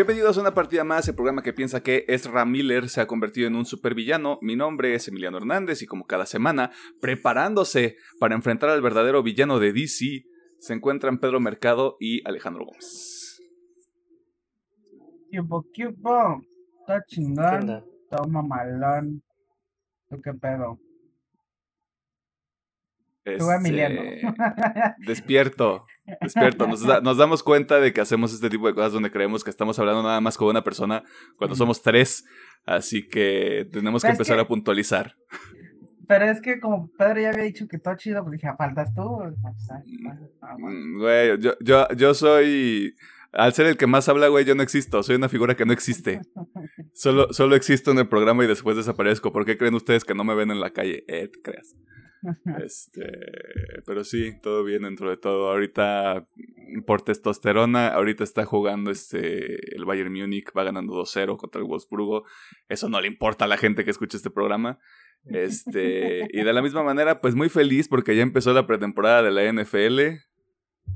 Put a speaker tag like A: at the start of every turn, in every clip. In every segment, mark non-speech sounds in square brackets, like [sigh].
A: Bienvenidos a una partida más, el programa que piensa que Ezra Miller se ha convertido en un supervillano. Mi nombre es Emiliano Hernández y como cada semana, preparándose para enfrentar al verdadero villano de DC, se encuentran Pedro Mercado y Alejandro Gómez.
B: Cubo, cubo. Está chingón. Toma malón. ¿Tú qué pedo? Tú, Emiliano.
A: Este, [laughs] despierto, despierto. Nos, da- nos damos cuenta de que hacemos este tipo de cosas donde creemos que estamos hablando nada más con una persona cuando somos tres. Así que tenemos que empezar
B: que-
A: a puntualizar.
B: Pero es que como Pedro ya había dicho que todo chido, pues dije, "Ah, faltas tú.
A: Mm, Güey, yo, yo, yo soy. Al ser el que más habla, güey, yo no existo. Soy una figura que no existe. [laughs] Solo, solo existo en el programa y después desaparezco. ¿Por qué creen ustedes que no me ven en la calle? Eh, te creas. Este, pero sí, todo bien dentro de todo. Ahorita, por testosterona, ahorita está jugando este, el Bayern Múnich, va ganando 2-0 contra el Wolfsburgo. Eso no le importa a la gente que escucha este programa. Este, y de la misma manera, pues muy feliz porque ya empezó la pretemporada de la NFL.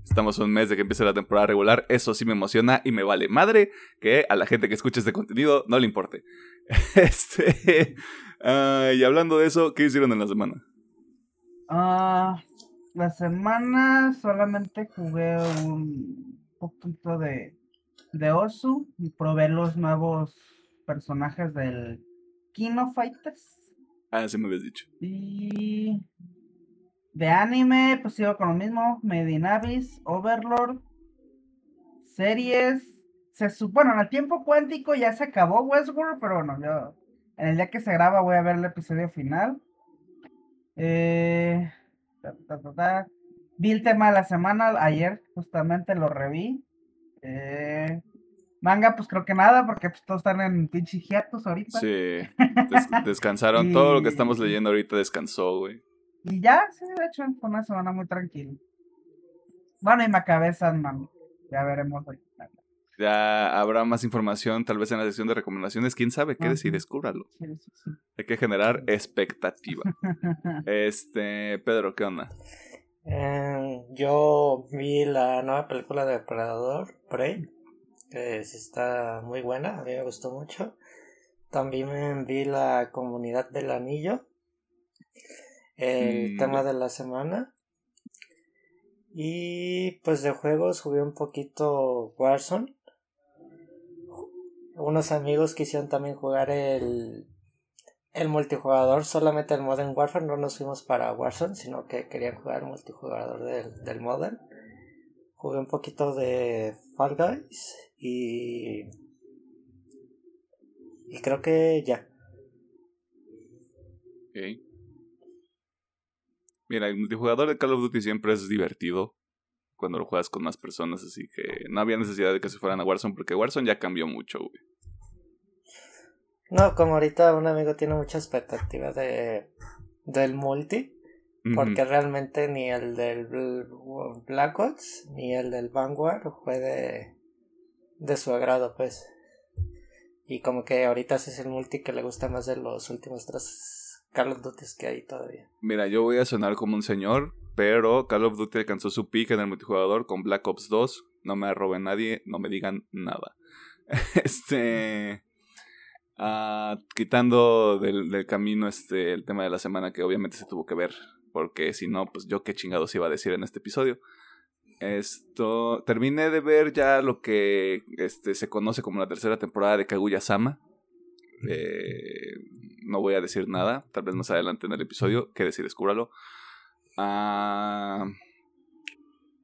A: Estamos un mes de que empiece la temporada regular. Eso sí me emociona y me vale madre que a la gente que escucha este contenido no le importe. [laughs] Este, ah, y hablando de eso, ¿qué hicieron en la semana?
B: Ah, la semana solamente jugué un poquito de, de Osu y probé los nuevos personajes del Kino Fighters.
A: Ah, sí me habías dicho.
B: Y de anime, pues sigo con lo mismo. Medinavis, Overlord, series. Se su- bueno, en el tiempo cuántico ya se acabó Westworld, pero bueno, yo en el día que se graba voy a ver el episodio final. Eh, ta, ta, ta. Vi el tema de la semana, ayer justamente lo reví. Eh, manga, pues creo que nada, porque pues, todos están en pinche hiatus ahorita.
A: Sí, [laughs] des- descansaron. Todo lo que estamos leyendo ahorita descansó, güey.
B: Y ya, sí, de hecho, fue una semana muy tranquila. Bueno, y me acabé Sandman. Ya veremos hoy.
A: Ya habrá más información, tal vez en la sesión de recomendaciones. ¿Quién sabe? Quédese y descúbralo.
B: Sí, sí, sí.
A: Hay que generar expectativa. [laughs] Este, Pedro, ¿qué onda?
C: Eh, yo vi la nueva película de Depredador, Prey, que está muy buena, a mí me gustó mucho. También vi la Comunidad del Anillo, el
A: Mm.
C: tema de la semana. Y pues de juegos jugué un poquito Warzone. Unos amigos quisieron también jugar el, el multijugador, solamente el Modern Warfare, no nos fuimos para Warzone, sino que querían jugar el multijugador del, del Modern. Jugué un poquito de Fall Guys y... Y creo que ya.
A: Ok. Mira, el multijugador de Call of Duty siempre es divertido cuando lo juegas con más personas, así que no había necesidad de que se fueran a Warzone porque Warzone ya cambió mucho, güey.
C: No, como ahorita un amigo tiene mucha expectativa de del multi, porque realmente ni el del Bl- Black Ops ni el del Vanguard fue de, de su agrado, pues. Y como que ahorita ese es el multi que le gusta más de los últimos tres Call of Duty que hay todavía.
A: Mira, yo voy a sonar como un señor, pero Call of Duty alcanzó su pick en el multijugador con Black Ops 2. No me arroben nadie, no me digan nada. [laughs] Este. ah, quitando del, del camino este el tema de la semana que obviamente se tuvo que ver. Porque si no, pues yo qué chingados iba a decir en este episodio. Esto. Terminé de ver ya lo que este, se conoce como la tercera temporada de Kaguya Sama. Eh, no voy a decir nada, tal vez más adelante en el episodio, que decir, descúbralo. Ah,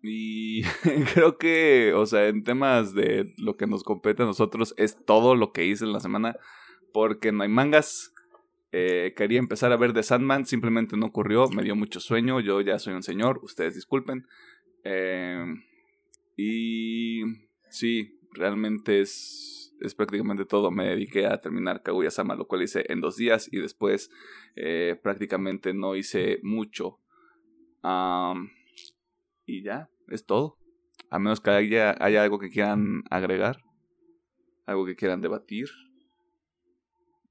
A: y [laughs] creo que, o sea, en temas de lo que nos compete a nosotros, es todo lo que hice en la semana, porque no hay mangas. Eh, quería empezar a ver The Sandman, simplemente no ocurrió, me dio mucho sueño, yo ya soy un señor, ustedes disculpen. Eh, y sí, realmente es, es prácticamente todo. Me dediqué a terminar Kaguya-sama, lo cual hice en dos días y después eh, prácticamente no hice mucho. Am, y ya, es todo. A menos que haya, haya algo que quieran agregar, algo que quieran debatir.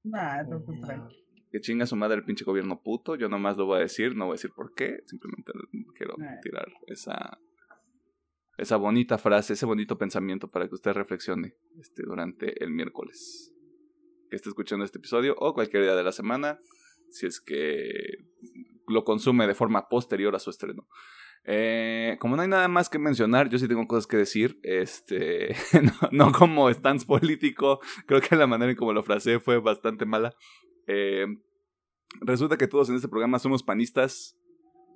B: Nah, eso fue tranqui.
A: Que chinga su madre el pinche gobierno puto. Yo nomás lo voy a decir, no voy a decir por qué. Simplemente quiero tirar esa, esa bonita frase, ese bonito pensamiento para que usted reflexione este, durante el miércoles que esté escuchando este episodio o cualquier día de la semana, si es que lo consume de forma posterior a su estreno. Eh, como no hay nada más que mencionar, yo sí tengo cosas que decir. Este, [laughs] no, como stance político, creo que la manera en como lo fraseé fue bastante mala. Eh, resulta que todos en este programa somos panistas.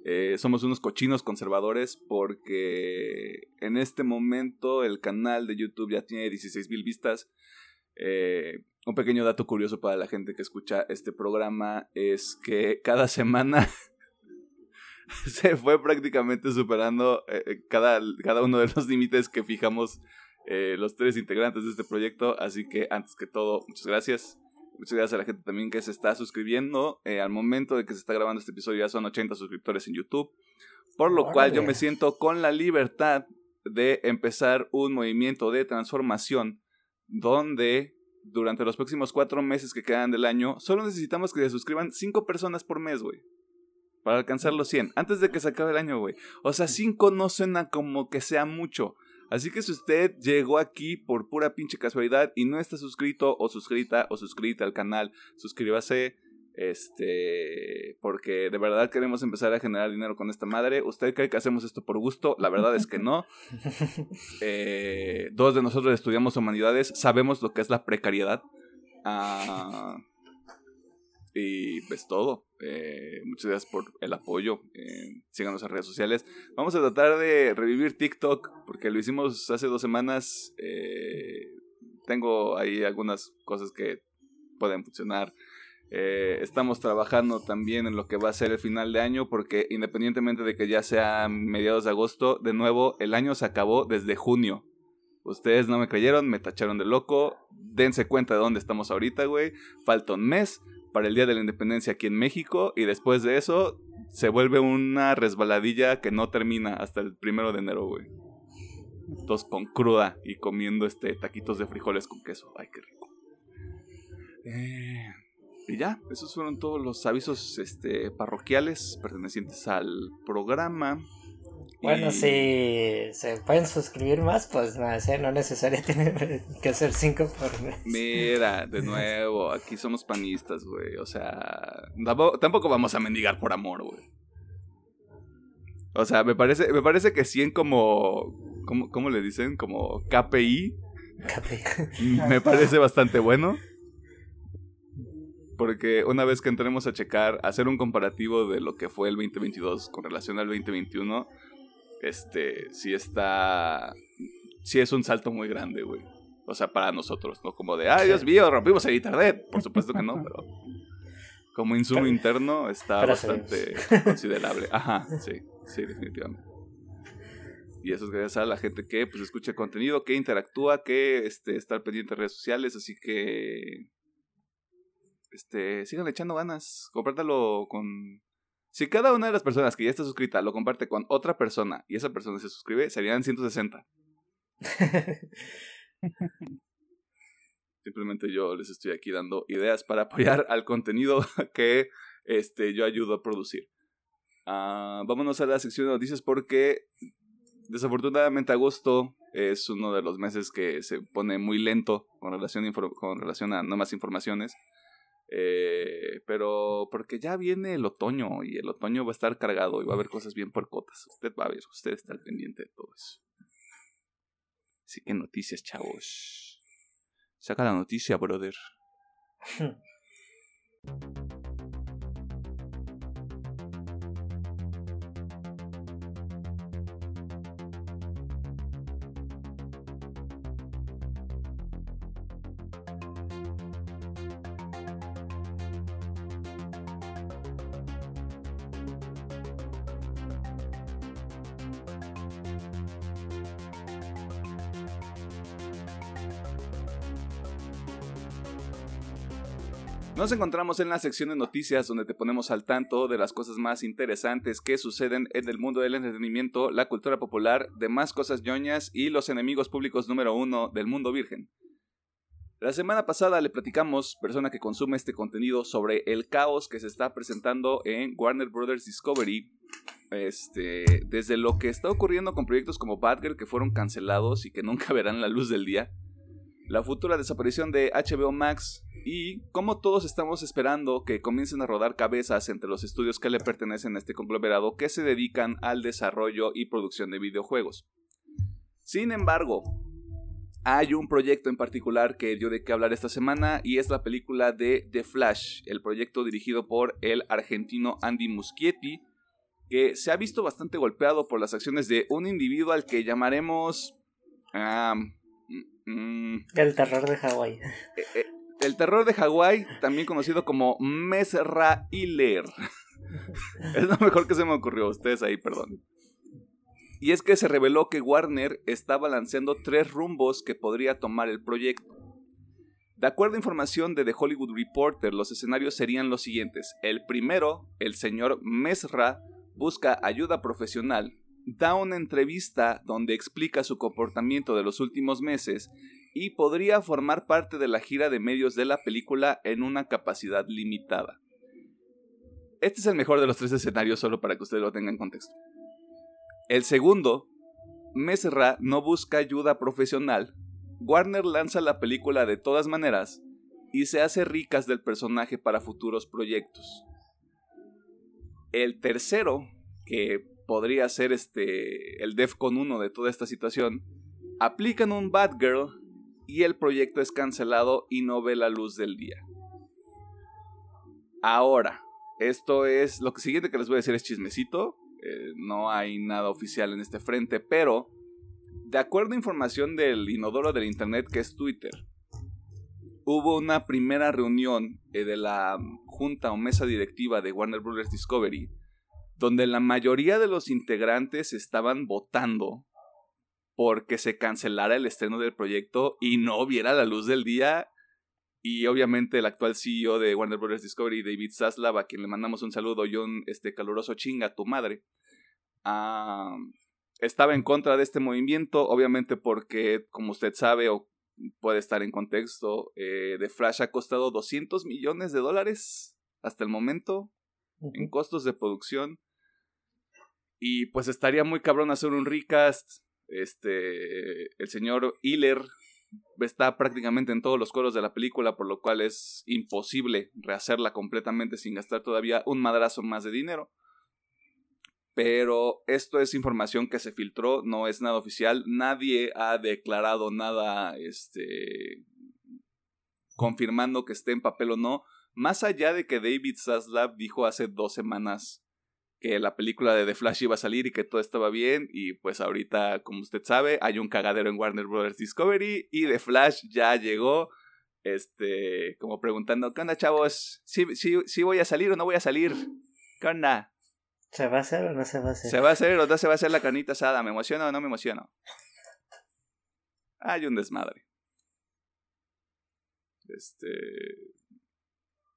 A: Eh, somos unos cochinos conservadores porque en este momento el canal de YouTube ya tiene 16 mil vistas. un pequeño dato curioso para la gente que escucha este programa es que cada semana [laughs] se fue prácticamente superando eh, eh, cada, cada uno de los límites que fijamos eh, los tres integrantes de este proyecto. Así que antes que todo, muchas gracias. Muchas gracias a la gente también que se está suscribiendo. al momento de que se está grabando este episodio ya son 80 suscriptores en YouTube. Por lo cual yo me siento con la libertad de empezar un movimiento de transformación donde durante los próximos cuatro meses que quedan del año solo necesitamos que se suscriban cinco personas por mes, güey para alcanzar los 100, antes de que se acabe el año, güey. O sea, 5 no suena como que sea mucho. Así que si usted llegó aquí por pura pinche casualidad y no está suscrito o suscrita o suscrita al canal, suscríbase. Este, porque de verdad queremos empezar a generar dinero con esta madre. ¿Usted cree que hacemos esto por gusto? La verdad es que no. [laughs] Eh, dos de nosotros estudiamos humanidades, sabemos lo que es la precariedad. Ah, y pues todo. Eh, muchas gracias por el apoyo. Eh, síganos en redes sociales. Vamos a tratar de revivir TikTok porque lo hicimos hace dos semanas. Eh, tengo ahí algunas cosas que pueden funcionar. Estamos trabajando también en lo que va a ser el final de año porque independientemente de que ya sea mediados de agosto, de nuevo el año se acabó desde junio. Ustedes no me creyeron, me tacharon de loco. Dense cuenta de dónde estamos ahorita, güey. Falta un mes para el Día de la Independencia aquí en México y después de eso se vuelve una resbaladilla que no termina hasta el primero de enero, güey. Todos con cruda y comiendo este taquitos de frijoles con queso. Ay, qué rico. Eh, y ya, esos fueron todos los avisos este, parroquiales pertenecientes al programa.
C: Bueno, si se pueden suscribir más, pues no es necesario [laughs] tener que hacer cinco por mes.
A: Mira, de nuevo, aquí somos panistas, güey. O sea, tampoco, vamos a mendigar por amor, güey. O sea, me parece, me parece que 100 como, ¿cómo, ¿cómo le dicen? Como KPI. KPI. [laughs] me parece bastante bueno. Porque una vez que entremos a checar, hacer un comparativo de lo que fue el 2022 con relación al 2021, este, sí está, sí es un salto muy grande, güey. O sea, para nosotros, ¿no? Como de, ay, Dios mío, rompimos el internet. Por supuesto que no, [laughs] pero como insumo interno está bastante [laughs] considerable. Ajá, sí, sí, definitivamente. Y eso es gracias a la gente que pues escucha contenido, que interactúa, que este, está pendiente de redes sociales, así que este, sigan echando ganas, compártalo con si cada una de las personas que ya está suscrita lo comparte con otra persona y esa persona se suscribe, serían 160. [laughs] Simplemente yo les estoy aquí dando ideas para apoyar al contenido [laughs] que este, yo ayudo a producir. Uh, vámonos a la sección de noticias porque desafortunadamente agosto es uno de los meses que se pone muy lento con relación, con relación a nuevas informaciones. Eh, pero porque ya viene el otoño y el otoño va a estar cargado y va a haber cosas bien puercotas. Usted va a ver, usted está al pendiente de todo eso. Así que noticias, chavos. Saca la noticia, brother. [laughs] Nos encontramos en la sección de noticias donde te ponemos al tanto de las cosas más interesantes que suceden en el mundo del entretenimiento, la cultura popular, demás cosas ñoñas y los enemigos públicos número uno del mundo virgen. La semana pasada le platicamos, persona que consume este contenido, sobre el caos que se está presentando en Warner Brothers Discovery. Este, desde lo que está ocurriendo con proyectos como Batgirl que fueron cancelados y que nunca [laughs] verán la luz del día. La futura desaparición de HBO Max y cómo todos estamos esperando que comiencen a rodar cabezas entre los estudios que le pertenecen a este conglomerado que se dedican al desarrollo y producción de videojuegos. Sin embargo, hay un proyecto en particular que dio de qué hablar esta semana y es la película de The Flash, el proyecto dirigido por el argentino Andy Muschietti, que se ha visto bastante golpeado por las acciones de un individuo al que llamaremos...
C: Mm, el terror de Hawái.
A: Eh, eh, el terror de Hawái, también conocido como Mesra Hiller. [laughs] es lo mejor que se me ocurrió. Ustedes ahí, perdón. Y es que se reveló que Warner está balanceando tres rumbos que podría tomar el proyecto. De acuerdo a información de The Hollywood Reporter, los escenarios serían los siguientes. El primero, el señor Mesra busca ayuda profesional, da una entrevista donde explica su comportamiento de los últimos meses y podría formar parte de la gira de medios de la película en una capacidad limitada. Este es el mejor de los tres escenarios solo para que ustedes lo tengan en contexto. El segundo, Mesra no busca ayuda profesional. Warner lanza la película de todas maneras y se hace ricas del personaje para futuros proyectos. El tercero, que podría ser este el Defcon 1 de toda esta situación, aplican un Batgirl y el proyecto es cancelado y no ve la luz del día. Ahora, esto es lo siguiente que les voy a decir es chismecito, eh, no hay nada oficial en este frente, pero de acuerdo a información del inodoro del internet que es Twitter, hubo una primera reunión eh, de la junta o mesa directiva de Warner Bros. Discovery, donde la mayoría de los integrantes estaban votando porque se cancelara el estreno del proyecto y no viera la luz del día. Y obviamente el actual CEO de Warner Bros. Discovery, David Zaslav, a quien le mandamos un saludo y un este, caluroso chinga a tu madre, estaba en contra de este movimiento, obviamente porque, como usted sabe o puede estar en contexto, eh, The Flash ha costado 200 millones de dólares hasta el momento en costos de producción. Y pues estaría muy cabrón hacer un recast este, el señor Hiller está prácticamente en todos los coros de la película, por lo cual es imposible rehacerla completamente sin gastar todavía un madrazo más de dinero. Pero esto es información que se filtró, no es nada oficial, nadie ha declarado nada este, confirmando que esté en papel o no, más allá de que David Zaslav dijo hace dos semanas que la película de The Flash iba a salir y que todo estaba bien. Y pues ahorita, como usted sabe, hay un cagadero en Warner Brothers Discovery y The Flash ya llegó. Este, como preguntando, ¿qué onda, chavos? ¿Sí, voy a salir o no voy a salir? ¿Qué onda?
C: ¿Se va a hacer o no se va a hacer?
A: ¿Se va a hacer o no se va a hacer la carnita asada? ¿Me emociono o no me emociono? Hay un desmadre. Este.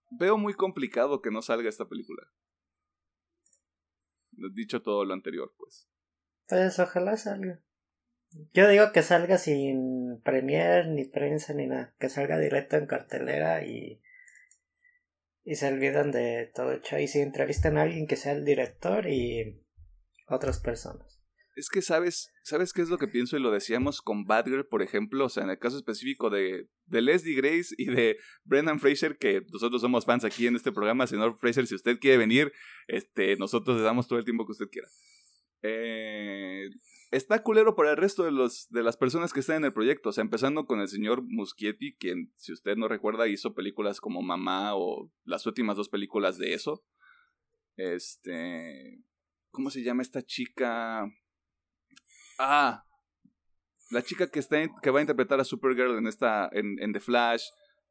A: Veo muy complicado que no salga esta película dicho todo lo anterior, pues.
C: Pues ojalá salga. Yo digo que salga sin premier, ni prensa, ni nada. Que salga directo en cartelera y. Y se olvidan de todo hecho. Y si entrevistan a alguien que sea el director y otras personas.
A: Es que sabes, ¿sabes qué es lo que pienso? Y lo decíamos con Badger, por ejemplo, o sea, en el caso específico de, de Leslie Grace y de Brendan Fraser, que nosotros somos fans aquí en este programa, señor Fraser, si usted quiere venir, este, nosotros le damos todo el tiempo que usted quiera. Eh, está culero para el resto de, los, de las personas que están en el proyecto, o sea, empezando con el señor Muschietti, quien, si usted no recuerda, hizo películas como Mamá o las últimas dos películas de eso. Este... ¿Cómo se llama esta chica? Ah, la chica que, está, que va a interpretar a Supergirl en, esta, en, The Flash.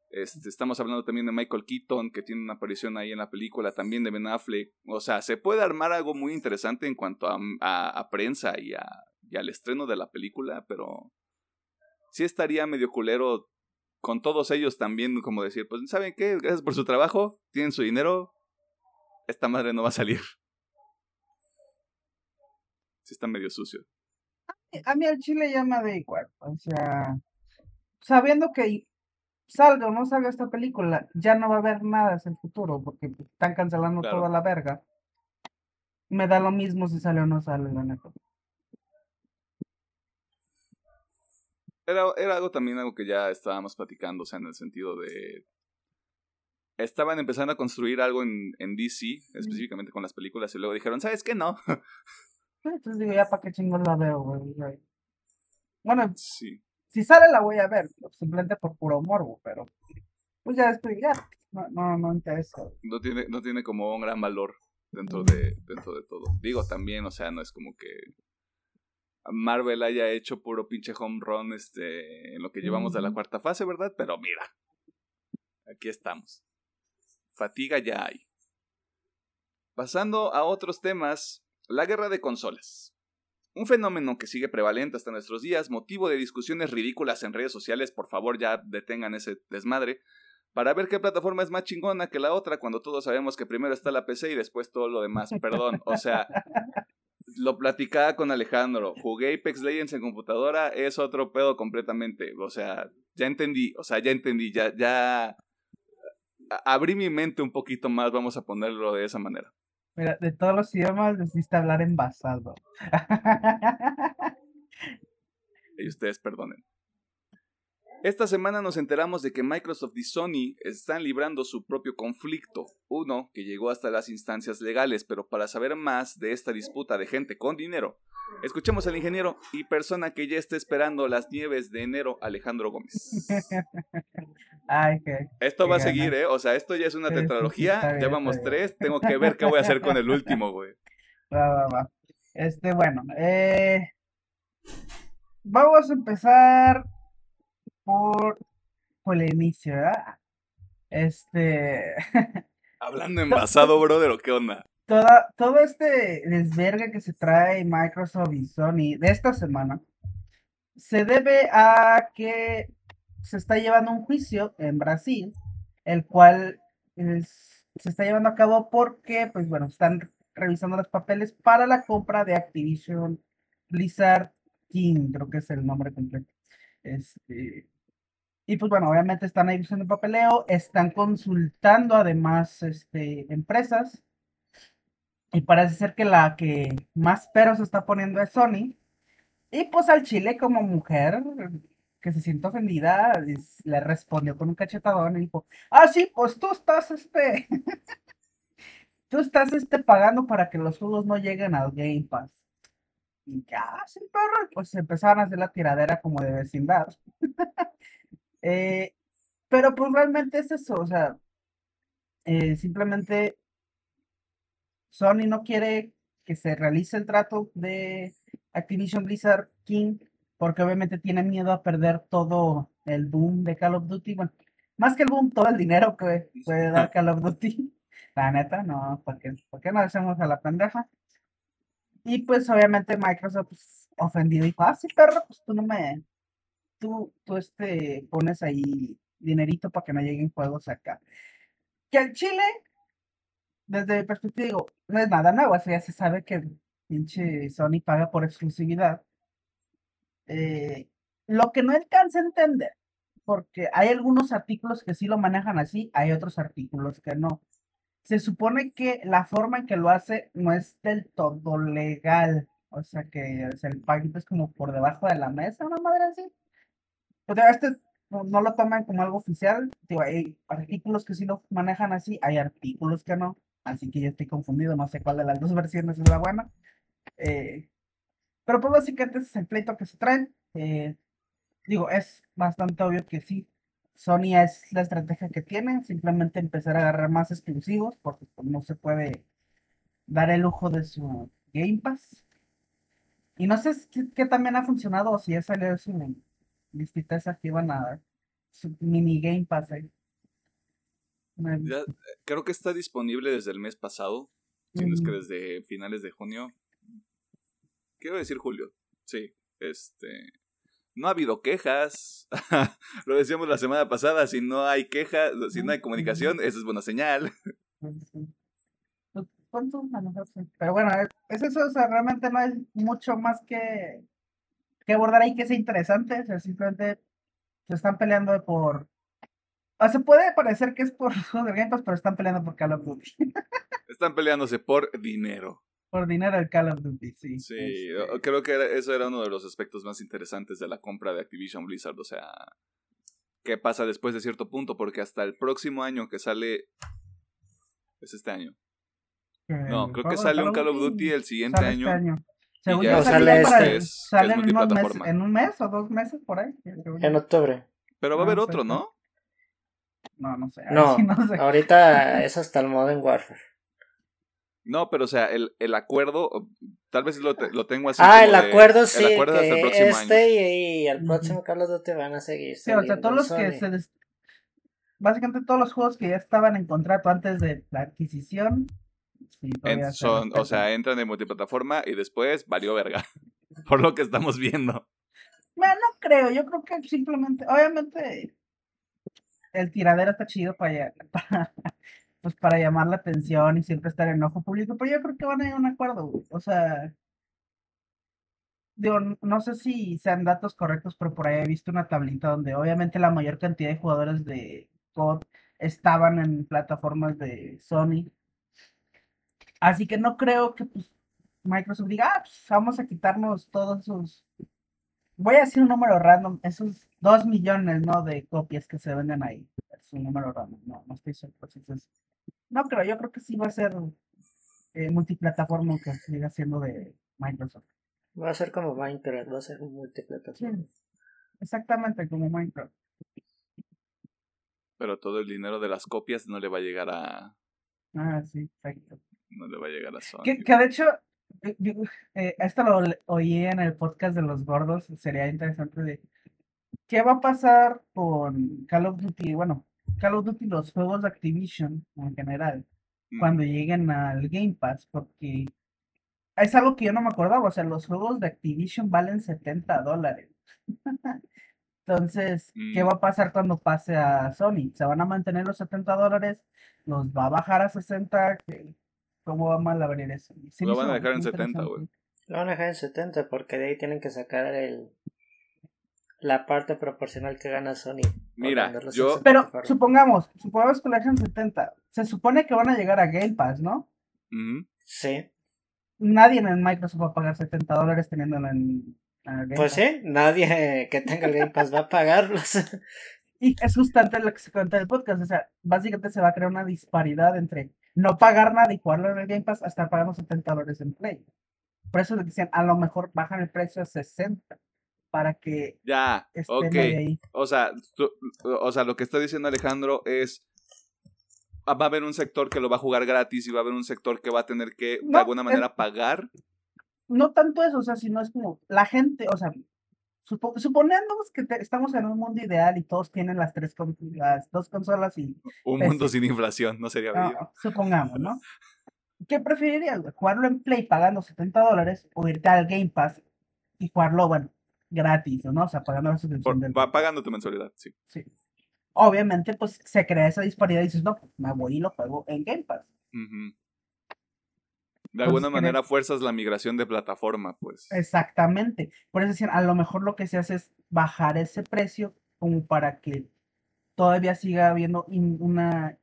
A: Este, estamos hablando también de Michael Keaton, que tiene una aparición ahí en la película, también de Ben Affleck. O sea, se puede armar algo muy interesante en cuanto a, prensa y, a, al estreno de la película, pero sí estaría medio culero con todos ellos también, como decir, pues, ¿saben qué? Gracias por su trabajo, tienen su dinero, esta madre no va a salir. Sí está medio sucio
B: a mí al chile ya me da igual. O sea, sabiendo que salga o no salga esta película, ya no va a haber nada en el futuro, porque están cancelando
A: Claro.
B: toda la verga. Me da lo mismo si sale o no sale, la neta.
A: Era, era algo también algo que ya estábamos platicando, o sea, en el sentido de... Estaban empezando a construir algo en, en DC, específicamente con las películas, y luego dijeron, ¿sabes qué? No. [laughs]
B: Entonces digo, ya para qué chingos la veo, güey. Bueno,
A: sí.
B: si sale la voy a ver, simplemente por puro morbo, pero pues ya estoy, ya, no, no, no interesa.
A: No tiene, no tiene como un gran valor dentro de, dentro de todo. Digo, también, o sea, no es como que Marvel haya hecho puro pinche home run este, en lo que llevamos de la cuarta fase, ¿verdad? Pero mira, aquí estamos. Fatiga ya hay. Pasando a otros temas, la guerra de consolas. Un fenómeno que sigue prevalente hasta nuestros días, motivo de discusiones ridículas en redes sociales, por favor ya detengan ese desmadre, para ver qué plataforma es más chingona que la otra cuando todos sabemos que primero está la PC y después todo lo demás. Perdón, o sea, [laughs] lo platicaba con Alejandro, jugué Apex Legends en computadora, es otro pedo completamente, o sea, ya entendí, o sea, ya entendí, ya, ya abrí mi mente un poquito más, vamos a ponerlo de esa manera.
B: Mira, de todos los idiomas decidiste hablar envasado.
A: Y ustedes perdonen. Esta semana nos enteramos de que Microsoft y Sony están librando su propio conflicto, uno que llegó hasta las instancias legales, pero para saber más de esta disputa de gente con dinero, escuchemos al ingeniero y persona que ya está esperando las nieves de enero, Alejandro Gómez. [laughs]
B: Ay, que
A: Esto
B: Qué
A: va a seguir, ¿eh? O sea, esto ya es una
B: Sí,
A: tetralogía,
B: bien,
A: ya
B: está
A: vamos
B: bien.
A: tres, tengo que ver qué voy a hacer con el último, güey. [laughs]
B: va, va, va. Este, bueno, eh, vamos a empezar por, por el inicio, ¿verdad? Este, [laughs]
A: Hablando envasado, brother, ¿o qué onda?
B: toda, todo este desvergue que se trae Microsoft y Sony de esta semana se debe a que se está llevando un juicio en Brasil, el cual es- se está llevando a cabo porque, pues bueno, están revisando los papeles para la compra de Activision Blizzard King, creo que es el nombre completo. Este, y pues bueno, obviamente están ahí haciendo papeleo, están consultando además este, empresas. Y parece ser que la que más peros está poniendo es Sony. Y pues al Chile como mujer que se siente ofendida, le respondió con un cachetadón y dijo, ah, sí, pues tú estás, este, [laughs] tú estás, este, pagando para que los juegos no lleguen al Game Pass. Y ya, sí, perro, pues empezaron a hacer la tiradera como de vecindad. [laughs] Eh, pero pues realmente es eso, o sea, eh, simplemente Sony no quiere que se realice el trato de Activision Blizzard King porque obviamente tiene miedo a perder todo el boom de Call of Duty. Bueno, más que el boom, todo el dinero que puede dar Call of Duty. [laughs] La neta, no, porque ¿por qué no hacemos a la pendeja? Y pues obviamente Microsoft pues, ofendido dijo, ah, sí, perro, pues tú no me, tú, tú este, pones ahí dinerito para que no lleguen juegos acá. Que al Chile, desde mi perspectiva, digo, no es nada nuevo, eso ya se sabe que pinche Sony paga por exclusividad. Eh, lo que no alcanza a entender, porque hay algunos artículos que sí lo manejan así, hay otros artículos que no. Se supone que la forma en que lo hace no es del todo legal, o sea que el paguito es como por debajo de la mesa, una madre así. O sea, este no, lo toman como algo oficial. Hay artículos que sí lo manejan así, hay artículos que no. Así que yo estoy confundido, no sé cuál de las dos [laughs] versiones es la buena. Eh, pero pues básicamente ese es el pleito que se traen. Eh, digo, es bastante obvio que sí. Sony es la estrategia que tiene, simplemente empezar a agarrar más exclusivos, porque pues, no se puede dar el lujo de su Game Pass. Y no sé qué, qué también ha funcionado o si ya salió su listita esa que iban a dar. Su mini Game Pass ahí.
A: Ya, eh, creo que está disponible desde el mes pasado, si no es que desde finales de junio. Quiero decir julio, sí. Este. No ha habido quejas. [laughs] Lo decíamos la semana pasada, si no hay quejas, si no hay comunicación, eso es buena señal. [laughs]
B: Pues. Pero bueno, es eso, o sea, realmente no hay mucho más que, que abordar ahí que sea interesante, o sea, simplemente se están peleando por O sea, puede parecer que es por los juegos de Game Pass, pero están peleando por Call of Duty. [laughs]
A: Están peleándose por dinero.
B: por dinero el Call of Duty, sí.
A: Sí,
B: Este,
A: creo que era- eso era uno de los aspectos más interesantes de la compra de Activision Blizzard. O sea, ¿qué pasa después de cierto punto? Porque hasta el próximo año que sale. Es este año. No, creo que sale un Call of Duty el siguiente
B: este
A: año.
B: Según
A: ya
B: yo sale
C: este,
B: el-
A: es-
B: sale
A: es
B: en, unos meses,
A: multiplataforma.
B: en un mes o dos meses por ahí.
C: En octubre.
A: Pero va a
B: Ah,
A: haber
B: sí,
A: otro,
B: sí.
A: ¿no?
B: No, no sé.
C: No, [laughs]
B: sí no sé.
C: ahorita es hasta el Modern Warfare.
A: No, pero o sea, el, el acuerdo, tal vez lo, te- lo tengo así.
C: ah,
A: como
C: el
A: de-
C: acuerdo sí,
A: el acuerdo hasta el
C: que
A: próximo
C: este
A: año.
C: y, y el próximo Call of Duty van a seguir.
B: Sí, o sea, todos los que se des- Básicamente todos los juegos que ya estaban en contrato antes de la adquisición. Sí, se
A: son, o sea, entran en multiplataforma y después valió verga. [laughs] Por lo que estamos viendo.
B: Bueno, no creo, yo creo que simplemente, obviamente, el tiradero está chido para, [laughs] para, pues para llamar la atención y siempre estar en ojo público, pero yo creo que van a llegar a un acuerdo, güey. O sea, digo, no sé si sean datos correctos, pero por ahí he visto una tablita donde obviamente la mayor cantidad de jugadores de COD estaban en plataformas de Sony. Así que no creo que pues, Microsoft diga, ah, pues vamos a quitarnos todos sus voy a decir un número random, esos dos millones, ¿no? De copias que se venden ahí. Es un número random, no, no estoy seguro si es eso. No creo, yo creo que sí va a ser eh, multiplataforma que siga siendo de Microsoft.
C: Va a ser como Minecraft, va a ser un multiplataforma.
B: Sí, exactamente como Minecraft.
A: Pero todo el dinero de las copias no le va a llegar a.
B: Ah, sí, exacto.
A: No le va a llegar a Sony.
B: Que, que de hecho, eh, yo- eh, esto lo oí en el podcast de los gordos, sería interesante de qué va a pasar con Call of Duty, bueno, Call of Duty, los juegos de Activision en general,
A: Mm.
B: cuando lleguen al Game Pass, porque es algo que yo no me acordaba, o sea, los juegos de Activision valen 70 dólares. [laughs] Entonces, ¿qué
A: Mm.
B: va a pasar cuando pase a Sony? ¿Se van a mantener los 70 dólares? ¿Los va a bajar a 60? ¿Qué- ¿Cómo va a mal abrir eso? Sí
A: Lo van a dejar en
B: muy
A: 70,
B: interesante.
A: güey.
C: Lo van a dejar en 70 porque de ahí tienen que sacar el la parte proporcional que gana Sony.
A: Mira, yo-
B: Pero supongamos, supongamos que lo dejan en 70. Se supone que van a llegar a Game Pass, ¿no?
A: Ujú.
C: Sí,
B: Nadie en Microsoft va a pagar 70 dólares teniéndolo en, en Game
C: pues
B: Pass.
C: sí, nadie que tenga el Game Pass va a pagarlos. [laughs]
B: Y es justamente lo que se cuenta en el podcast. O sea, básicamente se va a crear una disparidad entre no pagar nada y jugarlo en el Game Pass hasta pagando 70 dólares en Play. Por eso le decían, a lo mejor bajan el precio a 60 para que
A: Ya,
B: esté
A: ok.
B: medio ahí.
A: O sea, tú- o sea, lo que está diciendo Alejandro es. ah, Va a haber un sector que lo va a jugar gratis y va a haber un sector que va a tener que, de alguna manera, pagar.
B: No tanto eso, o sea, sino es como la gente, o sea, supo- suponiendo que te- estamos en un mundo ideal y todos tienen las tres las dos consolas y
A: Un
B: Pues
A: mundo sin inflación, no sería bello.
B: supongamos, ¿no? [laughs] ¿Qué preferirías, güey? ¿Jugarlo en Play pagando 70 dólares o irte al Game Pass y jugarlo, bueno, gratis, ¿no? O sea, pagando la suscripción del
A: va pagando tu mensualidad, sí.
B: Sí. Obviamente, pues se crea esa disparidad y dices, no, pues me voy y lo juego en Game Pass.
A: Ujú. De alguna
B: Entonces,
A: manera fuerzas la migración de plataforma, pues.
B: Exactamente. Por eso decían, a lo mejor lo que se hace es bajar ese precio como para que todavía siga habiendo una...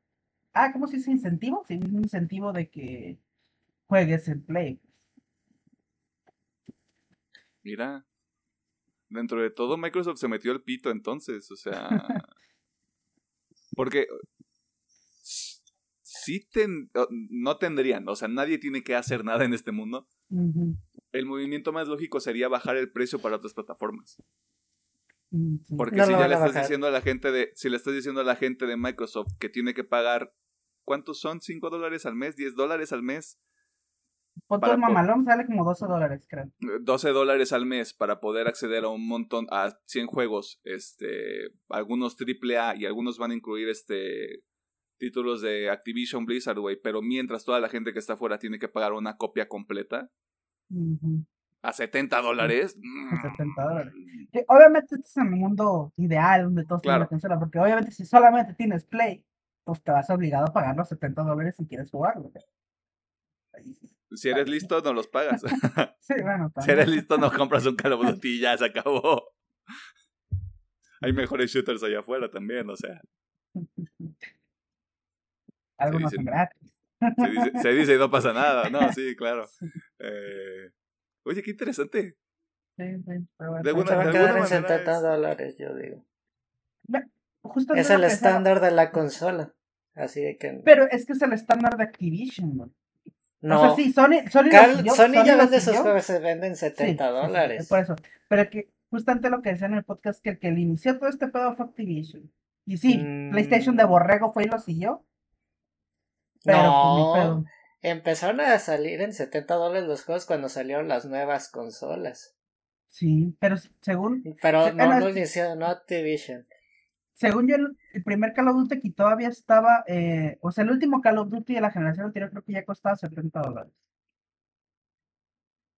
B: Ah, ¿cómo se dice? Incentivo. Sí, un incentivo de que juegues en Play.
A: Mira. Dentro de todo, Microsoft se metió el pito entonces, o sea. [laughs] porque. Sí ten- no tendrían, o sea, nadie tiene que hacer nada en este mundo. El movimiento más lógico sería bajar el precio para otras plataformas.
B: mm.
A: Porque
C: No
A: si ya le
C: a
A: estás
C: bajar.
A: diciendo a la gente de, si le estás diciendo a la gente de Microsoft que tiene que pagar, ¿cuántos son? ¿5 dólares al mes? ¿10 dólares al mes? Po-
B: mamalón, sale como 12 dólares, creo.
A: 12 dólares al mes para poder acceder a un montón, a 100 juegos, este, algunos AAA y algunos van a incluir este títulos de Activision Blizzard, güey, pero mientras toda la gente que está afuera tiene que pagar una copia completa a 70 dólares.
B: a 70 dólares. Que obviamente este es un mundo ideal donde todos tienen
A: Claro.
B: la consola, porque obviamente si solamente tienes Play, pues te vas obligado a pagar los 70 dólares si quieres jugarlo.
A: Si eres listo, no los pagas. [laughs]
B: Sí, bueno,
A: si eres listo, no compras un Call of Duty y ya se acabó. [laughs] Hay mejores shooters allá afuera también, o sea. [laughs]
B: Algo no
A: dice-
B: son gratis.
A: Se dice, se dice y no pasa nada. No, sí, claro. [laughs] Eh, oye, qué interesante.
B: Sí, sí, pero bueno.
A: De alguna-
C: Se va a quedar en
A: manera
C: 70
A: es-
C: dólares, yo digo.
B: Justo
C: Es el
B: pensaba.
C: estándar de la consola. Así de que.
B: Pero es que es el estándar de Activision.
C: No.
B: O sea, sí, Sony, Sony,
C: Cal-
B: siguió,
C: Sony ya vende sus
B: siguió.
C: juegos, se venden
B: Sí,
C: 70
B: sí, sí,
C: dólares.
B: por eso. Pero que justamente lo que decía en el podcast, que el que le inició todo este pedo fue Activision. Y sí,
C: Mm.
B: PlayStation de Borrego fue y lo siguió. Pero pues,
C: no,
B: pedo.
C: empezaron a salir en 70 dólares los juegos cuando salieron las nuevas consolas.
B: Sí, pero según,
C: Pero no
B: que-
C: inició, no Activision.
B: según yo, el, el primer Call of Duty que todavía estaba, eh, o sea, el último Call of Duty de la generación anterior creo que ya costaba 70 dólares.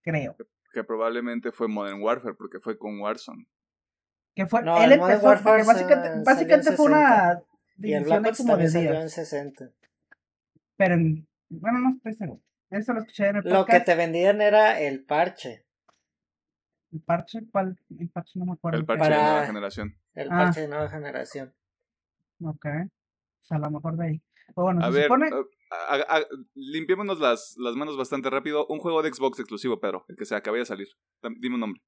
B: Creo.
A: Que probablemente fue Modern Warfare, porque fue con Warzone.
B: Que fue,
C: No,
B: él
C: el Modern
B: empezó,
C: Warfare
B: básicamente, fue una
C: Y el Black
B: de
C: Ops
B: como de
C: también salió en
B: días.
C: 60.
B: Pero, en- bueno, no estoy seguro. Eso lo escuché en el
C: Lo que
B: podcast.
C: te vendían era el parche.
B: ¿El parche? ¿Cuál? El parche no me acuerdo.
A: El parche de nueva generación.
C: El
B: Ah.
C: parche de nueva generación.
B: Ok. O sea, a lo mejor de ahí. Pero bueno,
A: A
B: se
A: ver,
B: supone...
A: a- a- limpiémonos las, las manos bastante rápido. Un juego de Xbox exclusivo, Pedro, el que se acabe de salir. Dime un nombre.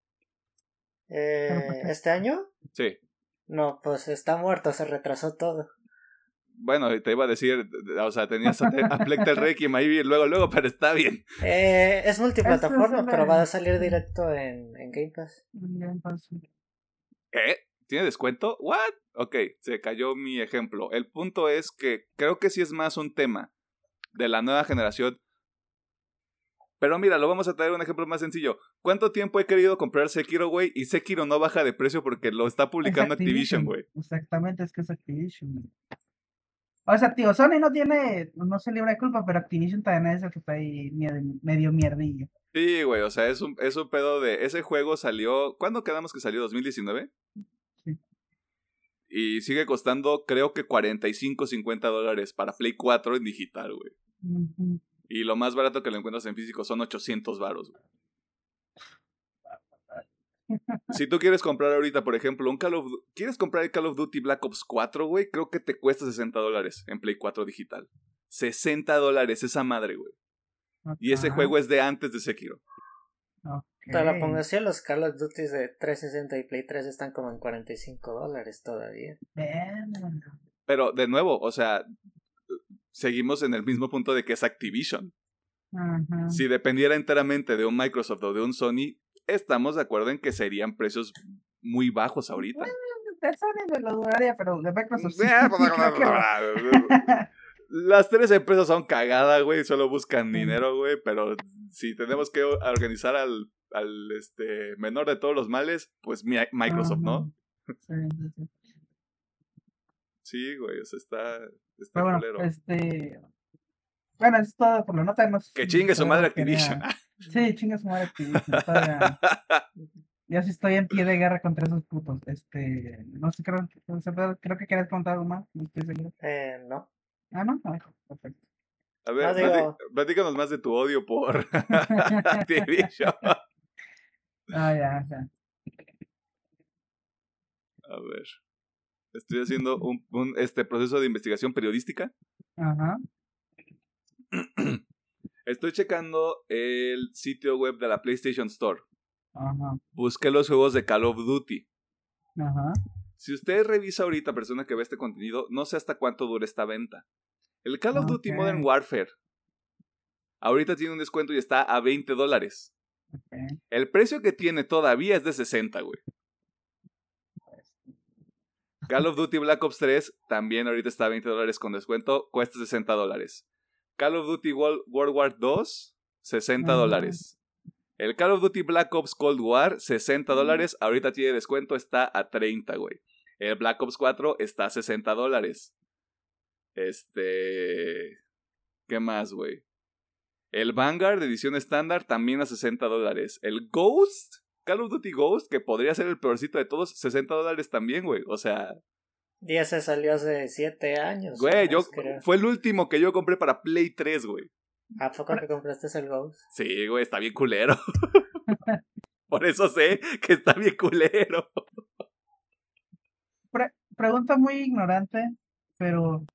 C: Eh,
B: Pero, ¿por qué?
C: ¿Este año?
A: Sí.
C: No, pues está muerto, se retrasó todo.
A: Bueno, te iba a decir, o sea, tenías a, a Fleck del Requiem ahí luego, luego, pero está bien.
C: Eh, es multiplataforma, pero va a salir directo en, en Game Pass.
A: ¿Eh? ¿Tiene descuento? ¿What? Ok, se cayó mi ejemplo. El punto es que creo que sí es más un tema de la nueva generación. Pero mira, lo vamos a traer un ejemplo más sencillo. ¿Cuánto tiempo he querido comprar Sekiro, güey? Y Sekiro no baja de precio porque lo está publicando
B: es
A: Activision, güey.
B: Exactamente, es que es Activision. güey. O sea, tío, Sony no tiene, no se libra de culpa, pero Activision también es el que está ahí medio, mierdillo.
A: Sí, güey, o sea, es un, es un pedo de... Ese juego salió... ¿Cuándo quedamos que salió? ¿2019?
B: Sí.
A: Y sigue costando, creo que 45, 50 dólares para Play 4 en digital, güey.
B: Ujú.
A: Y lo más barato que lo encuentras en físico son 800 varos. güey. Si tú quieres comprar ahorita, por ejemplo, un Call of Du- ¿Quieres comprar el Call of Duty Black Ops 4, güey? Creo que te cuesta 60 dólares en Play 4 digital. 60 dólares esa madre, güey. Y ese juego es de antes de Sekiro.
B: ok.
C: Te lo pongo así, los Call of Duty de 360 y Play 3 están como en 45 dólares todavía.
A: Pero, de nuevo, o sea, seguimos en el mismo punto de que es Activision. Si dependiera enteramente de un Microsoft o de un Sony, estamos de acuerdo en que serían precios muy bajos ahorita.
B: Sony lo pero de Microsoft sí.
A: Eh, [laughs]
B: va.
A: Las tres empresas son cagadas, güey, solo buscan
B: Mm.
A: dinero, güey, pero si tenemos que organizar al, al este, menor de todos los males, pues mi- Microsoft, ¿no?
B: Sí,
A: güey, o sea, está, está
B: bueno,
A: culero.
B: este. Bueno, eso es todo por la nota. No sé
A: Que chingue su madre Activision. [laughs]
B: Sí, chingue su madre Activision. todavía- [laughs] Yo sí estoy en pie de guerra contra esos putos. Este. No sé, creo, no creo que querías contar algo más. No estoy seguro.
C: Eh, no.
B: Ah, no. Ah, perfecto.
A: A ver,
C: No, digo-
A: platícanos más de tu odio por [laughs] Activision.
B: Ah, ya, ya.
A: A ver. Estoy haciendo un, un, este proceso de investigación periodística.
B: Ajá. [clears throat]
A: Estoy checando el sitio web de la PlayStation Store.
B: Ajá.
A: Busqué los juegos de Call of Duty.
B: Ajá.
A: Si usted revisa ahorita, persona que ve este contenido, no sé hasta cuánto dura esta venta. El Call of Duty. Modern Warfare. Ahorita tiene un descuento y está a 20 dólares. El precio que tiene todavía es de 60, güey. [laughs] Call of Duty Black Ops 3 también ahorita está a 20 dólares con descuento, cuesta 60 dólares. Call of Duty World, World War 2, 60
B: Ah.
A: dólares. El Call of Duty Black Ops Cold War, 60 dólares, ahorita tiene descuento, está a 30, güey. El Black Ops 4 está a 60 dólares. Este... ¿Qué más, güey? El Vanguard, edición estándar, también a 60 dólares. El Ghost, Call of Duty Ghost, que podría ser el peorcito de todos, 60 dólares también, güey. O sea,
C: Y ese salió hace 7 años.
A: güey, yo,
C: creo.
A: fue el último que yo compré para Play 3, güey.
C: ¿A poco te compraste el Ghost?
A: Sí, güey, está bien culero. [laughs] Por eso sé que está bien culero.
B: Pre- pregunta muy ignorante, pero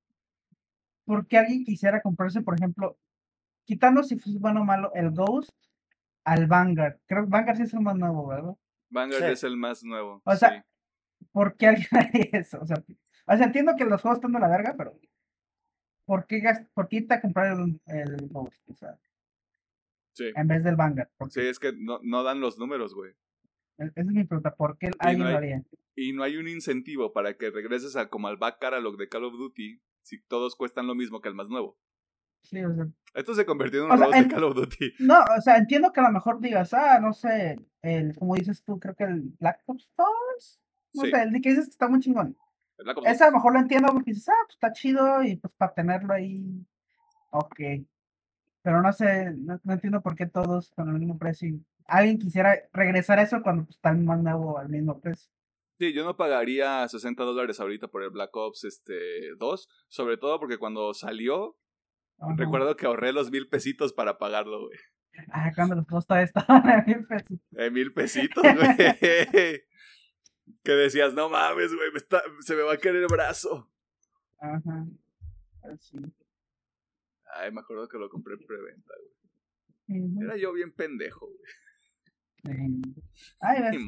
B: ¿por qué alguien quisiera comprarse, por ejemplo, quitando si fuese bueno o malo, el Ghost al Vanguard? Creo que Vanguard sí es el más nuevo, ¿verdad?
A: Vanguard
C: Sí.
A: es el más nuevo.
B: O sea,
A: sí.
B: ¿Por qué alguien haría [laughs] eso? O sea, o sea, entiendo que los juegos están de la verga, pero ¿por qué, por qué a comprar el, el Ghost? O sea,
A: Sí.
B: en vez del Vanguard. ¿Por
A: Sí, es que no, no dan los números, güey.
B: E- Esa es mi pregunta. ¿Por qué alguien
A: hay-
B: lo haría?
A: Y no hay un incentivo para que regreses a como al back catalog de Call of Duty si todos cuestan lo mismo que el más nuevo.
B: Sí, o sea,
A: Esto se convirtió en un
B: O sea,
A: roast
B: en-
A: de Call of Duty. [laughs]
B: no, o sea, entiendo que a lo mejor digas, ah, no sé, el, como dices tú, creo que el Black Ops 2, no
A: Sí.
B: sé, el de que dices que está muy chingón. Ese a lo mejor lo entiendo porque dices, ah, pues está chido y pues para tenerlo ahí, ok. Pero no sé, no, no entiendo por qué todos con el mismo precio. y Alguien quisiera regresar a eso cuando pues, está más nuevo al mismo precio.
A: Sí, yo no pagaría 60 dólares ahorita por el Black Ops este, 2, sobre todo porque cuando salió,
B: Ajá.
A: recuerdo que ahorré los mil pesitos para pagarlo, güey.
B: Ah, cuando los todavía estaban a mil pesos.
A: Eh, mil pesitos, güey. [laughs] [laughs] que decías, no mames, güey, se me va a caer el brazo.
B: Ajá. Así.
A: Ay, me acuerdo que lo compré en preventa, güey. Era yo bien pendejo, güey.
B: Ay. [laughs]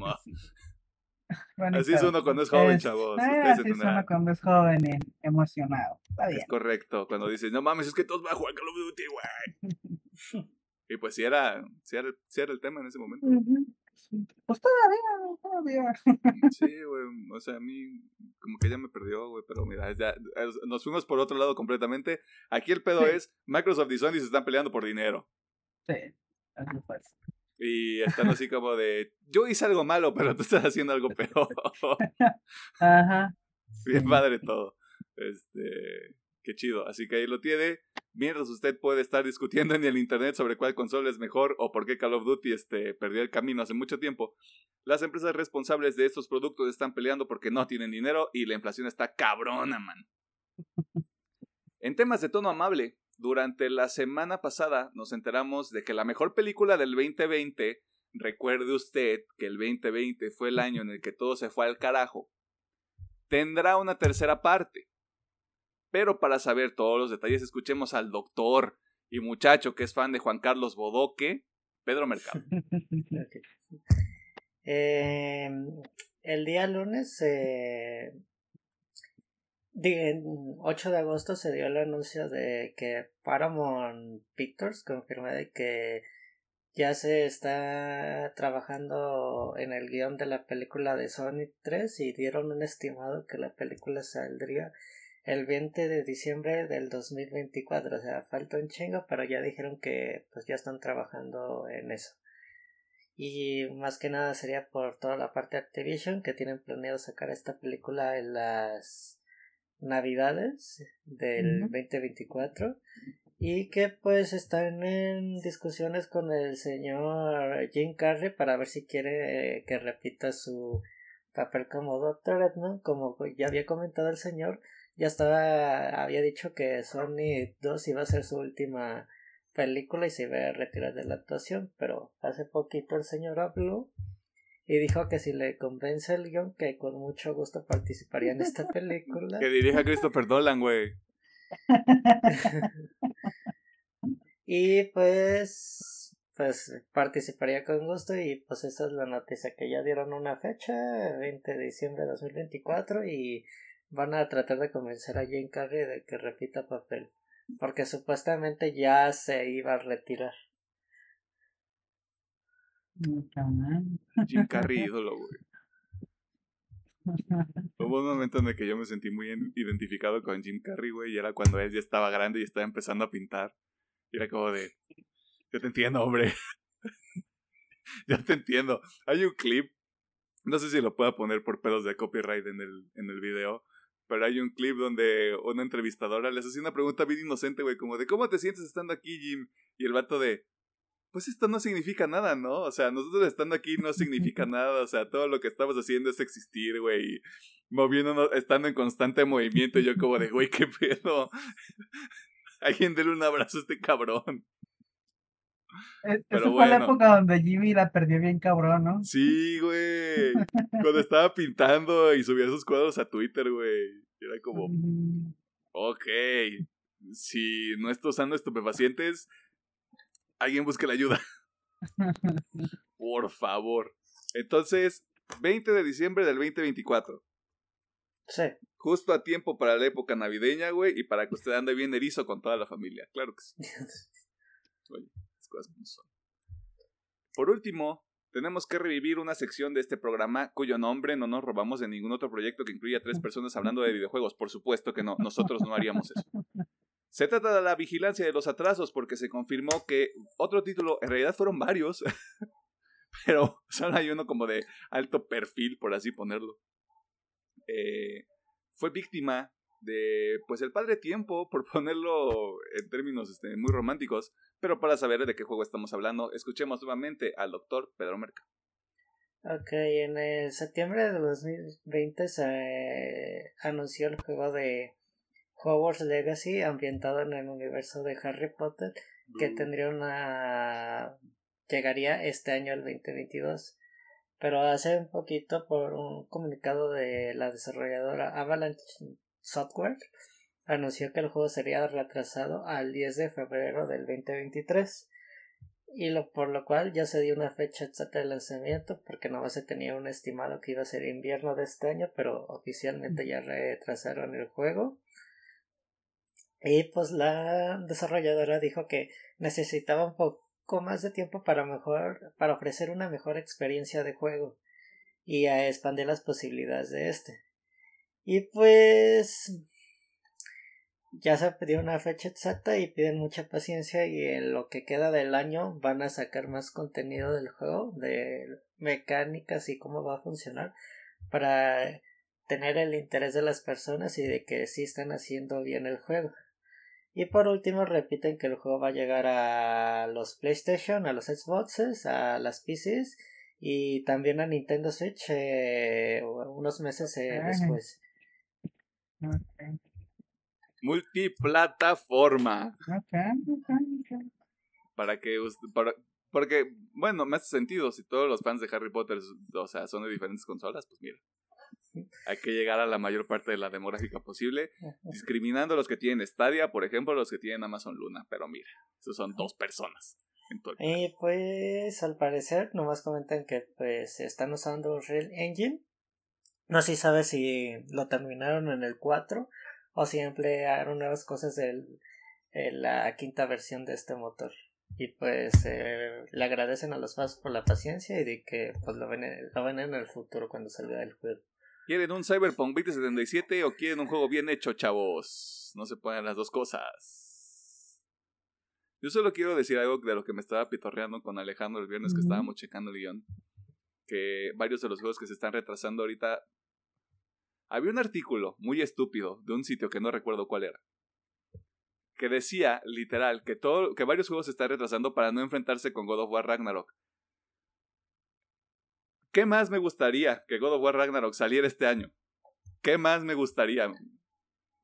B: Bonito.
A: Así es uno cuando es joven,
B: Es-
A: chavos.
B: eh, así es uno cuando es joven y emocionado. Está bien.
A: Es correcto, cuando dices, no mames, es que todos van a jugar Call of Duty, güey. [laughs] y pues sí era, sí era, sí era el tema en ese momento.
B: Sí. Pues todavía, todavía.
A: Sí, güey, o sea, a mí como que ya me perdió, güey, pero mira, ya, es- nos fuimos por otro lado completamente. Aquí el pedo
B: Sí.
A: es, Microsoft y Sony se están peleando por dinero.
B: Sí, así pues.
A: Y están así como de, yo hice algo malo, pero tú estás haciendo algo peor. [laughs]
B: Ajá.
A: Bien
B: Sí.
A: padre todo. Este, qué chido. Así que ahí lo tiene. Mientras usted puede estar discutiendo en el internet sobre cuál consola es mejor o por qué Call of Duty este, perdió el camino hace mucho tiempo, las empresas responsables de estos productos están peleando porque no tienen dinero y la inflación está cabrona, man. [laughs] En temas de tono amable, durante la semana pasada nos enteramos de que la mejor película del 2020, recuerde usted que el 2020 fue el año en el que todo se fue al carajo, tendrá una tercera parte. Pero para saber todos los detalles, escuchemos al doctor y muchacho que es fan de Juan Carlos Bodoque, Pedro Mercado. [laughs]
C: Eh, el día lunes, eh, di- 8 de agosto, se dio el anuncio de que Paramount Pictures confirmó de que ya se está trabajando en el guion de la película de Sonic 3 y dieron un estimado que la película saldría el 20 de diciembre del 2024. O sea, falta un chingo, pero ya dijeron que pues ya están trabajando en eso. Y más que nada sería por toda la parte de Activision que tienen planeado sacar esta película en las navidades del
B: Ujú.
C: 2024 y que pues están en discusiones con el señor Jim Carrey para ver si quiere eh, que repita su papel como Doctor Edmund como ya había comentado el señor ya estaba había dicho que Sony 2 iba a ser su última película y se iba a retirar de la actuación, pero hace poquito el señor habló y dijo que si le convence el guion que con mucho gusto participaría en esta película.
A: Que dirija Christopher Dolan, güey. [laughs]
C: y pues pues participaría con gusto y pues esa es la noticia que ya dieron una fecha, 20 de diciembre de 2024 y van a tratar de convencer a Jane Carrey de que repita papel. Porque supuestamente ya se iba a retirar.
A: Jim Carrey, ídolo, güey. [laughs] Hubo un momento en el que yo me sentí muy en- identificado con Jim Carrey, güey, y era cuando él ya estaba grande y estaba empezando a pintar. Y era como de, yo te entiendo, hombre. [laughs] yo te entiendo. Hay un clip, no sé si lo pueda poner por pedos de copyright en el, en el video, pero hay un clip donde una entrevistadora les hace una pregunta bien inocente, güey, como de, ¿cómo te sientes estando aquí, Jim? Y el vato de, pues esto no significa nada, ¿no? O sea, nosotros estando aquí no significa [laughs] nada, o sea, todo lo que estamos haciendo es existir, güey, moviéndonos, estando en constante movimiento, y yo como de, güey, qué pedo. [laughs] Alguien dele un abrazo a este cabrón.
B: E- Esa fue la época donde Jimmy la perdió bien cabrón, ¿no?
A: Sí, güey. [laughs] Cuando estaba pintando y subía sus cuadros a Twitter, güey. Era como,
B: Mm,
A: ok, si no está usando estupefacientes, alguien busque la ayuda. [laughs] Por favor. Entonces, 20 de diciembre del 2024.
C: Sí.
A: Justo a tiempo para la época navideña, güey, y para que usted ande bien erizo con toda la familia. Claro que sí. [laughs] Oye, cosas como son. Por último, tenemos que revivir una sección de este programa cuyo nombre no nos robamos de ningún otro proyecto que incluya tres personas hablando de videojuegos. Por supuesto que no, nosotros no haríamos eso. Se trata de la vigilancia de los atrasos porque se confirmó que otro título, en realidad fueron varios, [laughs] pero solo hay uno como de alto perfil, por así ponerlo. Eh, fue víctima de, pues, el padre tiempo, por [laughs] ponerlo en términos este, muy románticos, pero para saber de qué juego estamos hablando, escuchemos nuevamente al doctor Pedro Merca.
C: Ok, en el septiembre de 2020 se anunció el juego de Hogwarts Legacy ambientado en el universo de Harry Potter que tendría una llegaría este año el 2022 pero hace un poquito por un comunicado de la desarrolladora Avalanche Software anunció que el juego sería retrasado al 10 de febrero del 2023 y lo, por lo cual ya se dio una fecha exacta de lanzamiento porque no se tenía un estimado que iba a ser invierno de este año pero oficialmente ya retrasaron el juego y pues la desarrolladora dijo que necesitaba un poco más de tiempo para mejor, para ofrecer una mejor experiencia de juego y a expandir las posibilidades de este. Y pues ya se pidió una fecha exacta y piden mucha paciencia y en lo que queda del año van a sacar más contenido del juego, de mecánicas y cómo va a funcionar para tener el interés de las personas y de que sí están haciendo bien el juego. Y por último repiten que el juego va a llegar a los PlayStation, a los Xboxes, a las PCs y también a Nintendo Switch eh, unos meses eh, después.
A: Multiplataforma. Para que para, porque, bueno, me hace sentido, si todos los fans de Harry Potter, o sea, son de diferentes consolas, pues mira. Hay que llegar a la mayor parte de la demográfica posible, discriminando a los que tienen Stadia, por ejemplo, los que tienen Amazon Luna. Pero mira, esos son dos personas.
C: y pues al parecer nomás comentan que pues están usando Real Engine. No sé si sabes si lo terminaron en el 4 o si emplearon nuevas cosas de la quinta versión de este motor. Y pues eh, le agradecen a los fans por la paciencia y de que pues lo ven, lo ven en el futuro cuando salga el juego.
A: ¿Quieren un Cyberpunk 2077 o quieren un juego bien hecho, chavos? No se pueden las dos cosas. Yo solo quiero decir algo de lo que me estaba pitorreando con Alejandro el viernes que estábamos checando el guion. Que varios de los juegos que se están retrasando ahorita. Había un artículo muy estúpido de un sitio que no recuerdo cuál era. Que decía, literal, que, todo, que varios juegos se están retrasando para no enfrentarse con God of War Ragnarok. ¿Qué más me gustaría que God of War Ragnarok saliera este año? ¿Qué más me gustaría?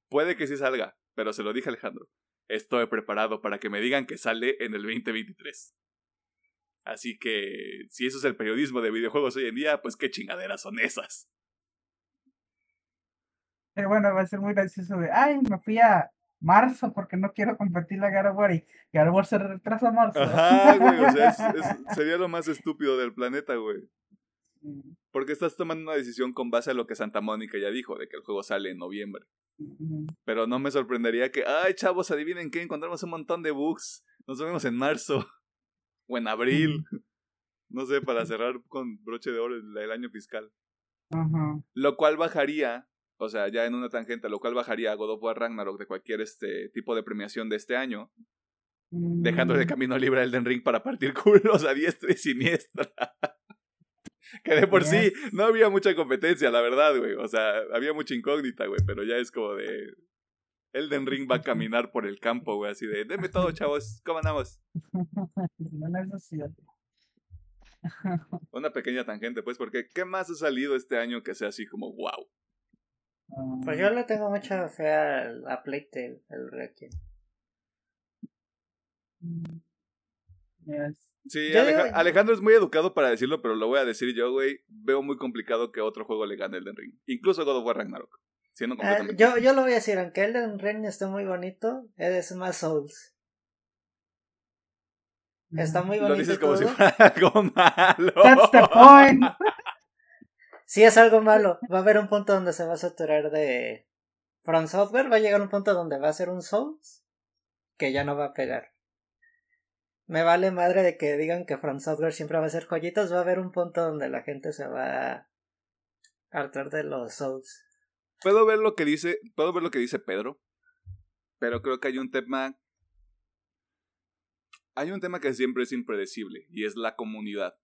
A: Puede que sí salga, pero se lo dije Alejandro. Estoy preparado para que me digan que sale en el 2023. Así que, si eso es el periodismo de videojuegos hoy en día, pues qué chingaderas son esas.
B: Pero bueno, va a ser muy gracioso de, ay, me fui a marzo porque no quiero competir la War y War se retrasa a marzo.
A: Ajá, güey, o sea, [laughs] sería lo más estúpido del planeta, güey. Porque estás tomando una decisión con base a lo que Santa Mónica ya dijo, de que el juego sale en noviembre. Pero no me sorprendería que, ay chavos, adivinen que encontramos un montón de bugs. Nos vemos en marzo o en abril. No sé, para cerrar con broche de oro el, año fiscal. Lo cual bajaría, o sea, ya en una tangente, lo cual bajaría a God of War Ragnarok de cualquier este tipo de premiación de este año. Dejando de mm. camino libre a Elden Ring para partir [laughs] culos a diestra y siniestra. [laughs] que de por sí no había mucha competencia, la verdad, güey. O sea, había mucha incógnita, güey, pero ya es como de... Elden Ring va a caminar por el campo, güey, así de, deme todo, chavos, ¿cómo andamos? [laughs] Una pequeña tangente, pues, porque ¿qué más ha salido este año que sea así como wow?
C: Pues yo le tengo mucha fe a, Playtale, el Requiem.
B: Mm,
A: Sí, Alejandro es muy educado para decirlo, pero lo voy a decir yo, güey. Veo muy complicado que otro juego le gane el Ring. Incluso God of War Ragnarok. Siendo
C: Ah, yo, yo lo voy a decir, aunque Elden Ring esté muy bonito, es más Souls. Está muy
A: Lo
C: bonito.
A: dices
C: y
A: como si fuera [laughs] algo malo.
B: That's the point. [laughs]
C: Sí es algo malo. Va a haber un punto donde se va a saturar de From Software. Va a llegar un punto donde va a ser un Souls que ya no va a pegar. Me vale madre de que digan que From Software siempre va a ser joyitas. Va a haber un punto donde la gente se va a hartar de los Souls.
A: Puedo ver lo que dice, puedo ver lo que dice Pedro, pero creo que hay un tema hay un tema que siempre es impredecible y es la comunidad.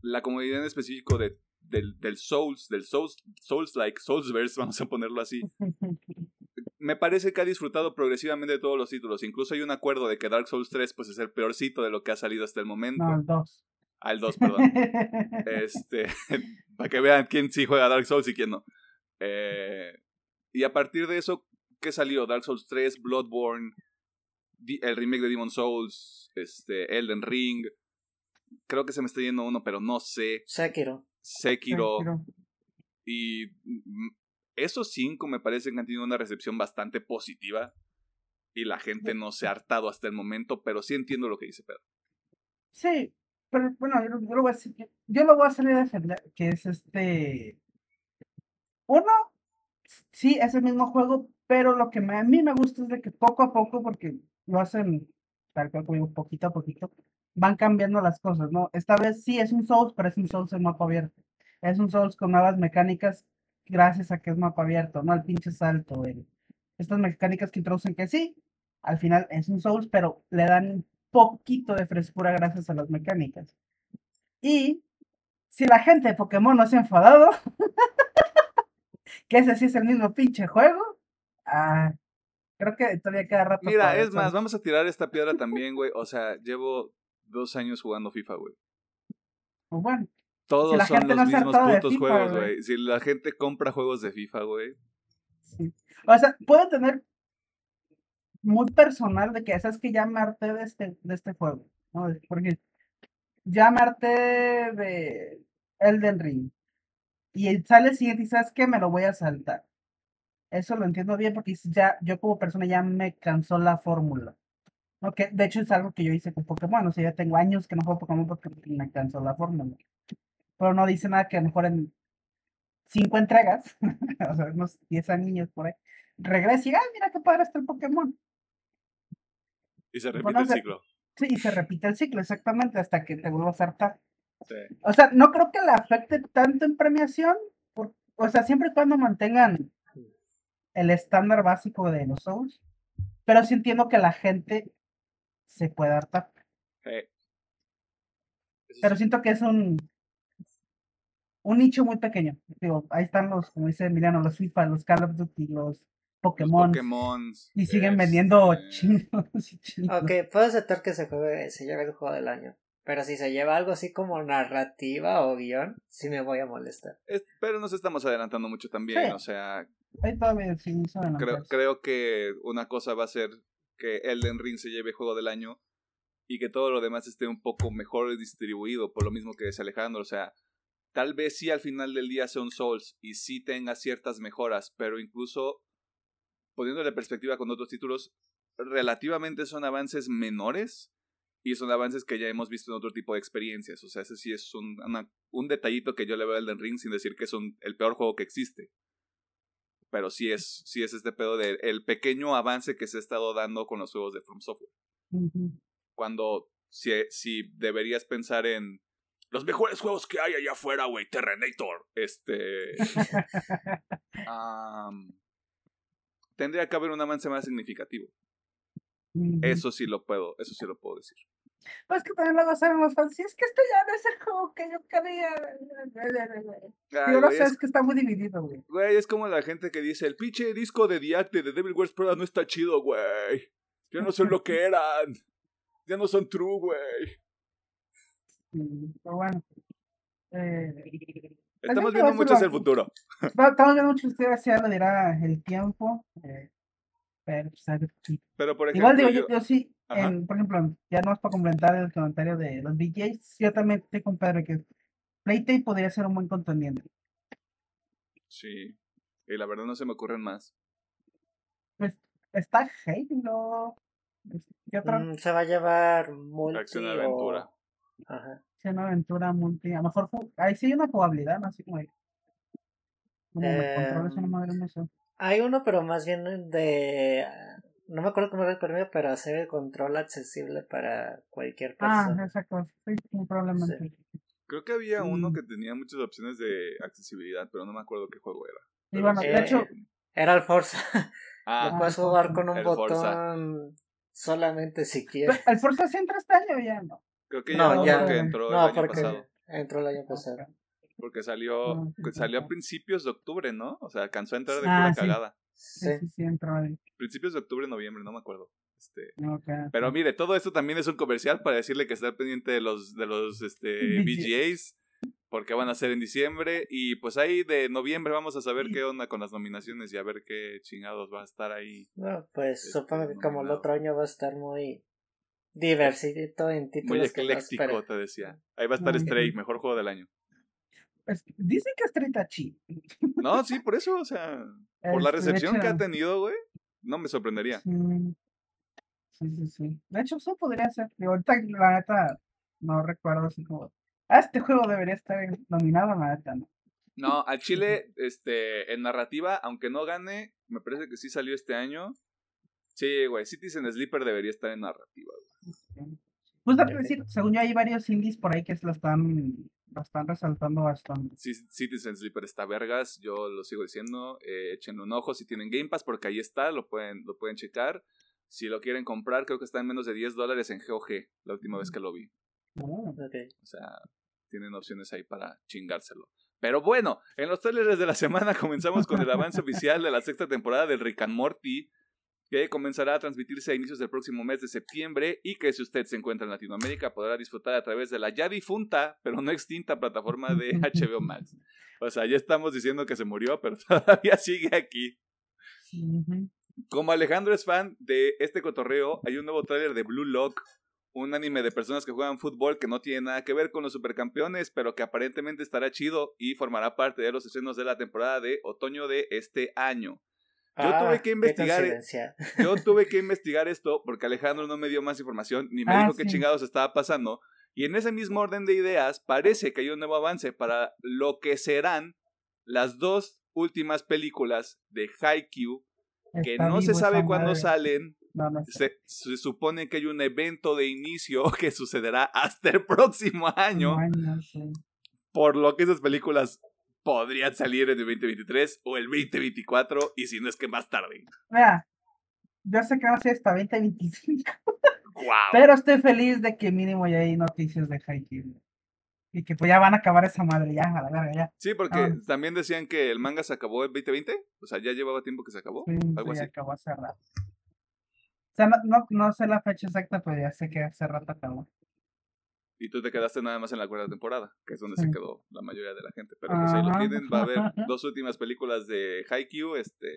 A: La comunidad en específico de, del, del Souls, del Souls, Souls like Soulsverse, vamos a ponerlo así. [laughs] Me parece que ha disfrutado progresivamente de todos los títulos. Incluso hay un acuerdo de que Dark Souls 3 pues, es el peorcito de lo que ha salido hasta el momento.
B: No, el 2.
A: Ah, el 2, perdón. [laughs] Este, [laughs] para que vean quién sí juega Dark Souls y quién no. Eh, y a partir de eso, ¿qué salió? Dark Souls 3, Bloodborne, el remake de Demon Souls, este, Elden Ring. Creo que se me está yendo uno, pero no sé.
C: Sekiro.
A: Sekiro. Y mm, esos cinco me parecen que han tenido una recepción bastante positiva. Y la gente no se ha hartado hasta el momento, pero sí entiendo lo que dice Pedro.
B: Sí, pero bueno, yo, yo lo voy a yo lo voy a salir a defender, que es este. Uno, sí, es el mismo juego, pero lo que a mí me gusta es de que poco a poco, porque lo hacen tal cual como poquito a poquito, van cambiando las cosas, ¿no? Esta vez sí es un Souls, pero es un Souls en mapa abierto. Es un Souls con nuevas mecánicas gracias a que es mapa abierto, no al pinche salto, el- Estas mecánicas que introducen que sí, al final es un Souls, pero le dan un poquito de frescura gracias a las mecánicas. Y si la gente de Pokémon no se ha enfadado, [laughs] que ese sí es el mismo pinche juego, ah, creo que todavía queda rato.
A: Mira, es
B: eso.
A: más, vamos a tirar esta [laughs] piedra también, güey. O sea, llevo dos años jugando FIFA, güey.
B: Pues bueno,
A: Todos
B: la
A: son
B: gente
A: los
B: no
A: mismos putos
B: FIFA,
A: juegos,
B: güey.
A: Si la gente compra juegos de FIFA, güey.
B: sí. O sea, puedo tener muy personal de que, ¿sabes que Ya me harté de este, de este juego, ¿no? Porque ya me harté de Elden Ring. Y sale el siguiente y ¿sabes qué? Me lo voy a saltar. Eso lo entiendo bien porque ya, yo como persona ya me cansó la fórmula. Que, de hecho es algo que yo hice con Pokémon. O sea, ya tengo años que no juego Pokémon porque me cansó la fórmula. Pero no dice nada que a lo mejor en cinco entregas, [laughs] o sea, unos 10 años por ahí, regrese y, ah, mira qué padre está el Pokémon.
A: Y se repite
B: Bueno,
A: el ciclo.
B: Sí, y se repite el ciclo exactamente hasta que te vuelvas a hartar.
A: Sí.
B: O sea, no creo que le afecte tanto en premiación, por- o sea, siempre y cuando mantengan el estándar básico de los Souls, pero sí entiendo que la gente se puede hartar.
A: Eh. Eso
B: Pero
A: sí.
B: siento que es un un nicho muy pequeño. Digo, ahí están los, como dice Emiliano, los FIFA, los Call of Duty, los
A: Los
B: Pokémon.
A: Pokémon.
B: Y siguen vendiendo
A: este, [laughs]
B: chinos y chinos.
C: Ok, puedo aceptar que se, juegue, se lleve el juego del año. Pero si se lleva algo así como narrativa o guion, sí me voy a molestar.
A: es- pero nos estamos adelantando mucho también.
B: Sí.
A: O sea,
B: sí
A: creo, creo que una cosa va a ser que Elden Ring se lleve juego del año y que todo lo demás esté un poco mejor distribuido, por lo mismo que decía Alejandro. O sea, tal vez sí al final del día sea un Souls y sí tenga ciertas mejoras, pero incluso poniéndole perspectiva con otros títulos, relativamente son avances menores y son avances que ya hemos visto en otro tipo de experiencias. O sea, ese sí es un, una- un detallito que yo le veo a Elden Ring sin decir que es un- el peor juego que existe. Pero sí es, sí es este pedo de el pequeño avance que se ha estado dando con los juegos de From Software. Cuando si, si deberías pensar en los mejores juegos que hay allá afuera, güey, Terrenator, este... [laughs] tendría que haber un avance más significativo. Eso sí lo puedo, eso sí lo puedo decir.
B: Pues que también luego fans. Si es que este ya no es el juego que yo quería. Yo lo
A: güey,
B: sé,
A: es,
B: que está muy dividido, güey.
A: güey, es como la gente que dice, el pinche disco de Act de Devil Wears Prada no está chido, güey. Ya no son lo que [laughs] eran. Ya no son true, güey.
B: Sí, Pero bueno. Eh,
A: Estamos viendo mucho hacia el futuro. [laughs]
B: estamos viendo mucho ustedes, ya lo dirá el tiempo. eh, pero, pues, sí.
A: Pero por ejemplo,
B: Igual digo,
A: yo-
B: yo, yo sí,
A: Ajá.
B: en- por ejemplo, ya no es para complementar el comentario de los DJs, yo también estoy con Pedro que Playtime podría ser un buen contendiente.
A: Sí. Y la verdad no se me ocurren más.
B: Pues está Halo. ¿Qué otra?
C: Mm, se va a llevar multi
A: Acción
C: o-
A: aventura.
C: Ajá.
B: Sí, una aventura multi. A lo mejor ahí sí hay una jugabilidad, ¿no? Así como. de- Como me controles una
C: Em,
B: madre, no sé.
C: Hay uno, pero más bien de... No me acuerdo cómo era el premio, pero hacer el control accesible para cualquier
B: Ah,
C: persona.
B: exacto. Sí, muy probablemente.
A: Creo que había uno
B: Mm.
A: que tenía muchas opciones de accesibilidad, pero no me acuerdo qué juego era.
B: Y bueno,
A: sí.
B: de hecho,
C: Era el Forza. [laughs]
A: Ah,
C: Lo puedes jugar
B: Forza.
C: con un
A: El Forza.
C: botón solamente si
B: Pero
C: quieres.
B: ¿El Forza sí entra este año o ya no?
A: creo que ya
C: No,
A: no,
C: ya.
A: porque entró el
C: No,
A: año
C: porque
A: pasado.
C: entró el año pasado.
A: Porque salió, que
B: sí,
A: salió a principios de octubre, ¿no? O sea, alcanzó a entrar de
B: Ah,
A: pura
B: sí.
A: cagada.
B: Sí,
C: Sí.
B: sí, entró ahí.
A: Principios de octubre, noviembre, no me acuerdo. Este,
B: Ok.
A: Pero mire, todo esto también es un comercial para decirle que está pendiente de los, de los este, [laughs] VGAs, porque van a ser en diciembre. Y pues ahí de noviembre vamos a saber qué onda con las nominaciones y a ver qué chingados va a estar ahí.
C: No, pues
A: Este,
C: supongo que como el otro año va a estar muy diversito en
A: Muy
C: títulos que no
A: ecléctico,
C: espera.
A: te decía. Ahí va a estar
B: Muy
A: Stray, mejor juego del año.
B: Pues, dicen que es 30 chi.
A: No, sí, por eso, o sea, por la
B: Este,
A: recepción que ha tenido, güey, no me sorprendería.
B: Sí, sí, sí, sí. De hecho, eso podría ser. Digo, ahorita, la neta, no recuerdo así como. Ah, este juego debería estar nominado, la neta, ¿no?
A: No, al Chile, este, en narrativa, aunque no gane, me parece que sí salió este año. Sí, güey, Citizen Sleeper debería estar en narrativa, güey.
B: Pues a
C: Ok.
B: decir, según yo, hay varios indies por ahí que se lo están, lo están resaltando bastante.
A: Sí, Citizen Sleeper está vergas, yo lo sigo diciendo, eh, échenle un ojo si tienen Game Pass porque ahí está, lo pueden, lo pueden checar. Si lo quieren comprar, creo que está en menos de 10 dólares en GOG, la última vez que lo vi.
B: Oh,
C: Ok.
A: O sea, tienen opciones ahí para chingárselo. Pero bueno, en los trailers de la semana [laughs] comenzamos con el avance oficial de la sexta temporada del Rick and Morty, que comenzará a transmitirse a inicios del próximo mes de septiembre y que si usted se encuentra en Latinoamérica podrá disfrutar a través de la ya difunta, pero no extinta plataforma de [laughs] HBO Max. O sea, ya estamos diciendo que se murió, pero [laughs] todavía sigue aquí. Como Alejandro es fan de este cotorreo, hay un nuevo tráiler de Blue Lock, un anime de personas que juegan fútbol que no tiene nada que ver con los supercampeones, pero que aparentemente estará chido y formará parte de los estrenos de la temporada de otoño de este año. Yo
C: Ah,
A: tuve que investigar-
C: coincidencia.
A: Yo [laughs] tuve que investigar esto porque Alejandro no me dio más información ni me
B: Ah,
A: dijo qué chingados estaba pasando. Y en ese mismo orden de ideas, parece que hay un nuevo avance para lo que serán las dos últimas películas de Haikyuu que
B: Está
A: no se sabe cuándo salen.
B: No, no sé.
A: Se, se supone que hay un evento de inicio [laughs] que sucederá hasta el próximo año,
B: Ay, no sé.
A: por lo que esas películas podrían salir en el 2023 o el 2024, y si no es que más tarde.
B: Mira, yo sé que va a ser hasta 2025,
A: ¡Wow!
B: pero estoy feliz de que mínimo ya hay noticias de Haikyuu. Y que pues ya van a acabar esa madre, ya, a la verga, ya.
A: Sí, porque
B: Ah.
A: también decían que el manga se acabó en 2020, o sea, ya llevaba tiempo que se acabó,
B: Sí,
A: algo
B: sí,
A: así.
B: acabó hace rato. O sea, no, no, no sé la fecha exacta, pero ya sé que hace rato acabó.
A: Y tú te quedaste nada más en la cuarta temporada, que es donde se quedó la mayoría de la gente. Pero pues ahí lo tienen, va a haber [laughs] dos últimas películas de Haikyuu, este...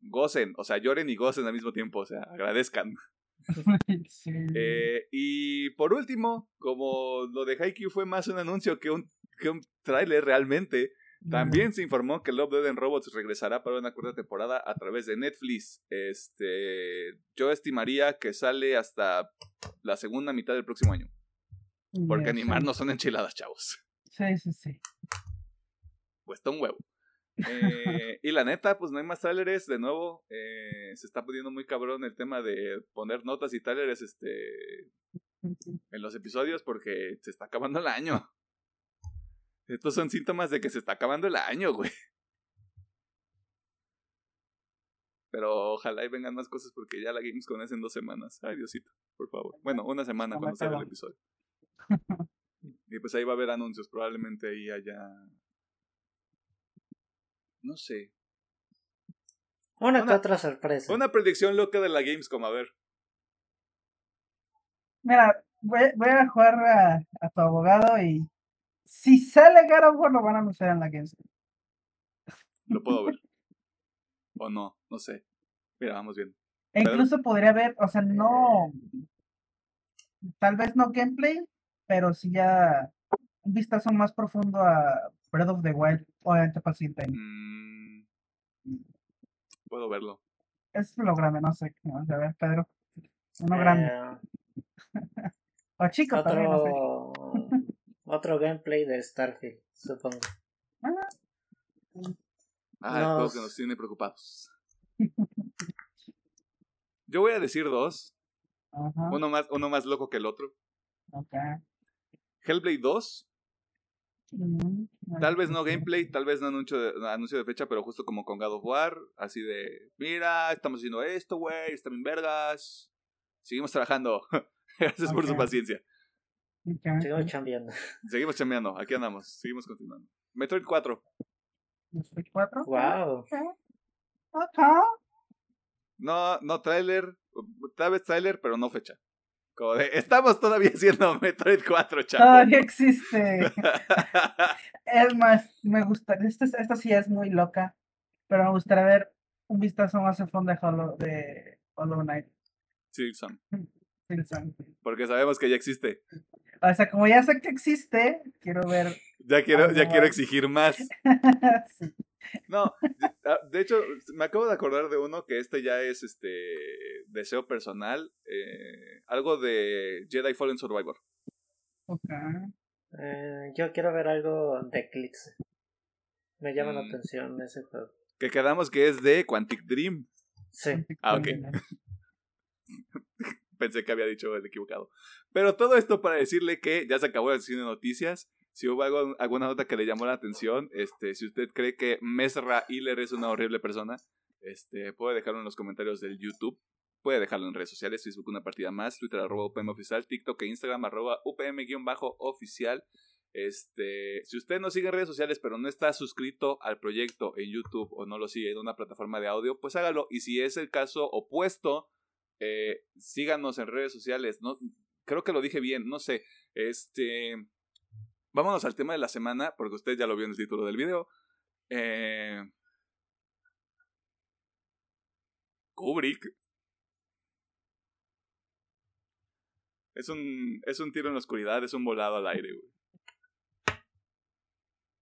A: Gocen, o sea, lloren y gocen al mismo tiempo, o sea, agradezcan. [laughs]
B: Sí.
A: Eh, y por último, como lo de Haikyuu fue más un anuncio que un, que un tráiler realmente, también se informó que Love, Dead and Robots regresará para una cuarta temporada a través de Netflix. Este, yo estimaría que sale hasta la segunda mitad del próximo año, porque animar no son enchiladas, chavos.
B: Sí, sí, sí.
A: Cuesta un huevo. [laughs] Eh, y la neta, pues no hay más trailers. De nuevo, eh, se está poniendo muy cabrón el tema de poner notas y trailers este, en los episodios porque se está acabando el año. Estos son síntomas de que se está acabando el año, güey. Pero ojalá y vengan más cosas porque ya la Gamescom es en dos semanas. Ay, Diosito, por favor. Bueno, una semana cuando salga el episodio. [laughs] Y pues ahí va a haber anuncios. Probablemente ahí haya. No sé.
C: Una, que
A: Una-
C: otra sorpresa.
A: Una predicción loca de la Gamescom, a ver.
B: Mira, voy, voy a jugar a, a tu abogado y si sale God of War lo van a anunciar en la Gamescom.
A: Lo puedo ver. [laughs] o no, no sé. Mira, vamos bien.
B: E incluso podría haber, o sea, no, tal vez no gameplay, pero sí ya un vistazo más profundo a Breath of the Wild, obviamente para el siguiente año.
A: Mm, puedo verlo.
B: Es lo grande, no sé. Vamos a ver, Pedro. Uno grande.
C: Eh, [laughs]
B: O chico también, no sé.
C: otro, otro gameplay de Starfield, supongo.
A: Ah, el
C: Nos-
A: juego que nos tiene preocupados. Yo voy a decir dos. [laughs] Uno más, uno más loco que el otro.
B: Ok.
A: Hellblade 2.
B: Mm,
A: Tal vez no gameplay, tal vez no anuncio de, anuncio de fecha, pero justo como con God of War. Así de, mira, estamos haciendo esto, güey, está bien vergas. Seguimos trabajando. [laughs] Gracias por su paciencia.
C: Seguimos chambeando.
A: Seguimos chambeando, aquí andamos, seguimos continuando. Metroid 4.
B: Switch 4.
C: Wow.
A: No, no trailer, tal vez trailer, pero no fecha. Como de, estamos todavía haciendo Metroid 4, chaval.
B: Todavía existe. [laughs] Es más, me gustaría. Esta, esta sí es muy loca. Pero me gustaría ver un vistazo más a fondo de Hollow, de Hollow Knight.
A: Silksong, [laughs]
B: Silksong.
A: porque sabemos que ya existe.
B: O sea, como ya sé que existe, quiero ver. [laughs]
A: Ya quiero, ya quiero exigir más.
B: Sí.
A: No, de, ah, de hecho, me acabo de acordar de uno que este ya es este deseo personal. eh, algo de Jedi Fallen Survivor.
B: Ok.
C: Eh, yo quiero ver algo de Eclipse. Me llama la
A: Mm.
C: atención ese juego.
A: Que quedamos que es de Quantic Dream.
C: Sí.
A: Ah, ok. [laughs] Pensé que había dicho el equivocado. Pero todo esto para decirle que ya se acabó la sesión de noticias. Si hubo algo- alguna nota que le llamó la atención, este, si usted cree que Mesra Hiller es una horrible persona, este, puede dejarlo en los comentarios del YouTube. Puede dejarlo en redes sociales, Facebook una partida más, Twitter arroba UPM oficial, TikTok e Instagram arroba UPM-oficial. Este, si usted no sigue en redes sociales pero no está suscrito al proyecto en YouTube o no lo sigue en una plataforma de audio, pues hágalo. Y si es el caso opuesto, eh, síganos en redes sociales. No, creo que lo dije bien, no sé. Este, vámonos al tema de la semana, porque usted ya lo vio en el título del video. Eh, Kubrick. Es un, es un tiro en la oscuridad, es un volado al aire, güey.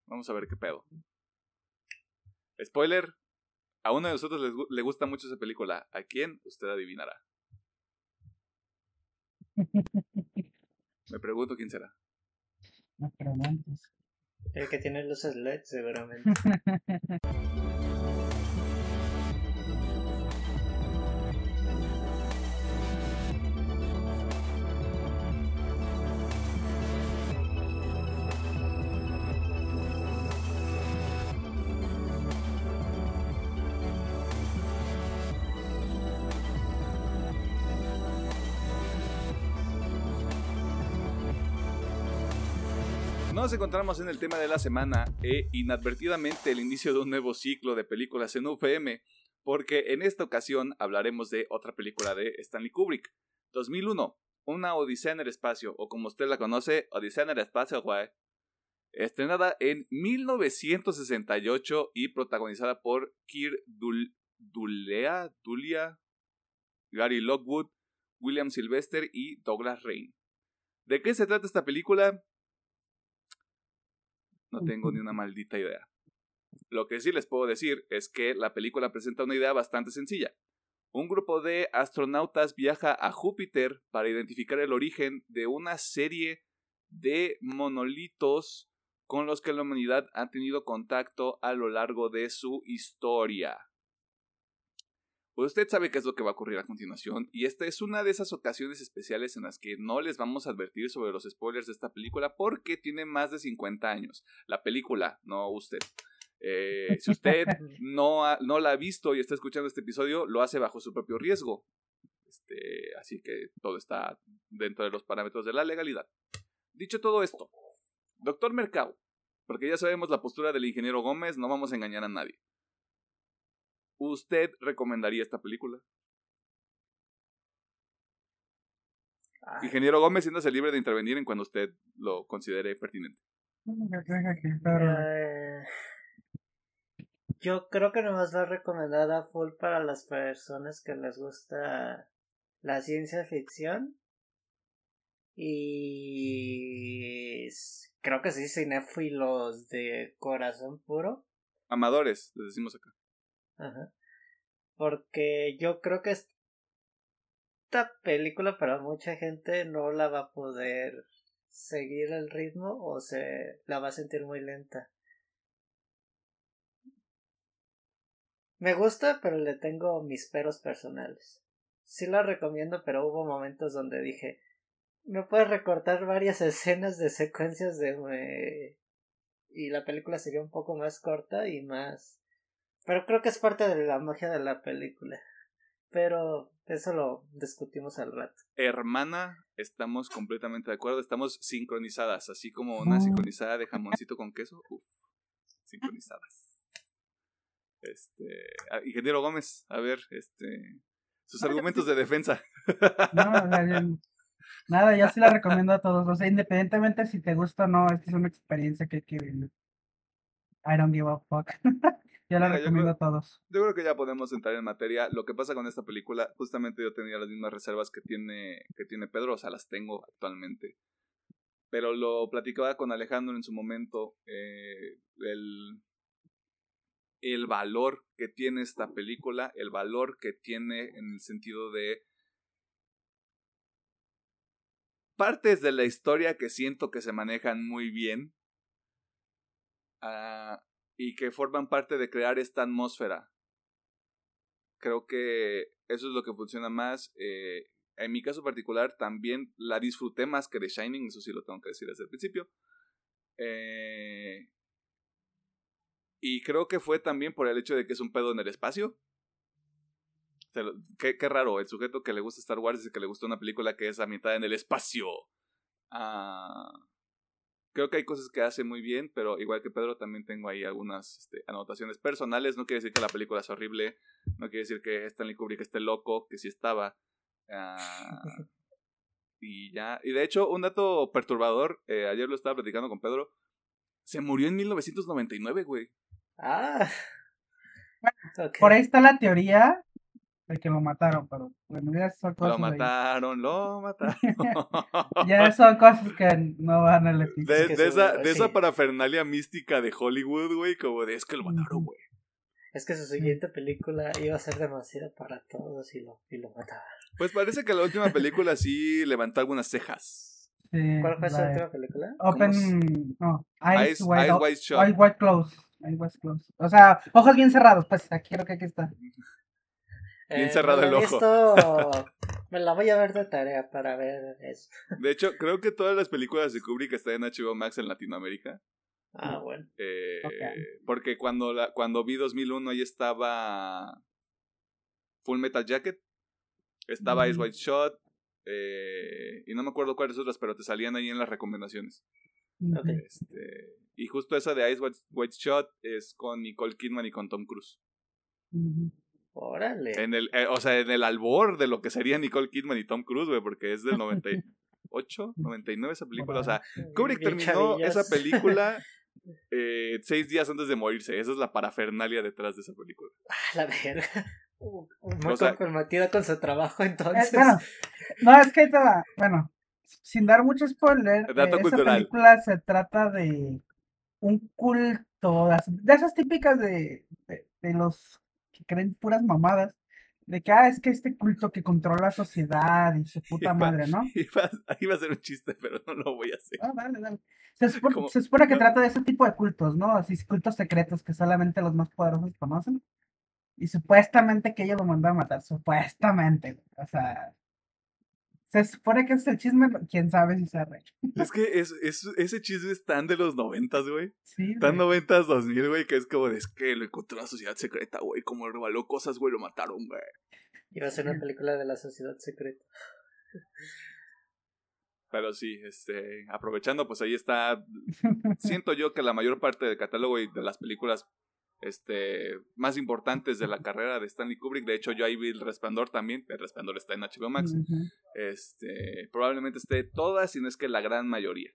A: Vamos a ver qué pedo. Spoiler, a uno de nosotros les le gusta mucho esa película. ¿A quién? Usted adivinará. [laughs] Me pregunto quién será.
B: No preguntes.
C: El que tiene luces LED, seguramente. [laughs]
A: Nos encontramos en el tema de la semana e inadvertidamente el inicio de un nuevo ciclo de películas en UPM, porque en esta ocasión hablaremos de otra película de Stanley Kubrick, 2001, Una Odisea en el Espacio, o como usted la conoce, Odisea en el Espacio. Estrenada en 1968 y protagonizada por Keir Dul Dulia, Gary Lockwood, William Sylvester y Douglas Rain. ¿De qué se trata esta película? No tengo ni una maldita idea. Lo que sí les puedo decir es que la película presenta una idea bastante sencilla. Un grupo de astronautas viaja a Júpiter para identificar el origen de una serie de monolitos con los que la humanidad ha tenido contacto a lo largo de su historia. Usted sabe qué es lo que va a ocurrir a continuación, y esta es una de esas ocasiones especiales en las que no les vamos a advertir sobre los spoilers de esta película porque tiene más de 50 años. La película, no usted. Eh, si usted [laughs] no, ha- no la ha visto y está escuchando este episodio, lo hace bajo su propio riesgo. Este, así que todo está dentro de los parámetros de la legalidad. Dicho todo esto, doctor Mercado, porque ya sabemos la postura del ingeniero Gómez, no vamos a engañar a nadie. ¿Usted recomendaría esta película?
C: Ay,
A: Ingeniero Gómez, siéntase libre de intervenir en cuando usted lo considere pertinente.
C: Eh, yo creo que nomás va recomendada full para las personas que les gusta la ciencia ficción. Y creo que sí, cinéfilos de corazón puro.
A: Amadores, les decimos acá.
C: Ajá. Porque yo creo que esta película para mucha gente no la va a poder seguir el ritmo o se la va a sentir muy lenta. Me gusta, pero le tengo mis peros personales. Sí la recomiendo, pero hubo momentos donde dije, me puedes recortar varias [laughs] escenas de secuencias de... y la película sería un poco más corta y más... Pero creo que es parte de la magia de la película. Pero eso lo discutimos al rato.
A: Hermana, estamos completamente de acuerdo. Estamos sincronizadas, así como una sincronizada de jamoncito con queso. Uf, sincronizadas. Este, ah, ingeniero Gómez, a ver, este, sus argumentos de defensa.
B: No, nada, yo sí la recomiendo a todos. O sea, independientemente si te gusta o no, esta es una experiencia que hay que vivir. I don't give a fuck. [laughs] Ya la recomiendo a todos.
A: Yo creo que ya podemos entrar en materia. Lo que pasa con esta película, justamente yo tenía las mismas reservas que tiene, que tiene Pedro, o sea, las tengo actualmente. Pero lo platicaba con Alejandro en su momento, eh, el, el valor que tiene esta película, el valor que tiene en el sentido de partes de la historia que siento que se manejan muy bien. Ah, y que forman parte de crear esta atmósfera. Creo que eso es lo que funciona más. Eh, en mi caso particular también la disfruté más que The Shining, eso sí lo tengo que decir desde el principio. Eh, y creo que fue también por el hecho de que es un pedo en el espacio. Qué, qué, raro, el sujeto que le gusta Star Wars dice que le gusta una película que es mitad en el espacio. Ah, creo que hay cosas que hace muy bien, pero igual que Pedro también tengo ahí algunas este, anotaciones personales. No quiere decir que la película es horrible, no quiere decir que Stanley Kubrick esté loco, que sí estaba. Ah, [laughs] y ya, y de hecho, un dato perturbador, eh, ayer lo estaba platicando con Pedro, se murió en 1999, güey.
C: Ah. [laughs]
B: Por ahí está la teoría de que lo mataron, pero bueno, ya son cosas.
A: Lo mataron, lo mataron. [laughs]
B: ya son cosas que no van a [laughs]
A: de, de, esa, de esa parafernalia mística de Hollywood, güey, como de es que lo mataron, güey.
C: Es que su siguiente película iba a ser demasiado para todos y lo, y lo mataron.
A: Pues parece que la última película sí levantó algunas cejas.
C: ¿Cuál fue su última película?
B: Open. No, Eyes, White, White, Eyes White Close. Eyes White Close. O sea, ojos bien cerrados, pues aquí creo que aquí está.
A: Bien eh, cerrado el ojo.
C: me la voy a ver de tarea para ver eso.
A: De hecho, creo que todas las películas de Kubrick están en HBO Max en Latinoamérica.
C: Ah, bueno.
A: Eh, porque cuando, la, cuando vi 2001 ahí estaba Full Metal Jacket, estaba Ice mm. White Shot, eh, y no me acuerdo cuáles otras, pero te salían ahí en las recomendaciones. Este, y justo esa de Ice White, Shot es con Nicole Kidman y con Tom Cruise.
C: Órale.
A: En el, eh, o sea, en el albor de lo que sería Nicole Kidman y Tom Cruise, güey, porque es del 98, 99 [laughs] esa película. O sea, Kubrick terminó esa película [laughs] eh, seis días antes de morirse. Esa es la parafernalia detrás de esa película.
C: Ah, la verga. [laughs] Muy o sea, comprometida con su trabajo, entonces.
B: Eh, bueno, no, es que, bueno, sin dar mucho spoiler, esa película se trata de un culto, de esas típicas de, de los que creen puras mamadas. De que, ah, es que este culto que controla la sociedad y su puta madre, ¿no?
A: Iba, a ser un chiste, pero no lo voy a hacer.
B: Ah, dale, dale. Se supone, que trata de ese tipo de cultos, ¿no? Así, cultos secretos que solamente los más poderosos conocen. Y supuestamente que ellos lo mandaron a matar, supuestamente. O sea, se supone que es el chisme, quién sabe si se real.
A: Es que es, ese chisme es tan de los noventas, güey. Sí. Tan noventas, dos mil, güey, que es como de, es que lo encontró la sociedad secreta, güey. Como revaló cosas, güey, lo mataron, güey.
C: Iba a ser una película de la sociedad secreta.
A: Pero sí, este, aprovechando, pues ahí está. [laughs] Siento yo que la mayor parte del catálogo y de las películas este, más importantes de la carrera de Stanley Kubrick. De hecho, yo ahí vi El Resplandor también. El Resplandor está en HBO Max. este, probablemente esté todas, si no es que la gran mayoría.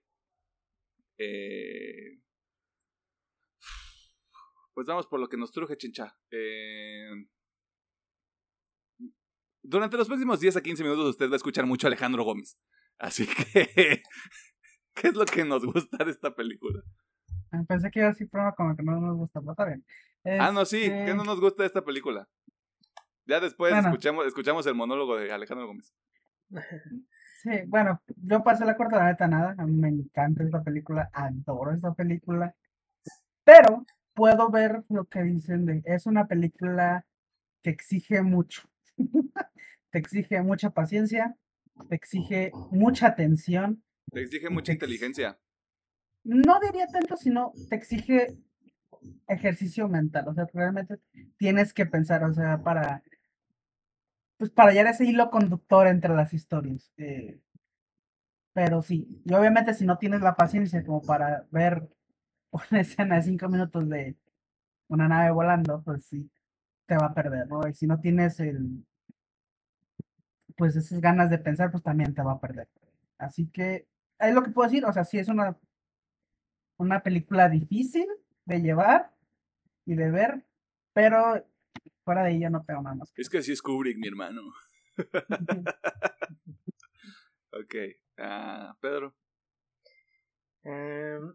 A: Eh, pues vamos por lo que nos truje, chincha. Eh, durante los próximos 10 a 15 minutos usted va a escuchar mucho a Alejandro Gómez. Así que, [laughs] ¿qué es lo que nos gusta de esta película?
B: Pensé que iba a decir prueba como que no nos gusta, pero está bien.
A: Ah, no, sí, ¿qué no este nos gusta esta película? Ya después
B: Bueno.
A: escuchamos, escuchamos el monólogo de Alejandro Gómez. [laughs]
B: Sí, bueno, yo pasé la corta, la neta, nada. A mí me encanta esta película, adoro esta película. Pero puedo ver lo que dicen de. Es una película que exige mucho. [laughs] te exige mucha paciencia, te exige mucha atención.
A: Te exige mucha
B: Ex-
A: inteligencia.
B: No diría tanto, sino te exige ejercicio mental. O sea, realmente tienes que pensar, o sea, para. Pues para hallar ese hilo conductor entre las historias. eh, pero sí, y obviamente si no tienes la paciencia como para ver una [laughs] escena de cinco minutos de una nave volando, pues sí, te va a perder, ¿no? Y si no tienes el, pues esas ganas de pensar, pues también te va a perder. Así que es lo que puedo decir, o sea, sí es una, una película difícil de llevar y de ver, pero fuera de ella no tengo nada más.
A: Es que así es Kubrick, mi hermano. [laughs] Ok. Ah, Pedro.
C: Em,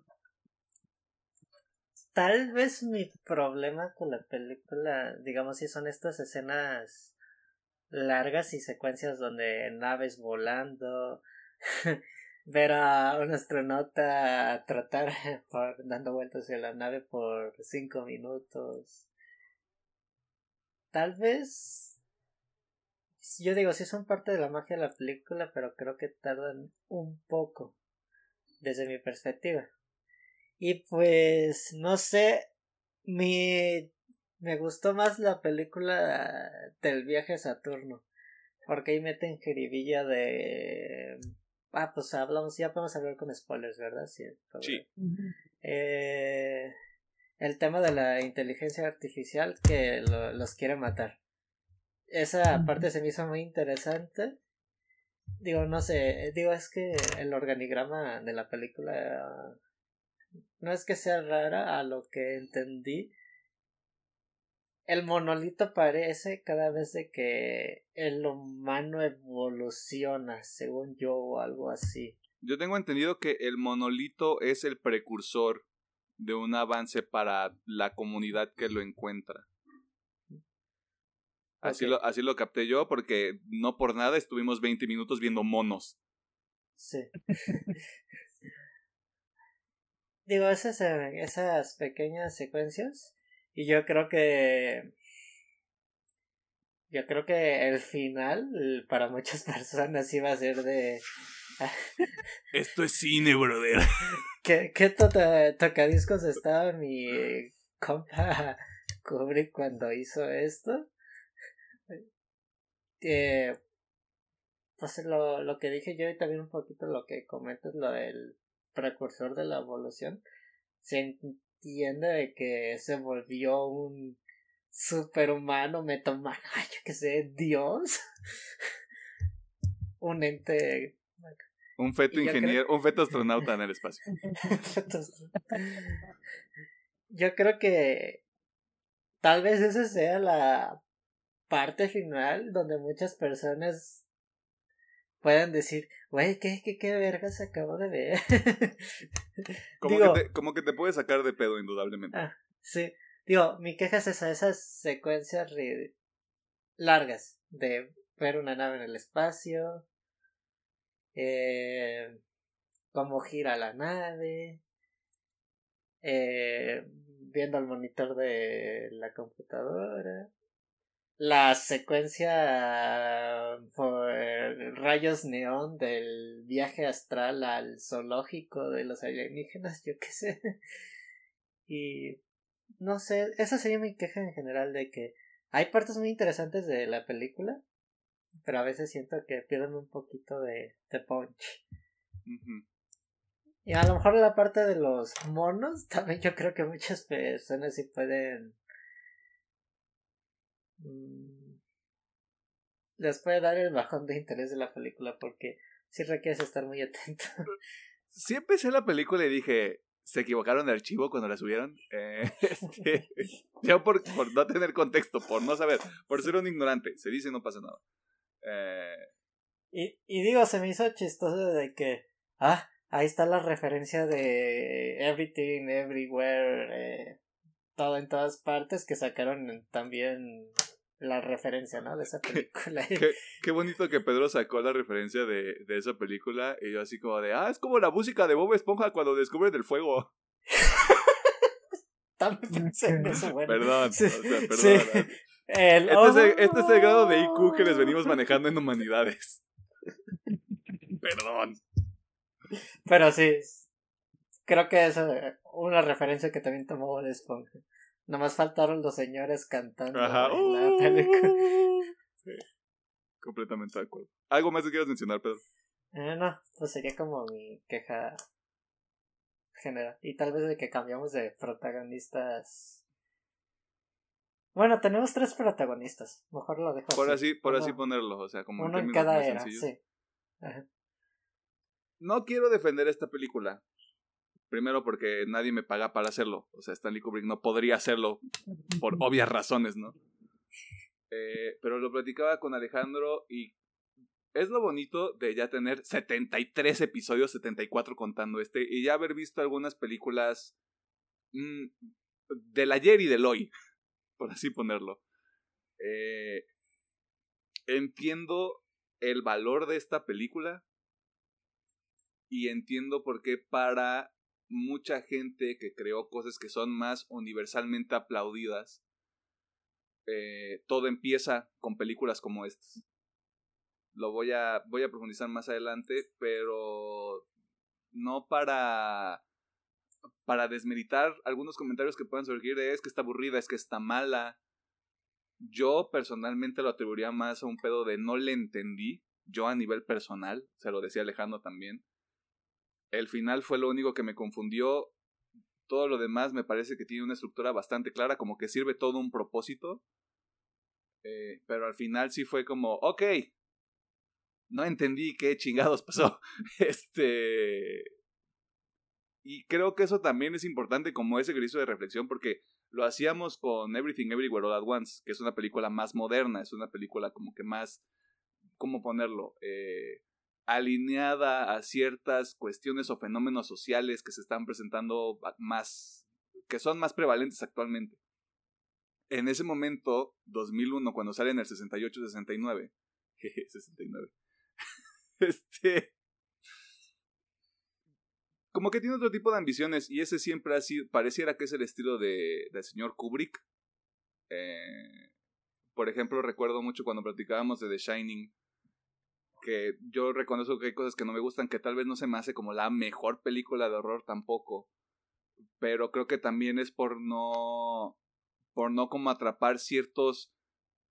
C: tal vez mi problema con la película, digamos, si son estas escenas largas y secuencias donde naves volando, [laughs] ver a un astronauta tratar [laughs] por dando vueltas en la nave por cinco minutos. Tal vez yo digo, sí son parte de la magia de la película, pero creo que tardan un poco desde mi perspectiva. Y pues, no sé, mi, me gustó más la película del viaje a Saturno, porque ahí meten jeribilla de... Ah, pues hablamos, ya podemos hablar con spoilers, ¿verdad? Sí.
A: Sí.
C: Eh, el tema de la inteligencia artificial que lo- los quiere matar. Esa parte se me hizo muy interesante. Digo, no sé, digo, es que el organigrama de la película no es que sea rara a lo que entendí. El monolito parece cada vez de que el humano evoluciona, según yo, o algo así.
A: Yo tengo entendido que el monolito es el precursor de un avance para la comunidad que lo encuentra. Así, lo, así lo capté yo porque no por nada estuvimos 20 minutos viendo monos.
C: Sí. [laughs] Digo, esas, eh, esas pequeñas secuencias. Y yo creo que. Yo creo que el final, para muchas [laughs] personas, iba a ser de. [laughs]
A: Esto es cine, brother. [laughs]
C: ¿Qué, qué tota- tocadiscos estaba mi compa Kubrick cuando hizo esto? Eh, pues lo, lo que dije yo y también un poquito lo que comentas, lo del precursor de la evolución, se entiende de que se volvió un superhumano, metomano, [laughs] ay, yo que sé, Dios. [laughs] un ente
A: Un feto ingeniero, un feto astronauta en el [laughs] espacio.
C: Yo creo que tal vez esa sea la parte final donde muchas personas puedan decir, güey, ¿qué, qué, qué vergas acabo de ver? [laughs]
A: Como,
C: Digo-
A: que te, como que te puede sacar de pedo, indudablemente.
C: Ah, sí, digo, mi queja es esa, esas secuencias largas de ver una nave en el espacio, eh, cómo gira la nave, eh, viendo el monitor de la computadora, la secuencia por rayos neón del viaje astral al zoológico de los alienígenas, yo qué sé. [laughs] Y no sé, esa sería mi queja en general de que hay partes muy interesantes de la película, pero a veces siento que pierden un poquito de, de punch. Y a lo mejor la parte de los monos, [laughs] también yo creo que muchas personas sí pueden... mm, les puede dar el bajón de interés de la película porque sí requieres estar muy atento. [laughs]
A: Sí empecé la película y dije, ¿se equivocaron de archivo cuando la subieron? [laughs] Eh, este, yo por, por no tener contexto, por no saber, por ser un ignorante, se dice no pasa nada. Eh,
C: Y, y digo, se me hizo chistoso de que, ah, ahí está la referencia de Everything, Everywhere, eh, todo en todas partes que sacaron también la referencia, ¿no? De esa [laughs] película.
A: qué, qué, bonito que Pedro sacó la referencia de, de, esa película y yo así como de, ah, es como la música de Bob Esponja cuando descubre el fuego. [laughs]
C: También pensé en eso, bueno.
A: Perdón, sí, o sea, perdón. Sí. [laughs] El, este, es el, este, es el, grado de IQ que les venimos manejando en humanidades. Perdón.
C: Pero sí, creo que es una referencia que también tomó Bob Esponja. Nomás faltaron los señores cantando Ajá. en la película. [laughs]
A: Sí. Completamente de acuerdo. ¿Algo más que quieras mencionar, Pedro?
C: Eh, no, pues sería como mi queja general. Y tal vez de que cambiamos de protagonistas. Bueno, tenemos tres protagonistas. Mejor lo dejo
A: por así. por así ponerlo, o sea, como
C: uno en cada era, sí.
A: No quiero defender esta película. Primero porque nadie me paga para hacerlo. O sea, Stanley Kubrick no podría hacerlo por [laughs] obvias razones, ¿no? Eh, pero lo platicaba con Alejandro y es lo bonito de ya tener 73 episodios, 74 contando este, y ya haber visto algunas películas mmm, del ayer y del hoy, [laughs] por así ponerlo. Eh, entiendo el valor de esta película y entiendo por qué para mucha gente que creó cosas que son más universalmente aplaudidas, eh, todo empieza con películas como estas. Lo voy a, voy a profundizar más adelante, pero no para para desmeritar algunos comentarios que puedan surgir de es que está aburrida, es que está mala. Yo personalmente lo atribuiría más a un pedo de no le entendí, yo a nivel personal, se lo decía Alejandro también. El final fue lo único que me confundió. Todo lo demás me parece que tiene una estructura bastante clara, como que sirve todo un propósito. Eh, pero al final sí fue como, ok, no entendí qué chingados pasó. [laughs] este. Y creo que eso también es importante como ese grito de reflexión porque lo hacíamos con Everything Everywhere All At Once, que es una película más moderna, es una película como que más, ¿cómo ponerlo? Eh, alineada a ciertas cuestiones o fenómenos sociales que se están presentando más, que son más prevalentes actualmente. En ese momento, 2001, cuando sale en el 68-69, 69, [laughs] [laughs] este, como que tiene otro tipo de ambiciones y ese siempre ha sido, pareciera que es el estilo de, del señor Kubrick. Eh, por ejemplo, recuerdo mucho cuando platicábamos de The Shining, que yo reconozco que hay cosas que no me gustan, que tal vez no se me hace como la mejor película de horror tampoco, pero creo que también es por no, por no como atrapar ciertos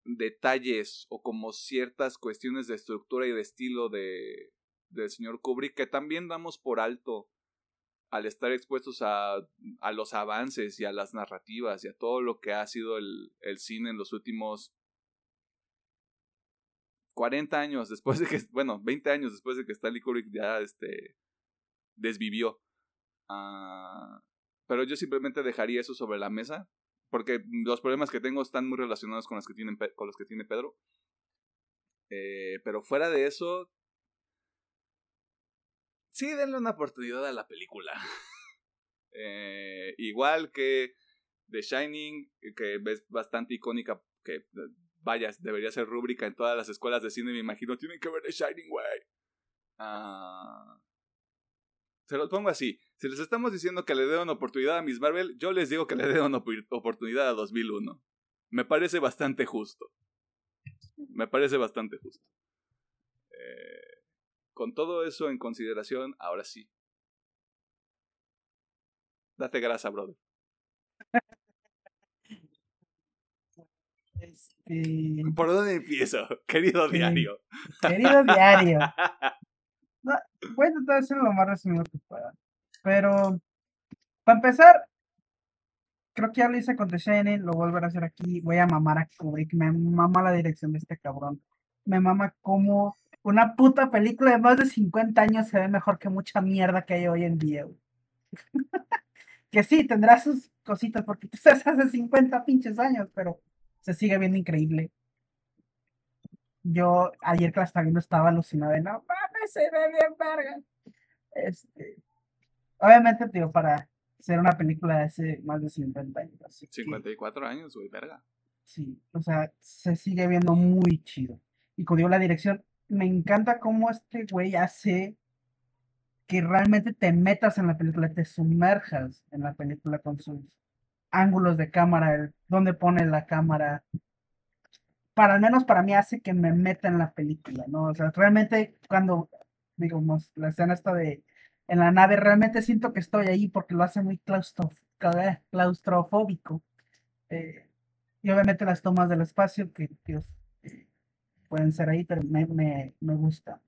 A: detalles o como ciertas cuestiones de estructura y de estilo de del señor Kubrick que también damos por alto al estar expuestos a, a los avances y a las narrativas y a todo lo que ha sido el, el cine en los últimos 40 años después de que, [laughs] bueno, 20 años después de que Stanley Kubrick ya este, desvivió. Uh, pero yo simplemente dejaría eso sobre la mesa, porque los problemas que tengo están muy relacionados con los que, tienen, con los que tiene Pedro. Eh, pero fuera de eso, sí, denle una oportunidad a la película. [laughs] eh, igual que The Shining, que es bastante icónica, que vaya, debería ser rúbrica en todas las escuelas de cine, me imagino, tienen que ver The Shining Way. Ah, se los pongo así. Si les estamos diciendo que le den una oportunidad a Miss Marvel, yo les digo que le den una oportunidad a 2001. Me parece bastante justo. Me parece bastante justo. Eh, con todo eso en consideración, ahora sí. Date grasa, brother.
B: Este,
A: ¿Por dónde empiezo, [laughs] querido diario?
B: Querido diario. [laughs] voy a tratar de hacer lo más resumido que pueda. Pero, para empezar, creo que ya lo hice con The Shining, lo volveré a hacer aquí. Voy a mamar a Kubrick, me mama la dirección de este cabrón. Me mama como una puta película de más de 50 años se ve mejor que mucha mierda que hay hoy en día. [laughs] que sí, tendrá sus cositas, porque tú estás hace 50 pinches años, pero se sigue viendo increíble. Yo ayer que la estaba viendo estaba alucinado de no mames, se ve bien verga. Este, obviamente, digo, para ser una película de hace más de 50 años.
A: 54 años, güey, verga.
B: Sí, o sea, se sigue viendo muy chido. Y como digo, la dirección, me encanta cómo este güey hace que realmente te metas en la película, te sumerjas en la película con sus ángulos de cámara, el, dónde pone la cámara. Para al menos para mí hace que me meta en la película, ¿no? O sea, realmente cuando, digamos, la escena está de en la nave, realmente siento que estoy ahí porque lo hace muy claustrofóbico. Eh, y obviamente las tomas del espacio, que Dios, pueden ser ahí, pero me, me, me gusta.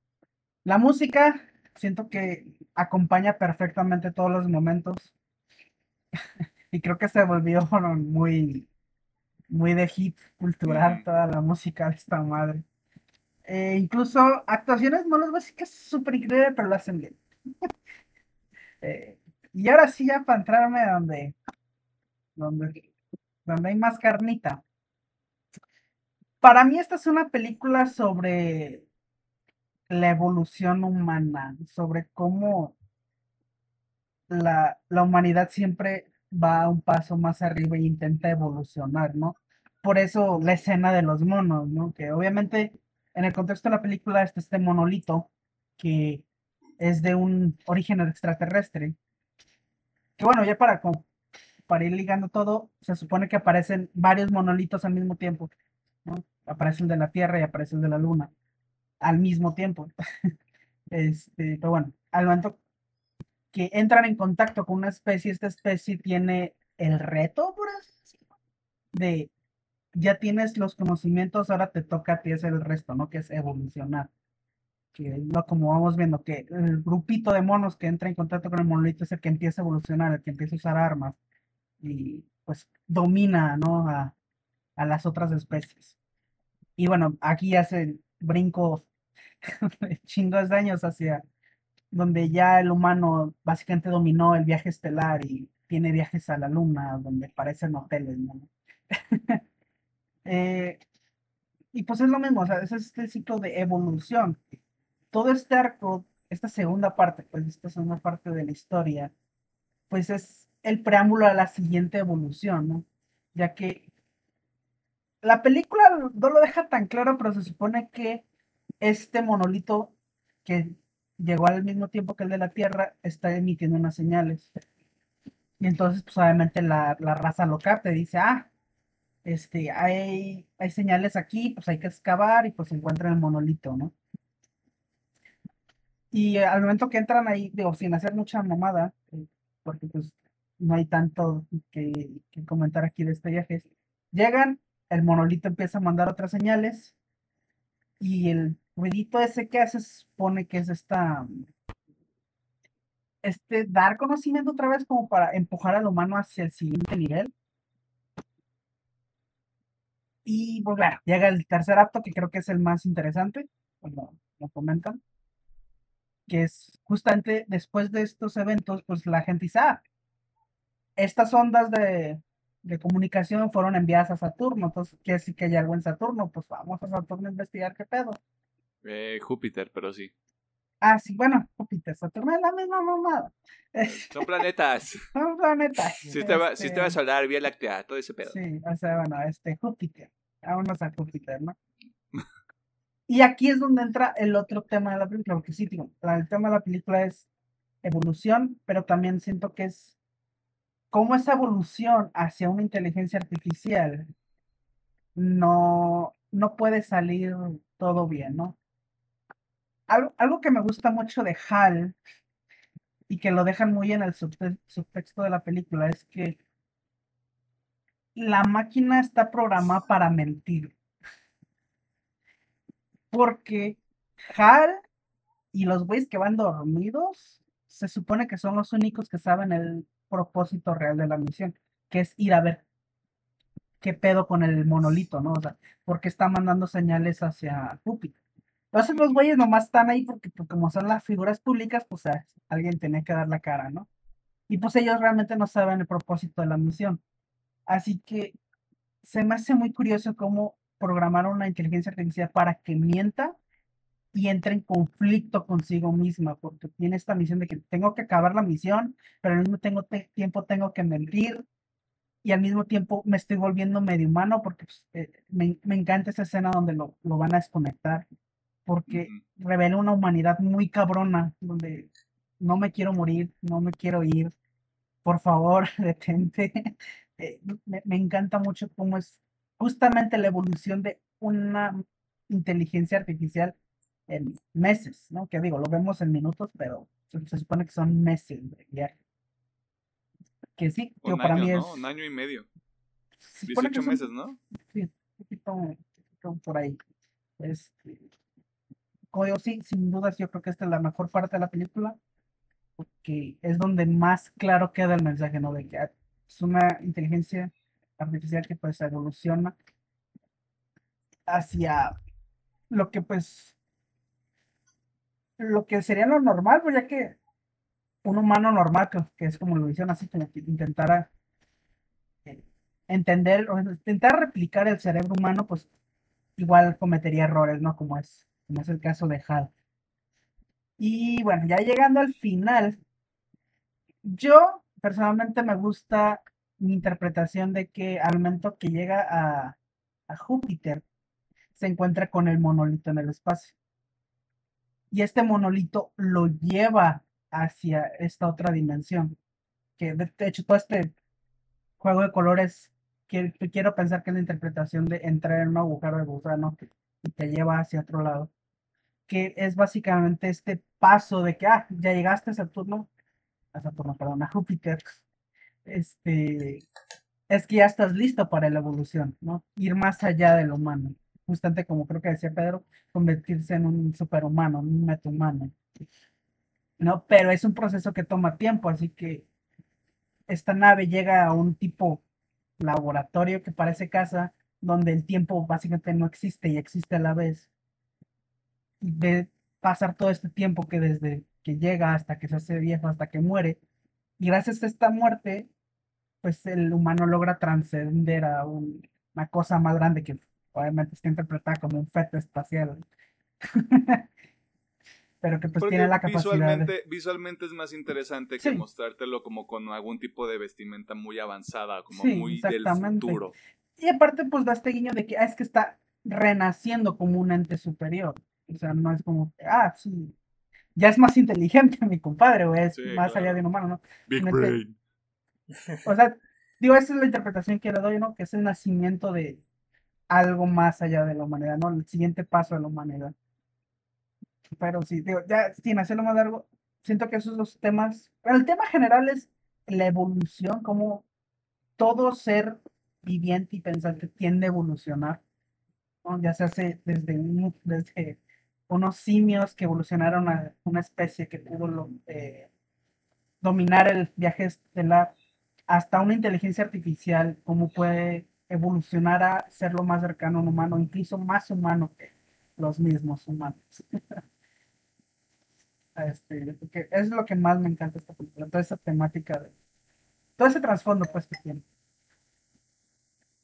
B: La música, siento que acompaña perfectamente todos los momentos. [laughs] y creo que se volvió [laughs] muy, muy de hit cultural toda la música de esta madre. Eh, incluso actuaciones no las voy a decir que es súper increíble, pero lo hacen bien. [laughs] Eh, y ahora sí, ya para entrarme donde, donde, donde hay más carnita. Para mí esta es una película sobre la evolución humana, sobre cómo la, la humanidad siempre va un paso más arriba e intenta evolucionar, ¿no? Por eso la escena de los monos, ¿no? Que obviamente en el contexto de la película está este monolito que es de un origen extraterrestre. Que bueno, ya para, para ir ligando todo, se supone que aparecen varios monolitos al mismo tiempo. ¿no? Aparece el de la Tierra y aparece el de la Luna al mismo tiempo. [laughs] este, pero bueno, al momento que entran en contacto con una especie, esta especie tiene el reto, por así de ya tienes los conocimientos, ahora te toca a ti hacer el resto, ¿no? Que es evolucionar que como vamos viendo, que el grupito de monos que entra en contacto con el monolito es el que empieza a evolucionar, el que empieza a usar armas y pues domina, ¿no? A, a las otras especies. Y bueno, aquí hace brinco [laughs] chingos de años hacia donde ya el humano básicamente dominó el viaje estelar y tiene viajes a la luna, donde parecen hoteles, ¿no? [laughs] eh, y pues es lo mismo, o sea, es este ciclo de evolución todo este arco, esta segunda parte, pues esta segunda parte de la historia, pues es el preámbulo a la siguiente evolución, ¿no? Ya que la película no lo deja tan claro, pero se supone que este monolito que llegó al mismo tiempo que el de la Tierra está emitiendo unas señales. Y entonces, pues obviamente la, la raza local te dice, ah, este, hay, hay señales aquí, pues hay que excavar y pues se encuentra el monolito, ¿no? Y al momento que entran ahí, digo, sin hacer mucha mamada, eh, porque pues no hay tanto que, comentar aquí de este viaje, llegan, el monolito empieza a mandar otras señales y el ruidito ese que hace supone que es esta este dar conocimiento otra vez como para empujar al humano hacia el siguiente nivel. Y pues bueno, llega el tercer acto que creo que es el más interesante, como lo comentan que es justamente después de estos eventos, pues la gente dice, ah, estas ondas de, comunicación fueron enviadas a Saturno, entonces quiere decir que hay algo en Saturno, pues vamos a Saturno a investigar qué pedo.
A: Eh, Júpiter, pero sí.
B: Ah, sí, bueno, Júpiter, Saturno es la misma mamada.
A: Son planetas. [laughs]
B: Son planetas.
A: Sistema, este sistema solar, Vía Láctea, todo ese pedo.
B: Sí, o sea, bueno, este, Júpiter. Vámonos a Júpiter, ¿no? [laughs] Y aquí es donde entra el otro tema de la película, porque sí, digo, el tema de la película es evolución, pero también siento que es cómo esa evolución hacia una inteligencia artificial no, no puede salir todo bien, ¿no? Algo, algo que me gusta mucho de HAL y que lo dejan muy en el subtexto de la película es que la máquina está programada para mentir porque Hal y los güeyes que van dormidos se supone que son los únicos que saben el propósito real de la misión, que es ir a ver qué pedo con el monolito, ¿no? O sea, porque está mandando señales hacia Júpiter. Entonces los güeyes nomás están ahí porque, pues, como son las figuras públicas, pues alguien tenía que dar la cara, ¿no? Y pues ellos realmente no saben el propósito de la misión. Así que se me hace muy curioso cómo programaron una inteligencia artificial para que mienta y entre en conflicto consigo misma, porque tiene esta misión de que tengo que acabar la misión, pero al mismo tiempo tengo que mentir y al mismo tiempo me estoy volviendo medio humano porque pues, eh, me, me encanta esa escena donde lo, lo van a desconectar porque revela una humanidad muy cabrona, donde no me quiero morir, no me quiero ir, por favor, [laughs] detente. Eh, me, me encanta mucho cómo es justamente la evolución de una inteligencia artificial en meses, ¿no? Que digo, lo vemos en minutos, pero se, se supone que son meses de viaje. Que sí, tío, para mí
A: ¿no?
B: es...
A: Un año y medio.
B: se supone que
A: 18
B: son-
A: meses, ¿no?
B: Sí, un poquito, un poquito por ahí. Este, como sí, sin dudas yo creo que esta es la mejor parte de la película, porque es donde más claro queda el mensaje, ¿no? De que es una inteligencia artificial que pues evoluciona hacia lo que pues lo que sería lo normal, pues ya que un humano normal, que, es como lo hicieron así, como que intentara eh, entender o intentar replicar el cerebro humano, pues igual cometería errores, ¿no? Como es, como es el caso de Hal. Y bueno, ya llegando al final, yo personalmente me gusta mi interpretación de que al momento que llega a, a Júpiter, se encuentra con el monolito en el espacio. Y este monolito lo lleva hacia esta otra dimensión. Que de hecho todo este juego de colores que, que quiero pensar que es la interpretación de entrar en un agujero de gusano y te lleva hacia otro lado. Que es básicamente este paso de que, ah, ya llegaste a Saturno, a Saturno, perdón, a Júpiter. Este, es que ya estás listo para la evolución, ¿no? Ir más allá del humano. Justamente como creo que decía Pedro, convertirse en un superhumano, en un metahumano. ¿No? Pero es un proceso que toma tiempo, así que esta nave llega a un tipo laboratorio que parece casa, donde el tiempo básicamente no existe y existe a la vez. Ve pasar todo este tiempo que desde que llega hasta que se hace viejo, hasta que muere. Y gracias a esta muerte, pues el humano logra trascender a un- una cosa más grande que obviamente está interpretada como un feto espacial. [laughs] Pero que pues
A: Porque
B: tiene la capacidad de...
A: visualmente, visualmente es más interesante que mostrártelo como con algún tipo de vestimenta muy avanzada, como
B: Sí,
A: muy del futuro.
B: Y aparte, pues da este guiño de que ah, es que está renaciendo como un ente superior. O sea, no es como, ah, sí, ya es más inteligente [laughs] mi compadre, o es
A: Sí,
B: más allá de un humano, ¿no?
A: Big. Brain.
B: O sea, digo, esa es la interpretación que le doy, ¿no? Que es el nacimiento de algo más allá de la humanidad, ¿no? El siguiente paso de la humanidad. Pero sí, digo, ya sin hacerlo más largo, siento que esos dos temas, el tema general es la evolución, como todo ser viviente y pensante tiende a evolucionar, ¿no? Ya se hace desde, desde unos simios que evolucionaron a una especie que pudo eh, dominar el viaje estelar, hasta una inteligencia artificial, cómo puede evolucionar a ser lo más cercano a un humano, incluso más humano que los mismos humanos. [laughs] Este, es lo que más me encanta esta película, toda esa temática de, todo ese trasfondo pues que tiene.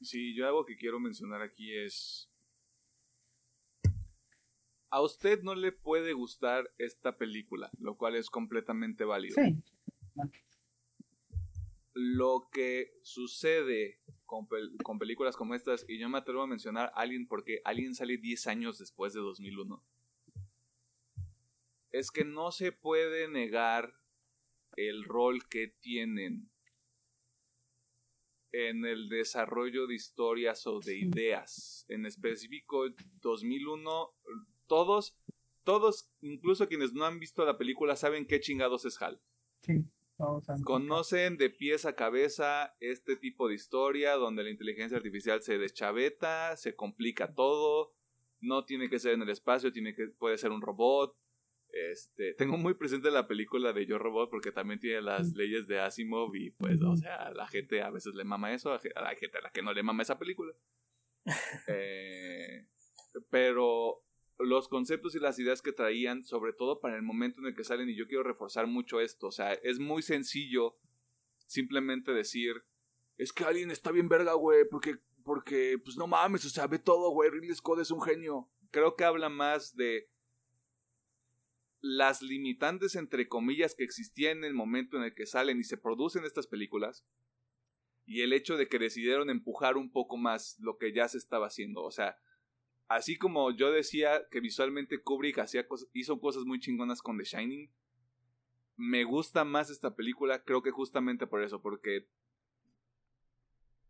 A: Sí, yo algo que quiero mencionar aquí es... A usted no le puede gustar esta película, lo cual es completamente válido.
B: Sí,
A: Lo que sucede con, pel- con películas como estas, y yo me atrevo a mencionar Alien porque Alien sale 10 años después de 2001, es que no se puede negar el rol que tienen en el desarrollo de historias o de ideas. En específico, 2001, todos, todos, incluso quienes no han visto la película, saben qué chingados es HAL.
B: sí.
A: Conocen de pies a cabeza este tipo de historia donde la inteligencia artificial se deschaveta, se complica todo, no tiene que ser en el espacio, tiene que, puede ser un robot. Este, tengo muy presente la película de Yo Robot porque también tiene las leyes de Asimov y pues, o sea, la gente a veces le mama eso, a la gente a la que no le mama esa película. [laughs] Eh, pero los conceptos y las ideas que traían, sobre todo para el momento en el que salen, y yo quiero reforzar mucho esto, o sea, es muy sencillo simplemente decir, es que alguien está bien verga, güey, porque, porque, pues no mames, o sea, ve todo, güey, Ridley Scott es un genio. Creo que habla más de las limitantes, entre comillas, que existían en el momento en el que salen y se producen estas películas, y el hecho de que decidieron empujar un poco más lo que ya se estaba haciendo. O sea, así como yo decía que visualmente Kubrick hacía hizo cosas muy chingonas con The Shining, me gusta más esta película, creo que justamente por eso, porque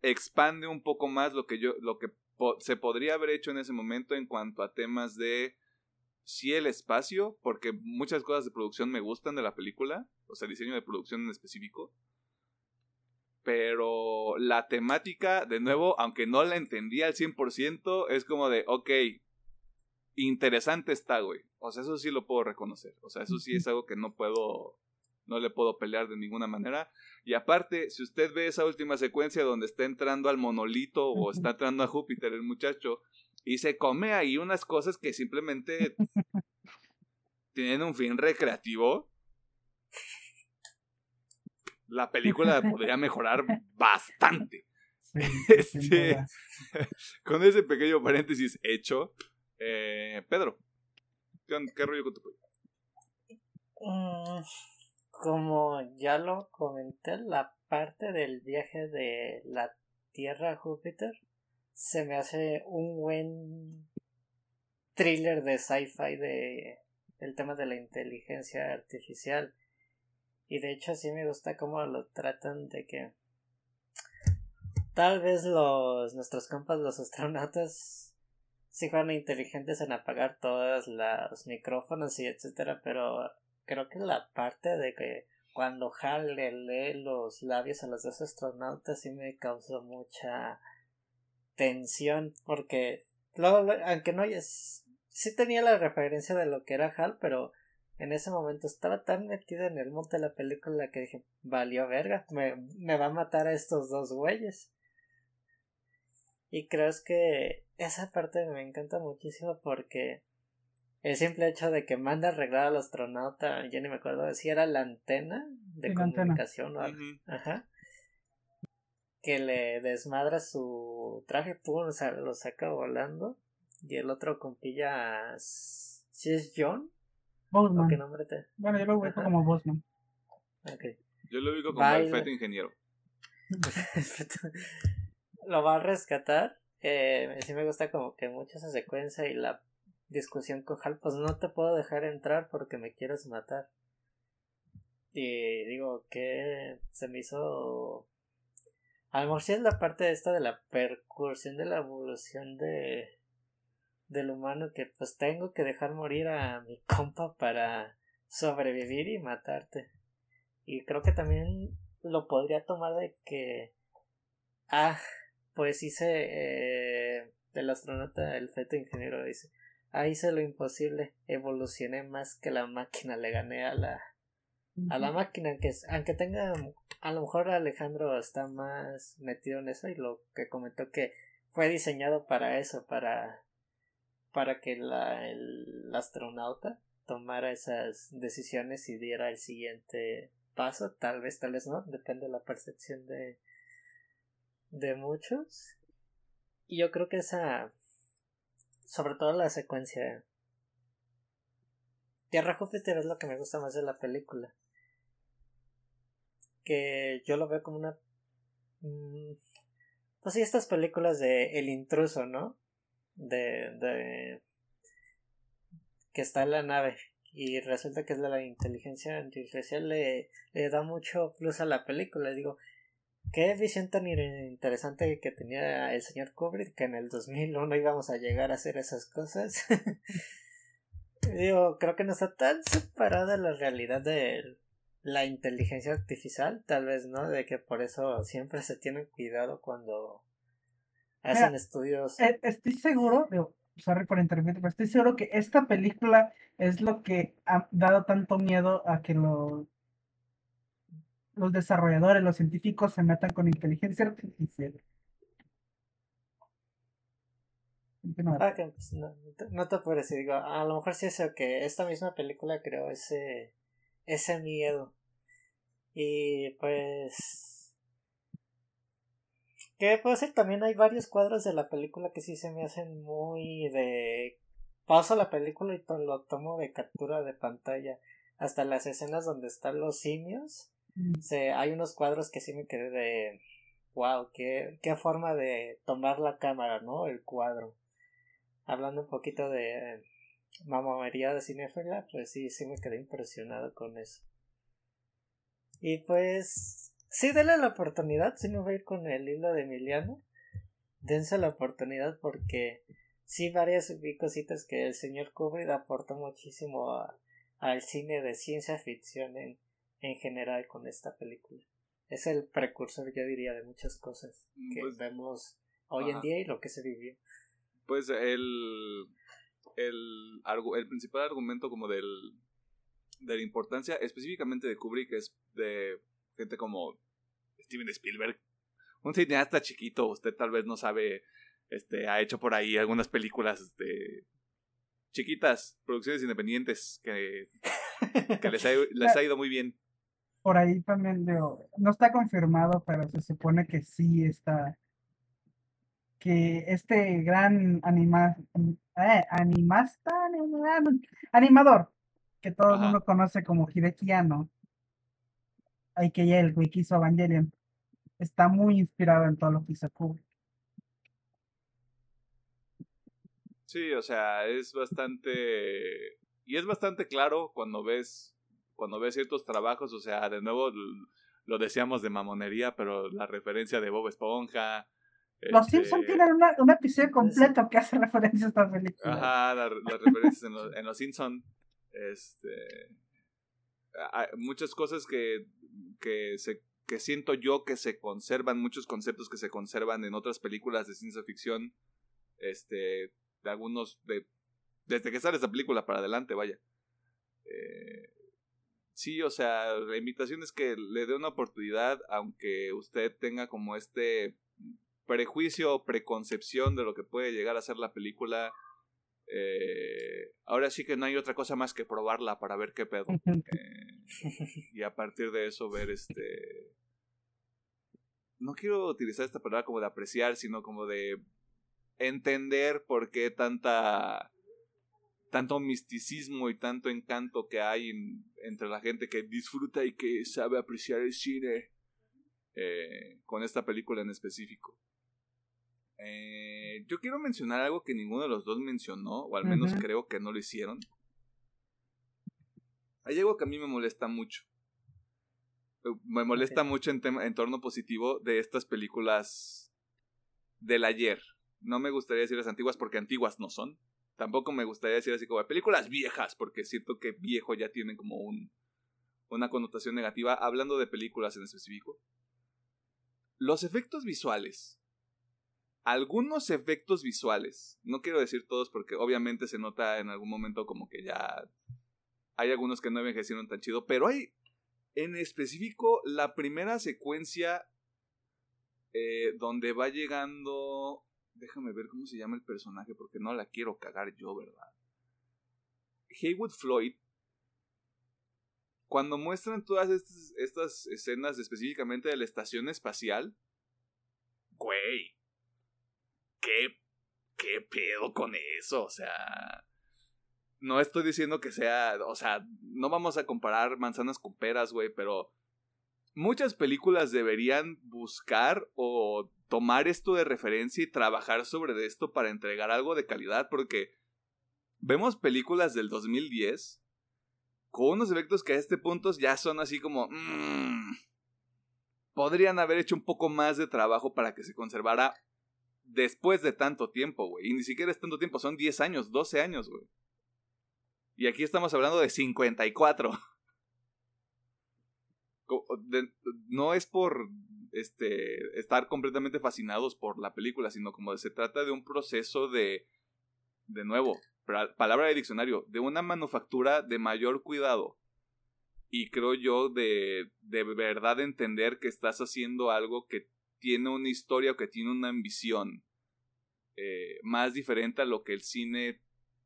A: expande un poco más lo que yo, lo que se podría haber hecho en ese momento en cuanto a temas de sí el espacio, porque muchas cosas de producción me gustan de la película, o sea, diseño de producción en específico. Pero la temática, de nuevo, aunque no la entendía al 100%, es como de, ok, interesante está, güey. O sea, eso sí lo puedo reconocer. O sea, eso sí es algo que no puedo, no le puedo pelear de ninguna manera. Y aparte, si usted ve esa última secuencia donde está entrando al monolito o está entrando a Júpiter el muchacho y se come ahí unas cosas que simplemente [laughs] tienen un fin recreativo, la película podría mejorar [laughs] bastante. [laughs] este, con ese pequeño paréntesis hecho, eh, Pedro, ¿qué, rollo con tu
C: mm, como ya lo comenté, la parte del viaje de la Tierra a Júpiter se me hace un buen thriller de sci-fi de el tema de la inteligencia artificial y de hecho sí me gusta cómo lo tratan de que tal vez los nuestros compas los astronautas sí fueron inteligentes en apagar todos los micrófonos y etcétera pero creo que la parte de que cuando Hal le lee los labios a los dos astronautas sí me causó mucha tensión porque luego aunque no sí tenía la referencia de lo que era Hal pero en ese momento estaba tan metido en el mundo de la película que dije valió verga me, me va a matar a estos dos güeyes y creo que esa parte me encanta muchísimo porque el simple hecho de que manda a arreglar al astronauta, ya ni me acuerdo si era la antena de comunicación o algo. Ajá. Que le desmadra su traje, pum, o sea, lo saca volando. Y el otro compilla. ¿Si es John?
B: Bosman.
C: ¿Qué nombre te?
B: Bueno, yo lo ubico como Bosman.
C: Okay.
A: Yo lo ubico como el feto ingeniero. [laughs]
C: lo va a rescatar. Eh, sí me gusta como que mucho esa secuencia y la discusión con Hal, pues no te puedo dejar entrar porque me quieres matar. Y digo que se me hizo... A lo mejor sí es la parte esta de la percursión de la evolución de del humano que pues tengo que dejar morir a mi [laughs] compa para sobrevivir y matarte. Y creo que también lo podría tomar de que ah pues hice eh, del astronauta el feto ingeniero dice ahí hice lo imposible, evolucioné más que la máquina, le gané a la a la máquina, aunque, aunque tenga a lo mejor Alejandro está más metido en eso y lo que comentó que fue diseñado para eso, para para que la, el astronauta tomara esas decisiones y diera el siguiente paso, tal vez, tal vez no, depende de la percepción de de muchos. Y yo creo que esa sobre todo la secuencia. Tierra Júpiter es lo que me gusta más de la película. Que yo lo veo como una. Mm, pues sí, estas películas de El intruso, ¿no? De. de que está en la nave y resulta que es de la inteligencia artificial le, le da mucho plus a la película. Digo, Qué visión tan interesante que tenía el señor Kubrick que en el 2001 íbamos a llegar a hacer esas cosas. [laughs] Digo, creo que no está tan separada la realidad de la inteligencia artificial, tal vez, ¿no? De que por eso siempre se tienen cuidado cuando hacen estudios.
B: Eh, estoy seguro, digo, sorry por interrumpir, pero estoy seguro que esta película es lo que ha dado tanto miedo a que lo los desarrolladores, los científicos se metan con inteligencia artificial.
C: Ah, pues, no, no, te puedo decir, digo, a lo mejor sí es que esta misma película creó ese, ese miedo. Y pues... ¿Qué puedo decir? También hay varios cuadros de la película que sí se me hacen muy de... Paso la película y lo tomo de captura de pantalla. Hasta las escenas donde están los simios se, hay unos cuadros que sí me quedé de. wow, qué, qué forma de tomar la cámara, ¿no? El cuadro. Hablando un poquito de mamamería de cinéfila, pues sí, sí me quedé impresionado con eso. Y pues, sí, denle la oportunidad, si no voy a ir con el hilo de Emiliano. Dense la oportunidad porque sí, varias cositas que el señor Kubrick aportó muchísimo al cine de ciencia ficción en, en general con esta película. Es el precursor, yo diría, de muchas cosas que pues, vemos hoy en día y lo que se vivió.
A: Pues el, el, el principal argumento como del, de la importancia específicamente de Kubrick es de gente como Steven Spielberg. Un cineasta chiquito, usted tal vez no sabe, este, ha hecho por ahí algunas películas este, chiquitas, producciones independientes que, que les, ha, [laughs] les ha ido muy bien.
B: Por ahí también veo, no está confirmado, pero se supone que sí está que este gran anima, eh, animasta, animador, que todo el mundo conoce como Hideki Anno, hay que ya el güey que hizo Evangelion, está muy inspirado en todo lo que hizo Kubrick.
A: Sí, o sea, es bastante y es bastante claro cuando ves cuando ves ciertos trabajos, o sea, de nuevo lo decíamos de mamonería, pero la referencia de Bob Esponja,
B: los este Simpsons tienen un episodio completo que hace referencia a esta película.
A: Ajá, las referencias en, los, en los Simpsons. Este, hay muchas cosas que, que, se, que siento yo que se conservan, muchos conceptos que se conservan en otras películas de ciencia ficción. Este, de algunos, de, desde que sale esta película para adelante, vaya. Eh, sí, o sea, la invitación es que le dé una oportunidad, aunque usted tenga como este prejuicio o preconcepción de lo que puede llegar a ser la película. Eh, ahora sí que no hay otra cosa más que probarla para ver qué pedo. [laughs] Eh, y a partir de eso ver este... No quiero utilizar esta palabra como de apreciar, sino como de entender por qué tanta tanto misticismo y tanto encanto que hay entre la gente que disfruta y que sabe apreciar el cine eh, con esta película en específico. Eh, yo quiero mencionar algo que ninguno de los dos mencionó, o al menos creo que no lo hicieron. Hay algo que a mí me molesta mucho. Eh, me molesta mucho en, tema, en torno positivo de estas películas del ayer. No me gustaría decir las antiguas porque antiguas no son. Tampoco me gustaría decir así como películas viejas porque siento que viejo ya tiene como un, una connotación negativa. Hablando de películas en específico. Los efectos visuales algunos efectos visuales. No quiero decir todos porque obviamente se nota en algún momento como que ya hay algunos que no envejecieron tan chido, pero hay en específico la primera secuencia eh, donde va llegando... Déjame ver cómo se llama el personaje porque no la quiero cagar yo, ¿verdad? Haywood Floyd. Cuando muestran todas estas, estas escenas específicamente de la estación espacial, güey, ¿qué, qué pedo con eso? O sea, no estoy diciendo que sea, o sea, no vamos a comparar manzanas con peras, güey, pero muchas películas deberían buscar o tomar esto de referencia y trabajar sobre esto para entregar algo de calidad, porque vemos películas del 2010 con unos efectos que a este punto ya son así como... Mmm, podrían haber hecho un poco más de trabajo para que se conservara después de tanto tiempo, güey. Y ni siquiera es tanto tiempo, son 10 años, 12 años, güey. Y aquí estamos hablando de 54. [laughs] no es por este estar completamente fascinados por la película, sino como se trata de un proceso de de nuevo, palabra de diccionario, de una manufactura de mayor cuidado. Y creo yo de de verdad entender que estás haciendo algo que tiene una historia o que tiene una ambición eh, más diferente a lo que el cine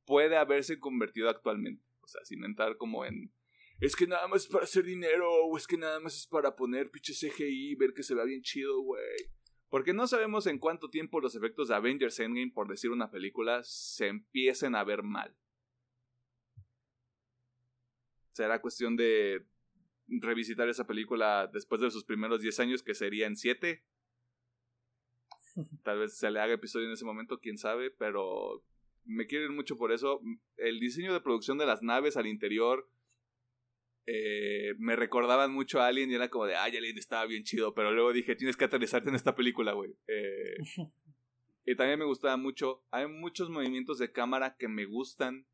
A: puede haberse convertido actualmente. O sea, sin entrar como en... Es que nada más es para hacer dinero, o es que nada más es para poner pinche CGI ver que se vea bien chido, güey. Porque no sabemos en cuánto tiempo los efectos de Avengers Endgame, por decir una película, se empiecen a ver mal. Será cuestión de revisitar esa película después de sus primeros 10 años, que serían 7, [laughs] Tal vez se le haga episodio en ese momento, quién sabe, pero me quieren mucho por eso. El diseño de producción de las naves al interior eh, me recordaban mucho a Alien y era como de, ay, Alien estaba bien chido, pero luego dije, tienes que aterrizarte en esta película, güey. Eh, [laughs] y también me gustaba mucho, hay muchos movimientos de cámara que me gustan,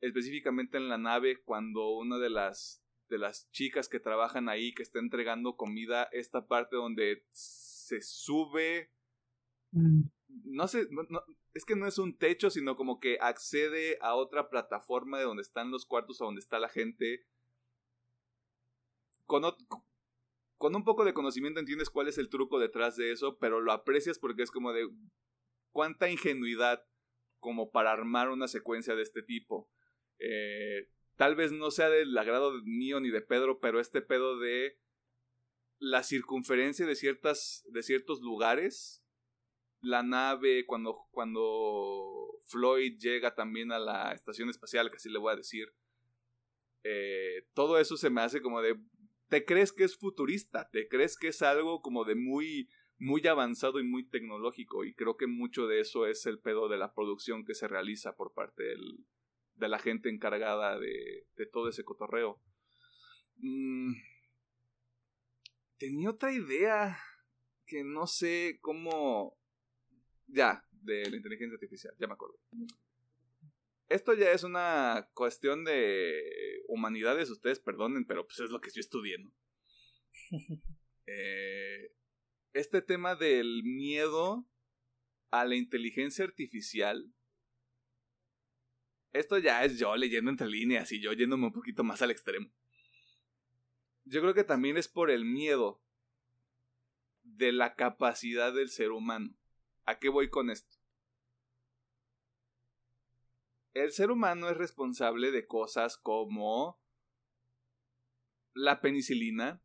A: específicamente en la nave, cuando una de las, de las chicas que trabajan ahí, que está entregando comida, esta parte donde se sube... Mm. No sé, es que no es un techo, sino como que accede a otra plataforma de donde están los cuartos, a donde está la gente. Con, con un poco de conocimiento entiendes cuál es el truco detrás de eso, pero lo aprecias porque es como de cuánta ingenuidad como para armar una secuencia de este tipo. Eh, tal vez no sea del agrado mío ni de Pedro, pero este pedo de la circunferencia de ciertas de ciertos lugares la nave cuando cuando Floyd llega también a la estación espacial que así le voy a decir eh, todo eso se me hace como de te crees que es futurista te crees que es algo como de muy muy avanzado y muy tecnológico y creo que mucho de eso es el pedo de la producción que se realiza por parte del, de la gente encargada de, de todo ese cotorreo. Mm, tenía otra idea que no sé cómo... Ya, de la inteligencia artificial, ya me acuerdo. Esto ya es una cuestión de humanidades, ustedes perdonen, pero pues es lo que yo estudié, ¿no? [laughs] Eh, este tema del miedo a la inteligencia artificial. Esto ya es yo leyendo entre líneas y yo yéndome un poquito más al extremo. Yo creo que también es por el miedo de la capacidad del ser humano. ¿A qué voy con esto? El ser humano es responsable de cosas como la penicilina,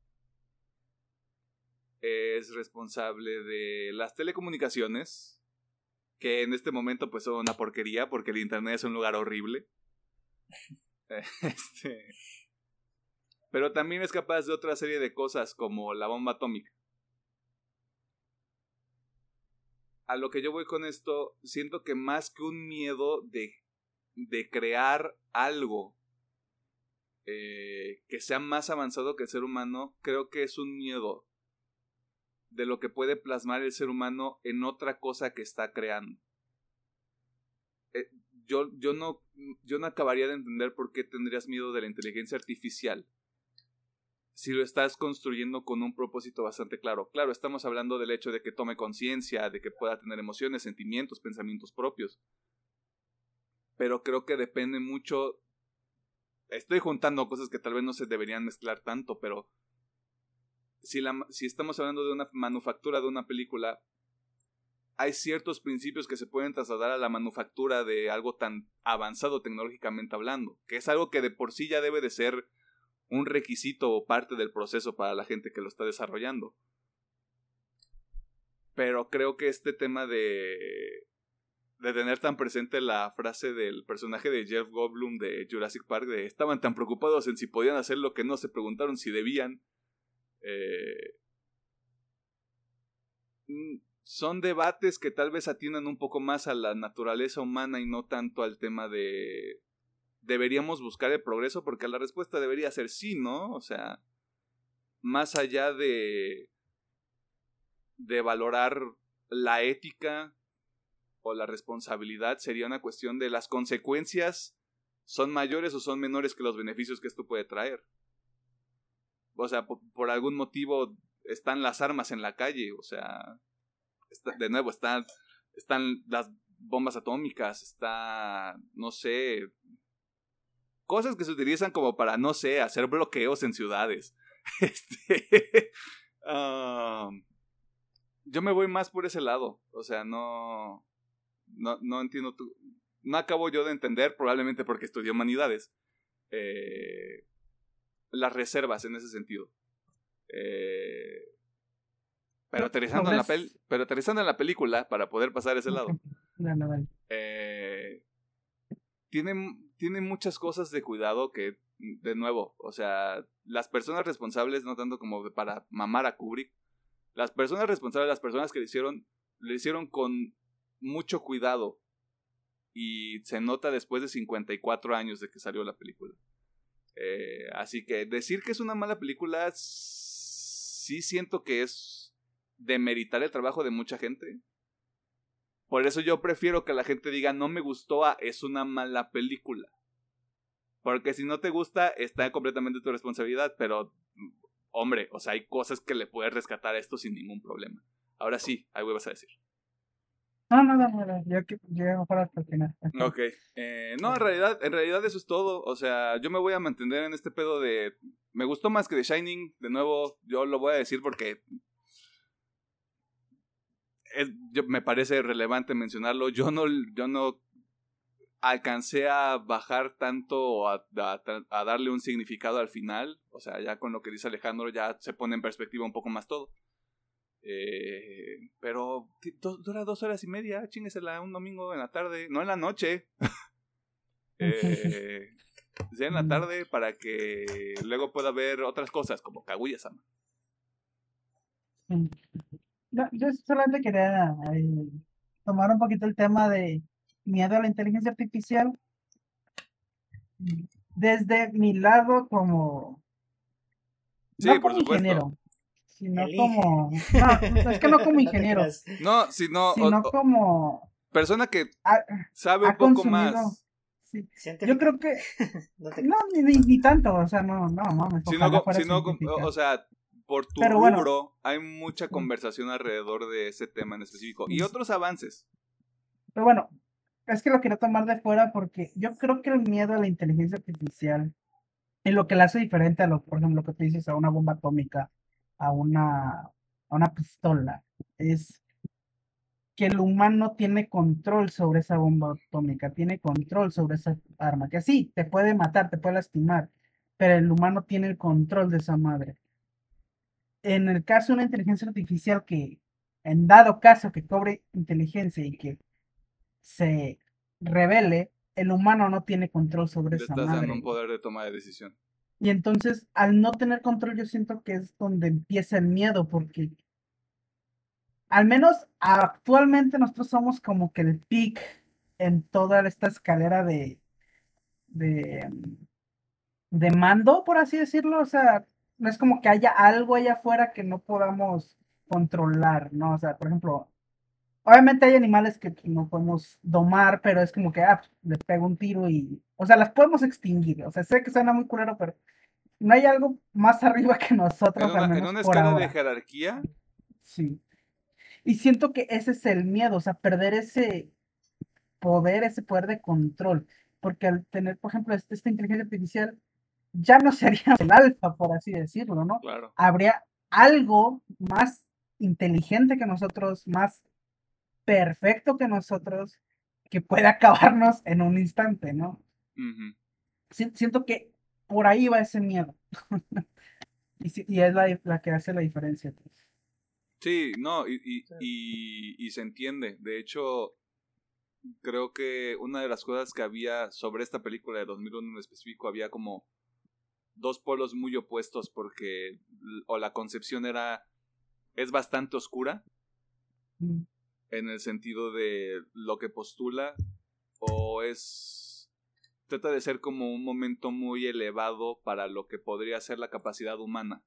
A: es responsable de las telecomunicaciones, que en este momento pues son una porquería porque el Internet es un lugar horrible. [laughs] este... Pero también es capaz de otra serie de cosas como la bomba atómica. A lo que yo voy con esto, siento que más que un miedo de, de crear algo eh, que sea más avanzado que el ser humano, creo que es un miedo de lo que puede plasmar el ser humano en otra cosa que está creando. Eh, yo, yo, no, yo no acabaría de entender por qué tendrías miedo de la inteligencia artificial si lo estás construyendo con un propósito bastante claro. Claro, estamos hablando del hecho de que tome conciencia, de que pueda tener emociones, sentimientos, pensamientos propios. Pero creo que depende mucho... Estoy juntando cosas que tal vez no se deberían mezclar tanto, pero si, la, si estamos hablando de una manufactura de una película, hay ciertos principios que se pueden trasladar a la manufactura de algo tan avanzado tecnológicamente hablando, que es algo que de por sí ya debe de ser un requisito o parte del proceso para la gente que lo está desarrollando. Pero creo que este tema de de tener tan presente la frase del personaje de Jeff Goldblum de Jurassic Park de estaban tan preocupados en si podían hacer lo que no se preguntaron si debían eh, mm, son debates que tal vez atiendan un poco más a la naturaleza humana y no tanto al tema de deberíamos buscar el progreso porque la respuesta debería ser sí, ¿no? O sea, más allá de de valorar la ética o la responsabilidad sería una cuestión de las consecuencias son mayores o son menores que los beneficios que esto puede traer o sea, por, algún motivo están las armas en la calle, o sea, de nuevo, están, están las bombas atómicas, está, no sé, cosas que se utilizan como para, no sé, hacer bloqueos en ciudades. [laughs] Este, yo me voy más por ese lado, o sea, no, no, no entiendo, tu, no acabo yo de entender, probablemente porque estudié humanidades. Eh, las reservas en ese sentido. Eh, pero, aterrizando en la pero aterrizando en la película, para poder pasar a ese lado, eh, tiene, tiene muchas cosas de cuidado que, de nuevo, o sea, las personas responsables, no tanto como para mamar a Kubrick, las personas responsables, las personas que le hicieron, lo hicieron con mucho cuidado y se nota después de 54 años de que salió la película. Eh, así que decir que es una mala película, sí siento que es demeritar el trabajo de mucha gente. Por eso yo prefiero que la gente diga no me gustó, a, es una mala película. Porque si no te gusta, está completamente tu responsabilidad, pero hombre, o sea, hay cosas que le puedes rescatar a esto sin ningún problema. Ahora sí, algo vas a decir.
B: No, no, no, no, yo llego para hasta el final.
A: Ok. Eh, no, en realidad, en realidad eso es todo. O sea, yo me voy a mantener en este pedo de. Me gustó más que The Shining. De nuevo, yo lo voy a decir porque. Me parece relevante mencionarlo. Yo no, yo no alcancé a bajar tanto o a, a, darle un significado al final. O sea, ya con lo que dice Alejandro, ya se pone en perspectiva un poco más todo. Eh, pero dura dos horas y media, chinguesela un domingo en la tarde, no en la noche. [laughs] eh, en la tarde para que luego pueda ver otras cosas como Kaguya-sama.
B: Yo solamente quería eh, tomar un poquito el tema de miedo a la inteligencia artificial desde mi lado como
A: sí, por supuesto
B: sino como. No, es que no como [laughs] ingeniero.
A: No, sino.
B: Sino como.
A: Persona que sabe un poco más.
B: Yo creo que. [laughs] no, ni, ni, tanto, o sea, no, no, no.
A: Sino, o sea, por tu rubro hay mucha conversación alrededor de ese tema en específico y otros avances.
B: Pero bueno, es que lo quiero tomar de fuera porque yo creo que el miedo a la inteligencia artificial es lo que la hace diferente a lo, por ejemplo, lo que tú dices a una bomba atómica a una, a una pistola es que el humano tiene control sobre esa bomba atómica, tiene control sobre esa arma, que sí, te puede matar, te puede lastimar, pero el humano tiene el control de esa madre. En el caso de una inteligencia artificial que, en dado caso que cobre inteligencia y que se revele, el humano no tiene control sobre esa
A: estás
B: madre.
A: dando un poder de toma de decisión.
B: Y entonces, al no tener control, yo siento que es donde empieza el miedo, porque al menos actualmente nosotros somos como que el pic en toda esta escalera de, de, de mando, por así decirlo. O sea, no es como que haya algo allá afuera que no podamos controlar, ¿no? O sea, por ejemplo, Obviamente hay animales que no podemos domar, pero es como que, ah, pues, le pego un tiro y, o sea, las podemos extinguir. O sea, sé que suena muy culero, pero no hay algo más [laughs] arriba que nosotros.
A: En una, en una escala de jerarquía.
B: Sí. Y siento que ese es el miedo, o sea, perder ese poder, ese poder de control. Porque al tener, por ejemplo, este, esta inteligencia artificial, ya no sería el alfa, por así decirlo, ¿no?
A: Claro.
B: Habría algo más inteligente que nosotros, más perfecto que nosotros que puede acabarnos en un instante, ¿no? siento que por ahí va ese miedo. [laughs] y, es la, que hace la diferencia. Pues.
A: Sí, no, y, y, se entiende. De hecho, creo que una de las cosas que había sobre esta película de 2001 en específico había como dos polos muy opuestos porque o la concepción era es bastante oscura mm en el sentido de lo que postula o es trata de ser como un momento muy elevado para lo que podría ser la capacidad humana.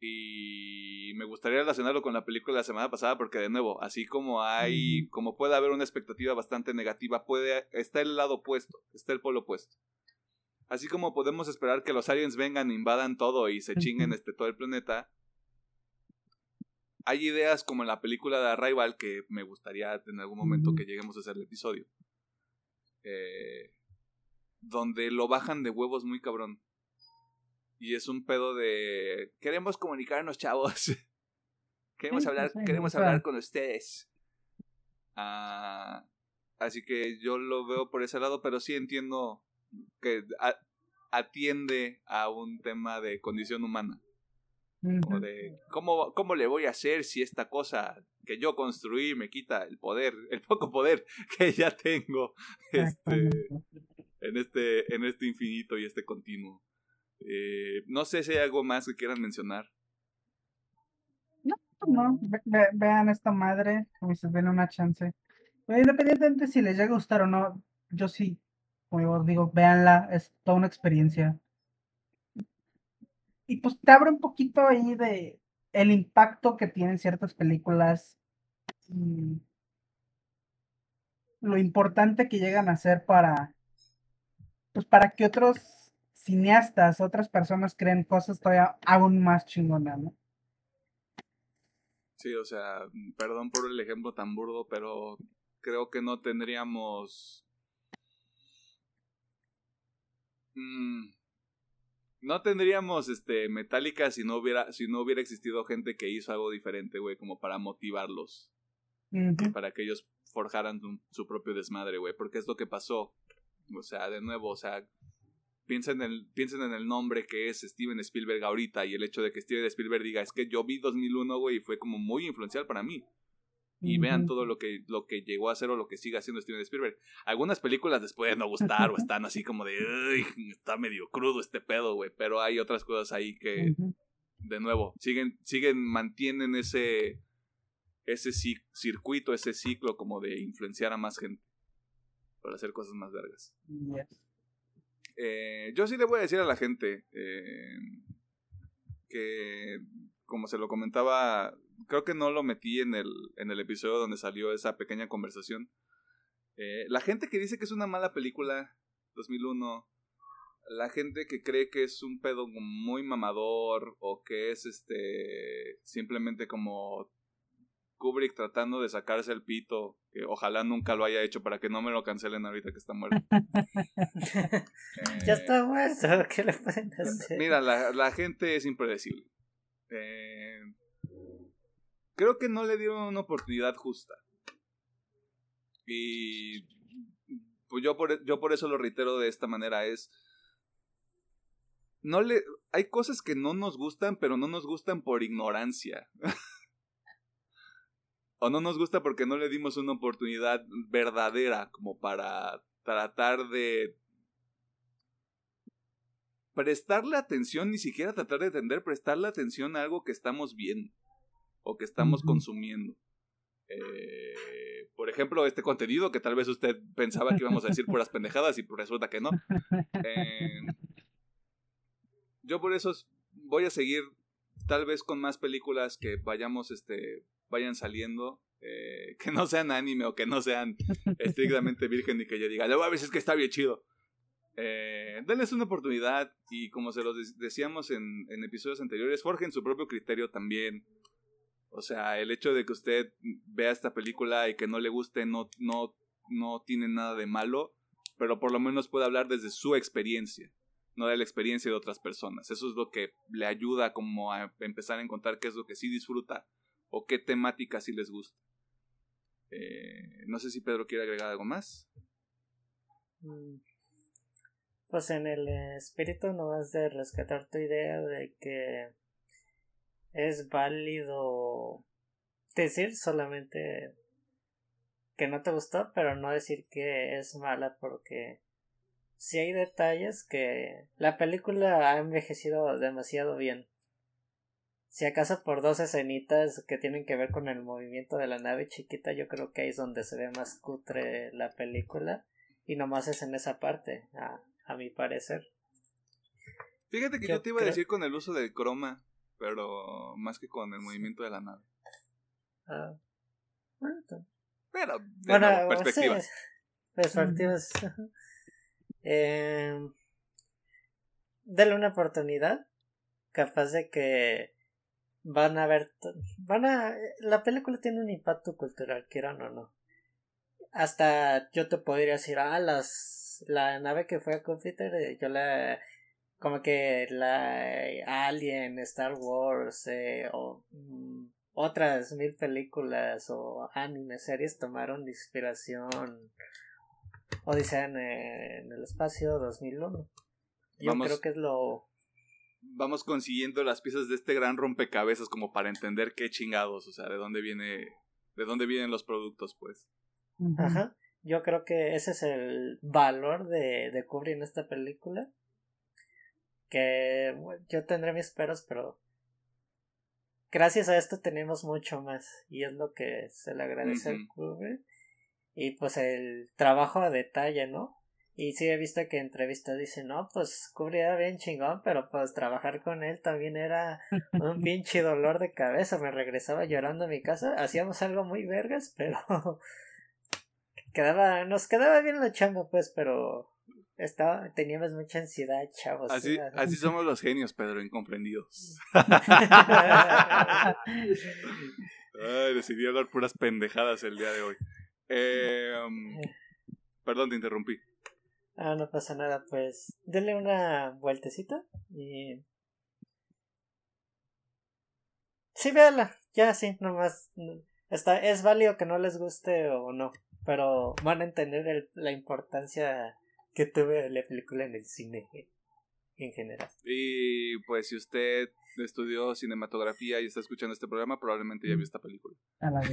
A: Y me gustaría relacionarlo con la película de la semana pasada porque de nuevo, así como hay, como puede haber una expectativa bastante negativa, puede está el lado opuesto, está el polo opuesto. Así como podemos esperar que los aliens vengan, invadan todo y se chinguen este todo el planeta, hay ideas como en la película de Arrival que me gustaría en algún momento que lleguemos a hacer el episodio. Eh, donde lo bajan de huevos muy cabrón. Y es un pedo de queremos comunicarnos, chavos. [laughs] queremos hablar, queremos hablar con ustedes. Ah, así que yo lo veo por ese lado, pero sí entiendo que atiende a un tema de condición humana de ¿cómo, ¿cómo le voy a hacer si esta cosa que yo construí me quita el poder, el poco poder [laughs] que ya tengo este, en, este, en este infinito y este continuo? Eh, no sé si hay algo más que quieran mencionar.
B: No, no, vean esta madre, como se den una chance. independientemente si les llega a gustar o no, yo sí, como digo, véanla, es toda una experiencia. Y pues te abre un poquito ahí de el impacto que tienen ciertas películas y lo importante que llegan a ser para pues para que otros cineastas, otras personas creen cosas todavía aún más chingonas, ¿no?
A: Sí, o sea, perdón por el ejemplo tan burdo, pero creo que no tendríamos... Mm, no tendríamos este Metallica si no hubiera si no hubiera existido gente que hizo algo diferente, güey, como para motivarlos. Para que ellos forjaran su propio desmadre, güey, porque es lo que pasó. O sea, de nuevo, o sea, piensen en, el, piensen en el nombre que es Steven Spielberg ahorita y el hecho de que Steven Spielberg diga, es que yo vi 2001, güey, y fue como muy influencial para mí. Y vean todo lo que, lo que llegó a hacer o lo que sigue haciendo Steven Spielberg. Algunas películas les pueden no gustar o están así como de, Uy, está medio crudo este pedo, güey. Pero hay otras cosas ahí que, de nuevo, siguen, siguen, mantienen ese, ese circuito, ese ciclo como de influenciar a más gente para hacer cosas más largas. Eh, yo sí le voy a decir a la gente eh, que, como se lo comentaba, creo que no lo metí en el, en el episodio donde salió esa pequeña conversación. Eh, la gente que dice que es una mala película, 2001, la gente que cree que es un pedo muy mamador o que es este simplemente como Kubrick tratando de sacarse el pito, que ojalá nunca lo haya hecho para que no me lo cancelen ahorita que está muerto. [laughs]
C: ya está muerto, ¿qué le pueden hacer?
A: Mira, la, gente es impredecible. Eh, creo que no le dieron una oportunidad justa. Y pues yo por, yo por eso lo reitero de esta manera, es... No le, hay cosas que no nos gustan, pero no nos gustan por ignorancia. [laughs] o no nos gusta porque no le dimos una oportunidad verdadera como para tratar de prestarle atención, ni siquiera tratar de entender, prestarle atención a algo que estamos viendo o que estamos consumiendo. Eh, por ejemplo, este contenido que tal vez usted pensaba que íbamos a decir puras pendejadas y resulta que no. Eh, yo por eso voy a seguir tal vez con más películas que vayamos este vayan saliendo, eh, que no sean anime o que no sean estrictamente virgen y que yo diga, a veces es que está bien chido. Eh, denles una oportunidad y como se los decíamos en, episodios anteriores, forjen su propio criterio también. O sea, el hecho de que usted vea esta película y que no le guste no, no, no tiene nada de malo, pero por lo menos puede hablar desde su experiencia, no de la experiencia de otras personas. Eso es lo que le ayuda como a empezar a encontrar qué es lo que sí disfruta o qué temática sí les gusta. Eh, no sé si Pedro quiere agregar algo más.
C: Mm. Pues en el espíritu no vas de rescatar tu idea de que es válido decir solamente que no te gustó, pero no decir que es mala porque si hay detalles que la película ha envejecido demasiado bien. Si acaso por dos escenitas que tienen que ver con el movimiento de la nave chiquita, yo creo que ahí es donde se ve más cutre la película. Y nomás es en esa parte, a, a mi parecer.
A: Fíjate que yo, te iba a decir con el uso del croma, pero más que con el movimiento de la nave. Ah, bueno, pero, bueno, perspectivas.
C: perspectivas. eh, dale una oportunidad. Capaz de que van a ver, van a, la película tiene un impacto cultural, quieran o no. Hasta yo te podría decir, ah, las, la nave que fue a Confiter, eh, yo la, como que la Alien, Star Wars, eh, o mm, otras mil películas o anime series tomaron inspiración o dicen en el espacio 2001. Yo creo que es lo
A: vamos consiguiendo las piezas de este gran rompecabezas como para entender qué chingados, o sea, de dónde viene, de dónde vienen los productos, pues.
C: Ajá. Yo creo que ese es el valor de, de Kubrick en esta película. Que yo tendré mis peros, pero gracias a esto tenemos mucho más y es lo que se le agradece al Kubrick y pues el trabajo a detalle, ¿no? Y sí he visto que entrevistas dicen, no, pues cubría bien chingón, pero pues trabajar con él también era [laughs] un pinche dolor de cabeza. Me regresaba llorando a mi casa. Hacíamos algo muy vergas, pero [laughs] quedaba, nos quedaba bien la chamba, pues, pero estaba, teníamos mucha ansiedad, chavos.
A: Así, [laughs] así somos los genios, Pedro, incomprendidos. Ay, decidí hablar puras pendejadas el día de hoy. Em, perdón, te interrumpí.
C: Ah, no pasa nada, pues denle una vueltecita y... Sí, véala, ya sí, nomás. Está, es válido que no les guste o no, pero van a entender la importancia que tuve la película en el cine en general.
A: Y pues si usted estudió cinematografía y está escuchando este programa, probablemente ya vio esta película.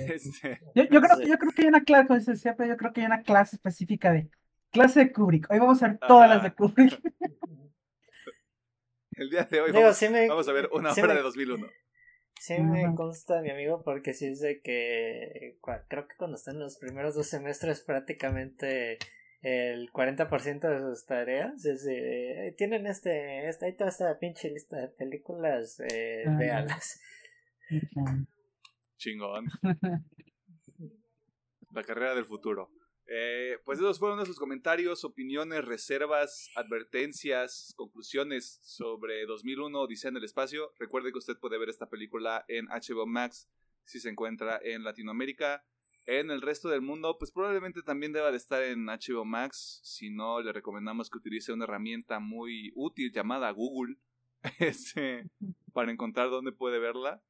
B: Este, [laughs] yo, yo, creo, yo creo que hay una clase, siempre yo creo que hay una clase específica de clase de Kubrick. Hoy vamos a ver todas las de Kubrick. [laughs]
A: El día de hoy vamos, a ver una hora de 2001.
C: Sí me consta mi amigo porque sí de que creo que cuando están los primeros dos semestres prácticamente el 40% de sus tareas es tienen este, esta, toda esta pinche lista de películas, eh,
A: Chingón. [laughs] La carrera del futuro. Eh, pues esos fueron nuestros comentarios, opiniones, reservas, advertencias, conclusiones sobre 2001 Odisea en el espacio. Recuerde que usted puede ver esta película en HBO Max si se encuentra en Latinoamérica. En el resto del mundo, pues probablemente también deba de estar en HBO Max. Si no, le recomendamos que utilice una herramienta muy útil llamada Google [laughs] este, para encontrar dónde puede verla.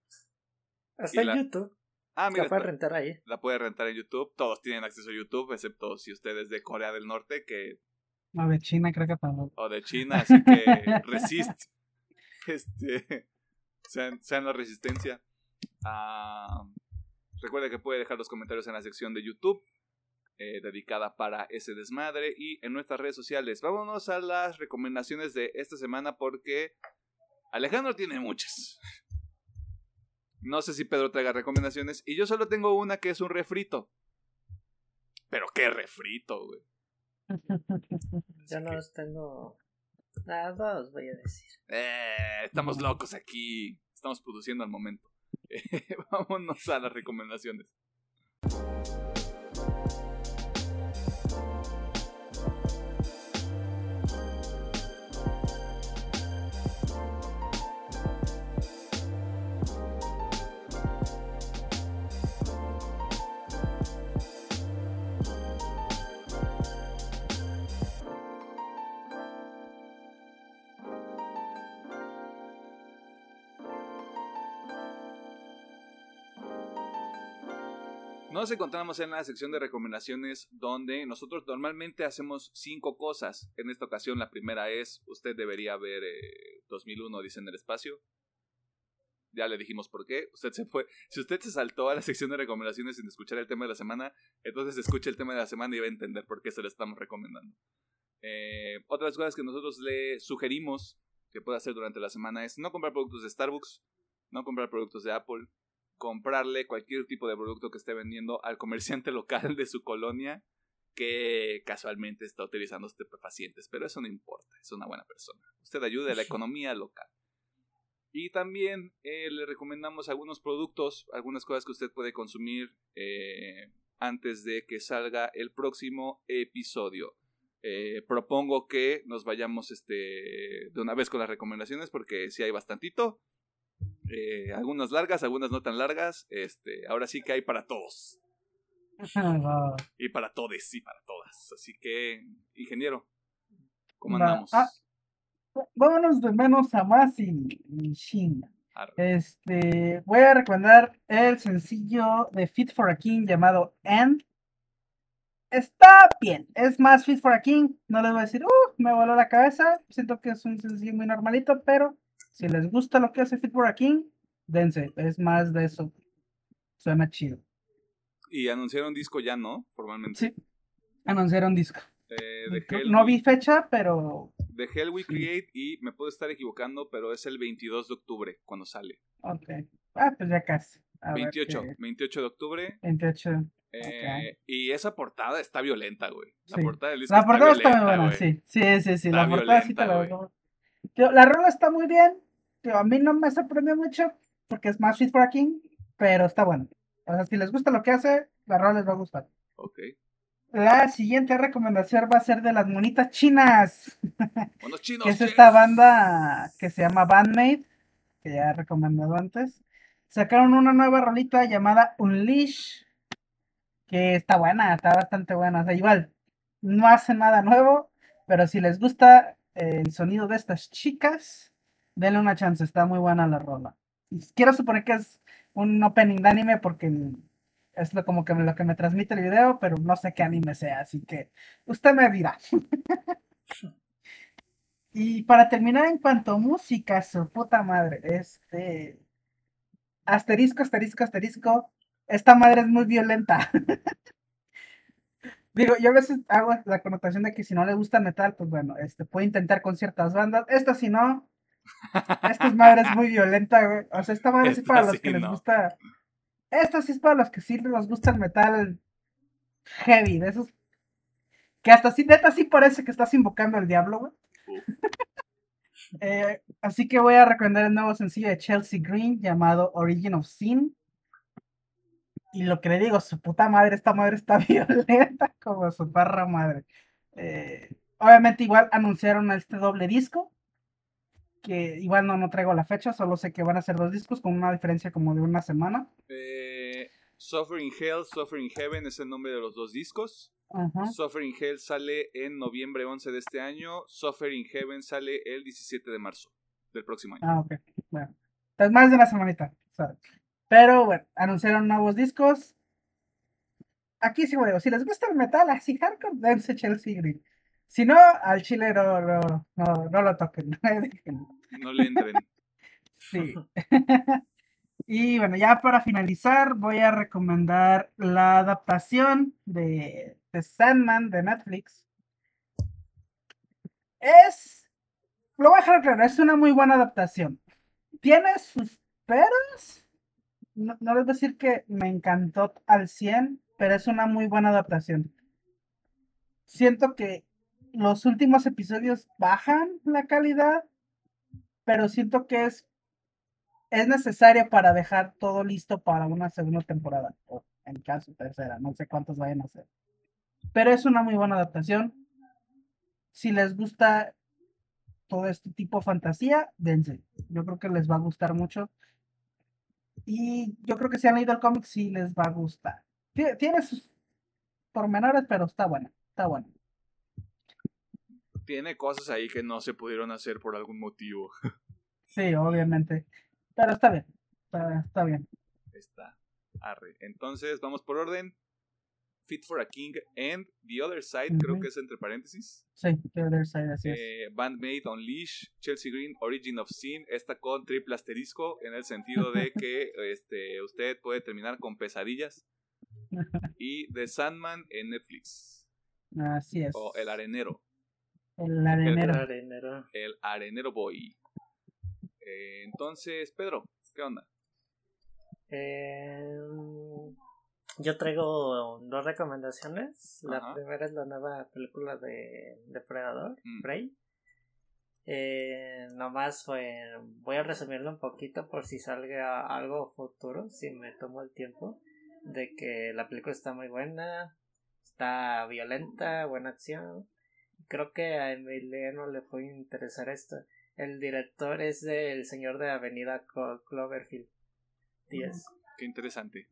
C: Hasta en YouTube. Ah, mira, la puede rentar ahí.
A: La puede rentar en YouTube. Todos tienen acceso a YouTube, excepto si usted es de Corea del Norte, que.
B: O de China, creo que también.
A: O de China, así que [laughs] resist. Este. Sean, sean la resistencia. Ah, recuerde que puede dejar los comentarios en la sección de YouTube. Eh, dedicada para ese desmadre y en nuestras redes sociales. Vámonos a las recomendaciones de esta semana porque Alejandro tiene muchas. No sé si Pedro traiga recomendaciones. Y yo solo tengo una que es un refrito. Pero qué refrito, güey. [laughs]
C: Yo no los tengo. Nada, dos voy a decir.
A: Eh, estamos locos aquí. Estamos produciendo al momento. [laughs] vámonos a las recomendaciones. Nos encontramos en la sección de recomendaciones donde nosotros normalmente hacemos cinco cosas. En esta ocasión la primera es, usted debería ver 2001 dice en el espacio. Ya le dijimos por qué. Usted se fue. Si usted se saltó a la sección de recomendaciones sin escuchar el tema de la semana, entonces escuche el tema de la semana y va a entender por qué se lo estamos recomendando. Eh, otras cosas que nosotros le sugerimos que pueda hacer durante la semana es no comprar productos de Starbucks, no comprar productos de Apple, comprarle cualquier tipo de producto que esté vendiendo al comerciante [laughs] local de su colonia que casualmente está utilizando estupefacientes, pero eso no importa, es una buena persona. Usted ayude a la economía local. Y también eh, le recomendamos algunos productos, algunas cosas que usted puede consumir eh, antes de que salga el próximo episodio. Eh, propongo que nos vayamos este, de una vez con las recomendaciones porque si hay bastantito. Eh, algunas largas, algunas no tan largas. Este, ahora sí que hay para todos. [laughs] y para todos y para todas. Así que, ingeniero, ¿cómo andamos?
B: Ah, vámonos de menos a más y, Este, voy a recomendar el sencillo de Fit for a King llamado End. Está bien, es más Fit for a King. No les voy a decir, uh, me voló la cabeza. Siento que es un sencillo muy normalito, pero si les gusta lo que hace Fit for a King, dense, es más de eso. Suena chido.
A: Y anunciaron disco ya, ¿no? Formalmente.
B: Sí, anunciaron disco. Eh, no vi fecha, pero...
A: De Hell We Create y me puedo estar equivocando, pero es el 22 de octubre cuando sale.
B: Ok. Ah, pues ya casi. A ver
A: 28,
B: qué-
A: 28 de octubre.
B: 28.
A: eh, Y esa portada está violenta, güey. La
B: Sí.
A: portada del disco
B: La portada está muy
A: violenta,
B: buena,
A: güey.
B: sí. Sí, sí, sí.
A: Está
B: La portada sí te la
A: violenta.
B: Tío, La rola está muy bien. Tío, a mí no me sorprendió mucho porque es más Fit for a King, pero está bueno. O sea, si les gusta lo que hace, la rola les va a gustar.
A: Ok.
B: La siguiente recomendación va a ser de las monitas chinas, [laughs]
A: chinos.
B: que es esta banda que se llama Bandmate, que ya he recomendado antes. Sacaron una nueva rolita llamada Unleash, que está buena, está bastante buena. O sea, igual, no hace nada nuevo, pero si les gusta el sonido de estas chicas, denle una chance, está muy buena la rola. Quiero suponer que es un opening de anime porque es lo, como que lo que me transmite el video, pero no sé qué anime sea, así que usted me dirá. [laughs] y para terminar en cuanto a música, su puta madre, este... Asterisco, asterisco, asterisco. Esta madre es muy violenta. [laughs] Digo, yo a veces hago la connotación de que si no le gusta metal, pues bueno, este puede intentar con ciertas bandas. Esta si no, esta madre es muy violenta, güey. O sea, esta madre sí
A: Esta
B: para los que les gusta. Esta sí es para los que sí les gusta el metal heavy, de esos. Que hasta sí, neta sí parece que estás invocando al diablo, güey. Eh, así que voy a recomendar el nuevo sencillo de Chelsea Green llamado Origin of Sin. Y lo que le digo, su puta madre, esta madre está [laughs] violenta como su perra madre. Eh, obviamente igual anunciaron este doble disco. Que igual no, no traigo la fecha, solo sé que van a ser dos discos con una diferencia como de una semana.
A: Eh, Suffering Hell, Suffering Heaven es el nombre de los dos discos. Suffering Hell sale en noviembre 11 de este año. Suffering Heaven sale el 17 de marzo del próximo año.
B: Ah, ok. Bueno. Entonces más de una semanita. ¿sabes? Pero bueno, anunciaron nuevos discos. Aquí sí, digo, si les gusta el metal así hardcore, dense Chelsea Green. Si no, al chile no, no, no, no lo toquen. [laughs] No
A: le entren. [laughs]
B: Sí. [laughs] y bueno, ya para finalizar, voy a recomendar la adaptación de, de Sandman de Netflix. Es. Lo voy a dejar claro, es una muy buena adaptación. Tiene sus peros. No, no les voy a decir que me encantó al 100, pero es una muy buena adaptación. Siento que los últimos episodios bajan la calidad, pero siento que es es necesario para dejar todo listo para una segunda temporada, o en caso tercera, no sé cuántos vayan a hacer. Pero es una muy buena adaptación. Si les gusta todo este tipo de fantasía, dense. Yo creo que les va a gustar mucho. Y yo creo que si han leído el cómic, sí les va a gustar. Tie- Tiene sus pormenores, pero está buena, está buena.
A: Tiene cosas ahí que no se pudieron hacer por algún motivo. [laughs]
B: Sí, obviamente. Pero está bien, está, está bien.
A: Está. Arre. Entonces, vamos por orden. Fit for a King and The Other Side, creo que es entre paréntesis.
B: Sí, The Other Side, así es.
A: Eh, Bandmate Unleash, Chelsea Green, Origin of Sin, esta con triple asterisco en el sentido de [laughs] que este, usted puede terminar con pesadillas. Y The Sandman en Netflix.
B: Así es.
A: O El Arenero.
B: El arenero.
C: Arenero.
A: El Arenero Boy. Eh, entonces, Pedro, ¿qué onda?
C: Eh, yo traigo dos recomendaciones. La
A: Ajá.
C: primera es la nueva película de Depredador,
A: Mm.
C: Prey. Eh, nomás fue, voy a resumirlo un poquito por si salga algo futuro, si me tomo el tiempo, de que la película está muy buena, está violenta, buena acción. Creo que a Emiliano le puede interesar esto. El director es del señor de Avenida Cloverfield 10.
A: Qué interesante.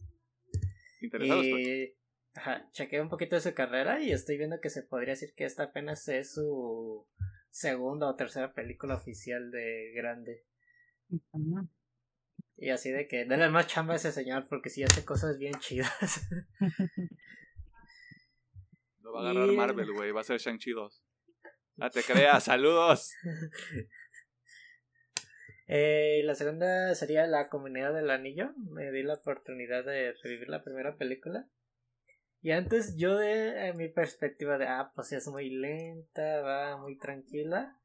A: Interesado estoy.
C: Y ajá, chequeé un poquito de su carrera y estoy viendo que se podría decir que esta apenas es su segunda o tercera película oficial de grande. Y así de que denle más chamba a ese señor porque sí hace cosas bien chidas.
A: Lo va a agarrar
C: y-
A: Marvel, güey. Va a ser Shang-Chi 2. Ah, te creas. Saludos. [laughs]
C: Eh, la segunda sería La Comunidad del Anillo. Me di la oportunidad de revivir la primera película. Y antes yo de mi perspectiva de, ah, pues es muy lenta, va muy tranquila.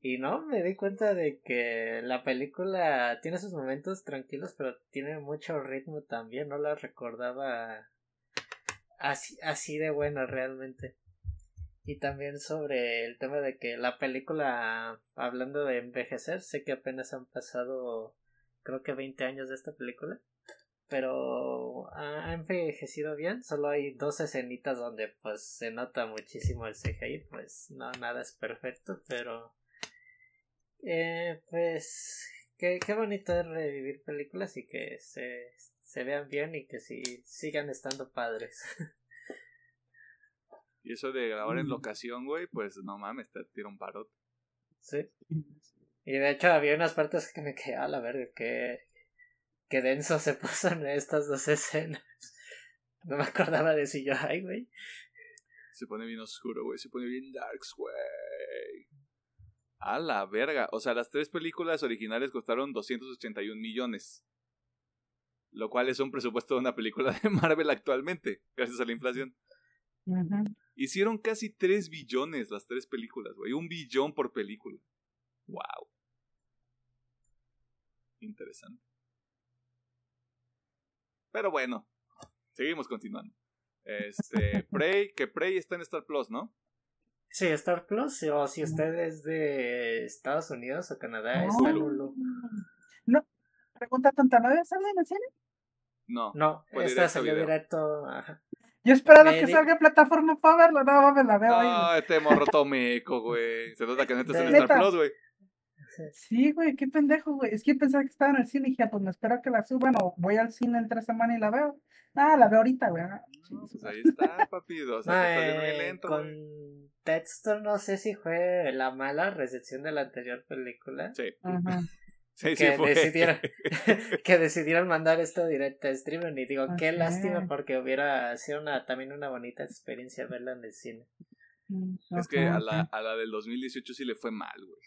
C: Y no, me di cuenta de que la película tiene sus momentos tranquilos, pero tiene mucho ritmo también. No la recordaba así, así de buena realmente. Y también sobre el tema de que la película, hablando de envejecer, sé que apenas han pasado creo que 20 años de esta película. Pero ha envejecido bien. Solo hay dos escenitas donde pues se nota muchísimo el CGI. Pues no, nada es perfecto, pero... Eh, pues qué, qué bonito es revivir películas y que se, se vean bien y que si, sigan estando padres. [laughs]
A: Y eso de grabar en locación, güey, pues no mames, te tira un parot.
C: Sí. Y de hecho había unas partes que me quedé a la verga, que, que denso se [laughs] puso en estas dos escenas. No me acordaba de si yo, ay, güey.
A: Se pone bien oscuro, güey, se pone bien darks, güey. A la verga. O sea, las tres películas originales costaron 281 millones. Lo cual es un presupuesto de una película [laughs] de Marvel actualmente, gracias a la inflación. Hicieron casi 3 billones las tres películas, güey. Un billón por película. Wow. Interesante. Pero bueno, seguimos continuando. Este, [laughs] Prey, que Prey está en Star Plus, ¿no?
C: Sí, Star Plus, o si usted es de Estados Unidos o Canadá, está en Hulu.
B: No, pregunta tonta, ¿no debe salir en el cine?
A: No,
C: No, esta
A: directo
C: salió directo. Ajá.
B: Yo esperando
C: Me
B: que
C: di-
B: salga en plataforma para verlo, no mames, la veo ahí.
A: No, este morro tomeco, güey. Se nota que neta está en. Star Plus, güey.
B: Sí, güey, qué pendejo, güey. Es que yo pensaba que estaba en el cine y dije, ah, pues me espero a que la suban o voy al cine en tres semanas y la veo. Ah, la veo ahorita, güey. Ah,
A: No, pues ahí está, papi. O sea,
C: No,
A: está
C: eh,
A: lento,
C: con
A: güey.
C: Textor no sé si fue la mala recepción de la anterior película.
A: Sí,
B: Ajá.
A: Sí, sí
C: que decidieron [laughs] [laughs] que decidieron mandar esto directo a streaming y digo qué lástima porque hubiera sido una también una bonita experiencia verla en el cine
B: Mm,
A: Es que a la, a la del 2018 sí le fue mal, güey.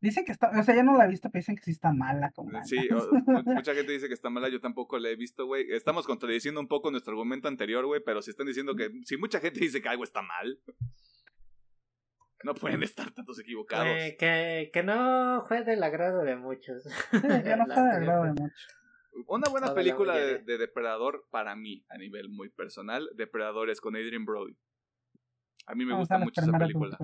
B: Dicen que está, o sea, ya no la he visto, pero dicen que sí está mala. Como
A: Sí, o- mu- mucha gente dice que está mala, yo tampoco la he visto, güey. Estamos contradiciendo un poco nuestro argumento anterior, güey, pero si están diciendo que si mucha gente dice que algo está mal, no pueden estar tantos equivocados.
C: Eh, que, que no fue del agrado de muchos
B: Sí, [laughs] ya no [laughs]
C: La
B: está de
C: anterior
B: agrado de
C: fue-
B: mucho.
A: Una buena
C: Toda
A: película de, Depredador para mí, a nivel muy personal, Depredadores con Adrian Brody. A mí me
B: Vamos
A: gusta mucho esa película.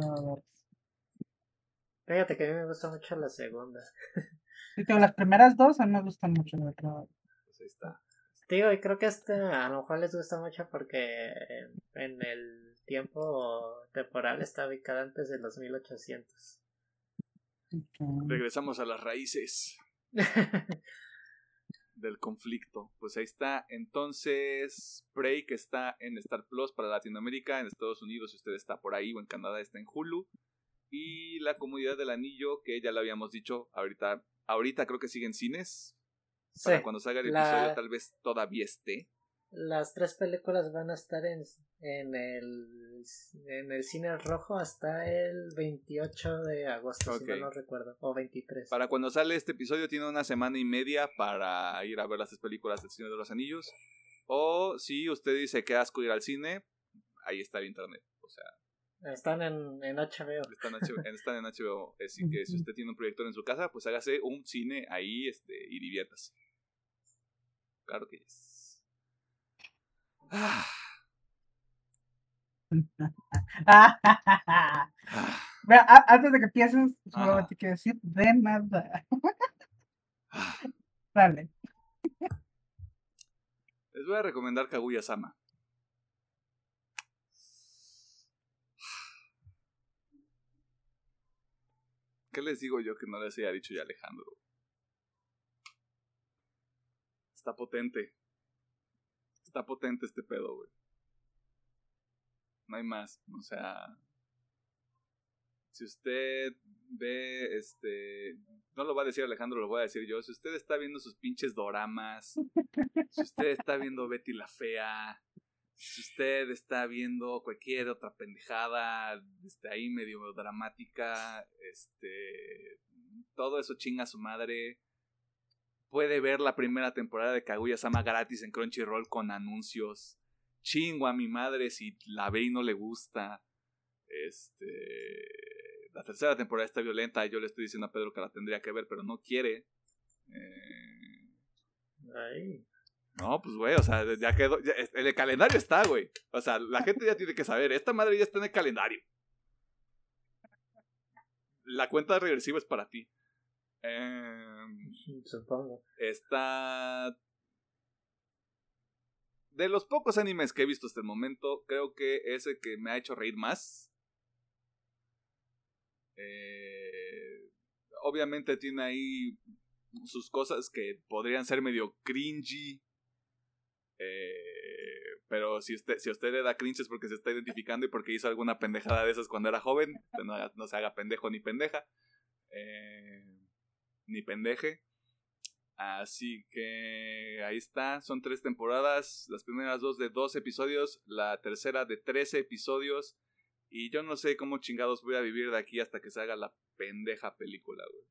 C: fíjate que a mí me gusta mucho la segunda [laughs]
B: Sí, tengo las primeras dos, a mí me gustan mucho de Depredador.
A: Pues ahí está.
C: digo y creo que este a lo mejor les gusta mucho porque en el tiempo temporal está ubicada antes de los 1800
B: Ok.
A: Regresamos a las raíces [laughs] del conflicto. Pues ahí está. Entonces, Prey, que está en Star Plus para Latinoamérica, en Estados Unidos, si usted está por ahí, o en Canadá está en Hulu. Y la comunidad del anillo, que ya lo habíamos dicho, ahorita, ahorita creo que sigue en cines. Para
C: Sí,
A: cuando salga el
C: la-
A: episodio, tal vez todavía esté.
C: Las tres películas van a estar en, en, el, en el cine rojo hasta el 28 de agosto, si mal no recuerdo, o 23.
A: Para cuando sale este episodio, tiene una semana y media para ir a ver las tres películas del Señor de los Anillos. O si usted dice que asco ir al cine, ahí está el internet. O sea,
C: Están en, en HBO.
A: Están, en HBO, están en HBO. [laughs] Así que si usted tiene un proyector en su casa, pues hágase un cine ahí este, y diviértase. Claro que es. Ah,
B: antes de que empieces,
A: Ajá.
B: solamente quiero decir de nada.
A: Ah.
B: Dale.
A: Les voy a recomendar Kaguya Sama. ¿Qué les digo yo que no les haya dicho ya Alejandro? Está potente. Está potente este pedo, güey. No hay más. O sea. Si usted ve, este. No lo va a decir Alejandro, lo voy a decir yo. Si usted está viendo sus pinches doramas. si usted está viendo Betty la Fea. Si usted está viendo cualquier otra pendejada. Este, ahí medio dramática. Este. Todo eso chinga su madre puede ver la primera temporada de Kaguya Sama gratis en Crunchyroll con anuncios. Chingo a mi madre si la ve y no le gusta. Este. la tercera temporada está violenta. Yo le estoy diciendo a Pedro que la tendría que ver, pero no quiere. Eh,
C: Ay.
A: no, pues, güey, o sea, ya quedó. ya- el calendario está, güey. O sea, la gente ya tiene que saber. Esta madre ya está en el calendario. La cuenta regresiva es para ti. Em, [laughs]
C: Supongo.
A: Está. De los pocos animes que he visto hasta el momento, creo que es el que me ha hecho reír más. Eh, obviamente tiene ahí sus cosas que podrían ser medio cringy. Eh, pero si usted, si usted le da cringe es porque se está identificando y porque hizo alguna pendejada de esas cuando era joven. Usted no, no se haga pendejo ni pendeja. Eh, ni pendeje. Así que ahí está, son tres temporadas, las primeras dos de dos episodios, la tercera de 13 episodios, y yo no sé cómo chingados voy a vivir de aquí hasta que se haga la pendeja película, güey.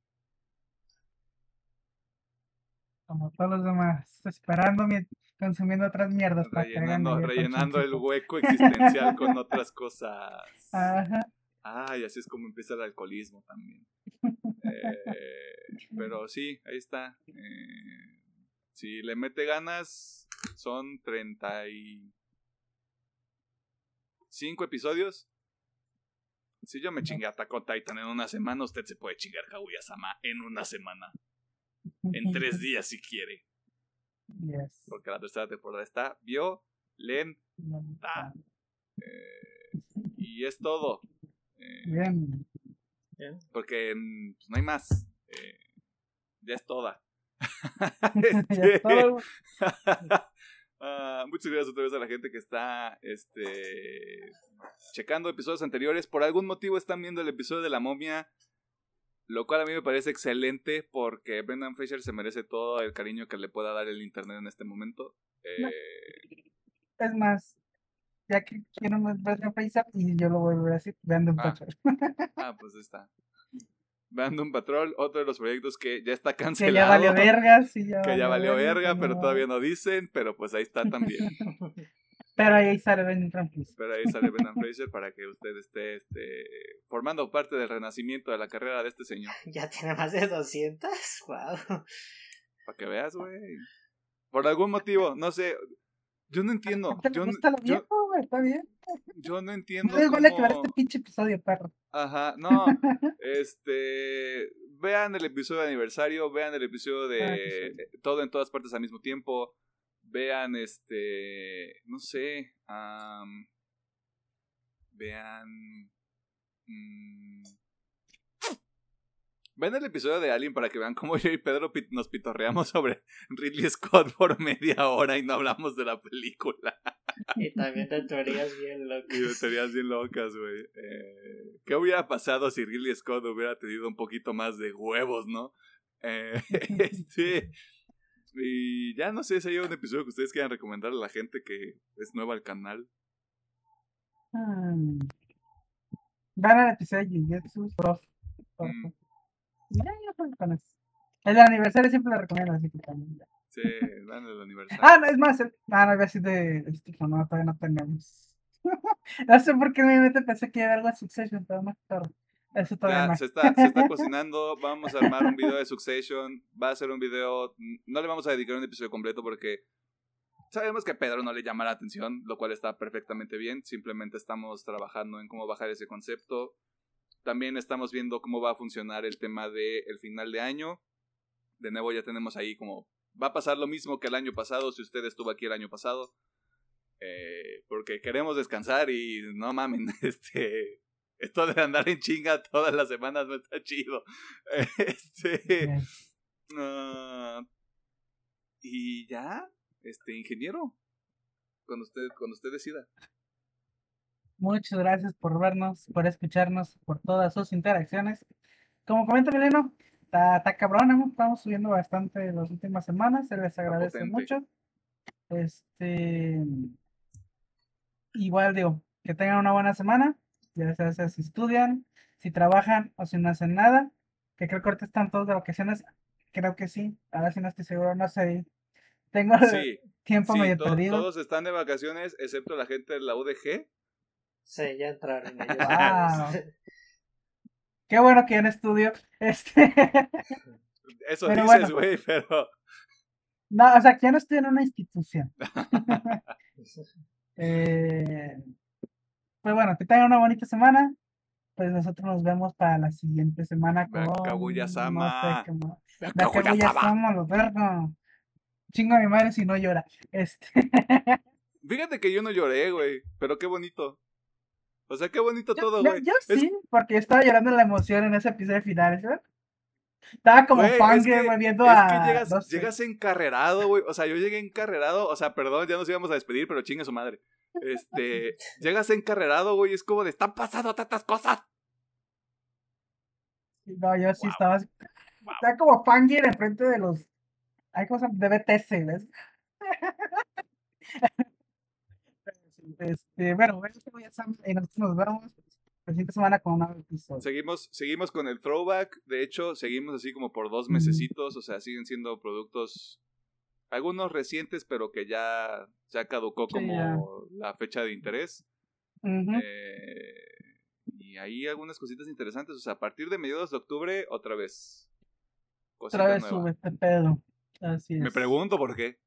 B: Como todos los demás, esperando, mi- consumiendo otras mierdas.
A: Rellenando, el hueco existencial con [laughs] otras cosas.
B: Ajá.
A: Ay, así es como empieza el alcoholismo también. [laughs] Eh, pero sí, ahí está. Eh, si le mete ganas, son 35 episodios. Si yo me chingué a Attack on Titan en una semana, usted se puede chingar Kaguya-sama en una semana. En tres días si quiere.
B: Yes.
A: Porque la tercera temporada está violenta. Eh, y es todo. Eh,
B: Bien.
A: Porque pues, no hay más. Eh, ya es toda. [laughs]
B: Ya
A: Este,
B: es todo. [laughs]
A: ah, muchas gracias otra vez a la gente que está este, checando episodios anteriores. Por algún motivo están viendo el episodio de la momia. Lo cual a mí me parece excelente porque Brendan Fraser se merece todo el cariño que le pueda dar el internet en este momento. Eh,
B: Es más, ya que quiero más Face Up y yo lo voy a vean un
A: Ah.
B: patrón. [laughs]
A: Ah, pues está. Vean un Patrol, otro de los proyectos que ya está
B: Que
A: cancelado.
B: ya valió verga, sí, ya
A: que ya valió verga,
B: que
A: pero
B: no-
A: todavía no dicen, pero pues ahí está también. [laughs]
B: Pero ahí sale Ben Trampus.
A: Pero ahí sale Brendan Fraser para que usted esté este, formando parte del renacimiento de la carrera de este señor. [laughs]
C: Ya tiene más de 200. Wow.
A: Para que veas, güey. Por algún motivo, no sé. Yo no entiendo.
B: ¿Te
A: Yo,
B: gusta lo
A: yo,
B: viejo, güey? Está bien.
A: yo no [laughs] entiendo.
B: No les vale este pinche episodio, perro.
A: Ajá, [laughs] no. Este. Vean el episodio de aniversario, vean el episodio de
B: Ah, sí.
A: todo en todas partes al mismo tiempo. Vean este. No sé. am, vean. mm, vean el episodio de Alien para que vean cómo yo y Pedro nos pitorreamos sobre Ridley Scott por media hora y no hablamos de la película.
C: Y también de teorías bien
A: Y
C: locas.
A: teorías bien locas, güey. Eh, ¿Qué hubiera pasado si Ridley Scott hubiera tenido un poquito más de huevos, no? Eh, [laughs] este. Y ya no sé si hay un episodio que ustedes quieran recomendar a la gente que es nueva al canal.
B: Hmm. Van al episodio de Jujutsu.
A: Mm.
B: Ya. El aniversario siempre lo recomiendo, así que también. ya.
A: Sí, van el aniversario.
B: Ah, no, es más, el- ah, no, iba a decir de Stephen, no, todavía no tenemos. [laughs] no sé por qué me mente pensé que iba a haber algo de Succession, pero más tarde. Eso todavía
A: Ya,
B: no.
A: se está, se está [laughs] cocinando. Vamos a armar un video de Succession. Va a ser un video. No le vamos a dedicar un episodio completo porque sabemos que a Pedro no le llama la atención, lo cual está perfectamente bien. Simplemente estamos trabajando en cómo bajar ese concepto. También estamos viendo cómo va a funcionar el tema del el final de año. De nuevo, ya tenemos ahí como. Va a pasar lo mismo que el año pasado si usted estuvo aquí el año pasado. Eh, porque queremos descansar y no mamen, [laughs] este. Esto de andar en chinga todas las semanas no está chido. [laughs] Este. Ah, y ya, este, ingeniero. Cuando usted, cuando usted decida.
B: Muchas gracias por vernos, por escucharnos, por todas sus interacciones. Como comenta Mileno, está, está cabrón, ¿no? estamos subiendo bastante las últimas semanas, se les agradece mucho. Este, igual digo, que tengan una buena semana, ya sea, si estudian, si trabajan o si no hacen nada, que creo que ahorita están todos de vacaciones, creo que sí, ahora sí no estoy seguro, no sé, tengo
A: Sí, [laughs]
B: tiempo
A: sí,
B: medio
A: to-
B: perdido.
A: todos están de vacaciones, excepto la gente de la UDG.
C: Sí, ya entraron ellos.
B: Wow. Qué bueno que ya no estudio. [laughs] Este.
A: Eso
B: Pero
A: dices,
B: bueno.
A: güey, pero.
B: No, o sea, que ya no estoy en una institución. [laughs] [laughs] Eh, pues bueno, que tengan una bonita semana. Pues nosotros nos vemos para la siguiente semana con.
A: Kaguya-sama.
B: No sé
A: en.
B: Kaguya-sama, los vergos. Chingo a mi madre si no llora. Este.
A: Fíjate que yo no lloré, güey, pero qué bonito. O sea, qué bonito todo, güey.
B: yo
A: Es-
B: sí, porque estaba llorando la emoción en ese episodio final, ¿sabes? Estaba como
A: Güey, es que-
B: güey, viendo
A: es
B: a.
A: que llegas,
B: no sé.
A: llegas encarrerado, güey. O sea, yo llegué encarrerado. O sea, perdón, ya nos íbamos a despedir, pero chinga su madre. Este, [laughs] llegas encarrerado, güey. Es como de, están pasando tantas cosas.
B: No, yo sí
A: Wow.
B: estaba. así- Estaba como fangirl enfrente de los. Hay cosas de BTS, ¿ves? [laughs] Este, bueno, ya saben, y nosotros nos vemos la siguiente semana con un nuevo episodio.
A: Seguimos, seguimos con el throwback. De hecho, seguimos así como por dos mesecitos. O sea, siguen siendo productos. Algunos recientes, pero que ya, ya caducó
B: Sí,
A: como
B: ya.
A: la fecha de interés. Eh, y ahí algunas cositas interesantes. O sea, a partir de mediados de octubre, otra vez.
B: Otra vez
A: nueva.
B: sube este pedo. Así es.
A: Me pregunto por qué.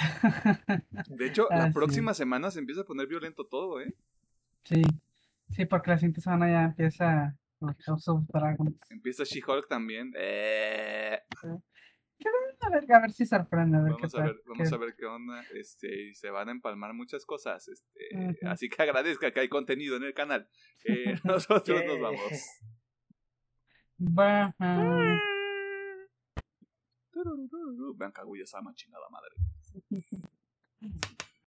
A: [laughs] De hecho, la
B: Así
A: próxima semana se empieza a poner violento todo, ¿eh?
B: sí, sí, porque la siguiente semana ya empieza House of Dragons.
A: Empieza She-Hulk también. Eh,
B: A ver, a ver si sorprende, a ver
A: vamos
B: qué
A: a
B: tal.
A: ver, vamos
B: qué-
A: a ver qué onda. Este, y se van a empalmar muchas cosas. Este, así que agradezca que hay contenido en el canal. [laughs] Eh, [laughs] nosotros nos vamos.
B: Bye.
A: Vean Kaguya-sama, chingada madre. 嗯。[laughs]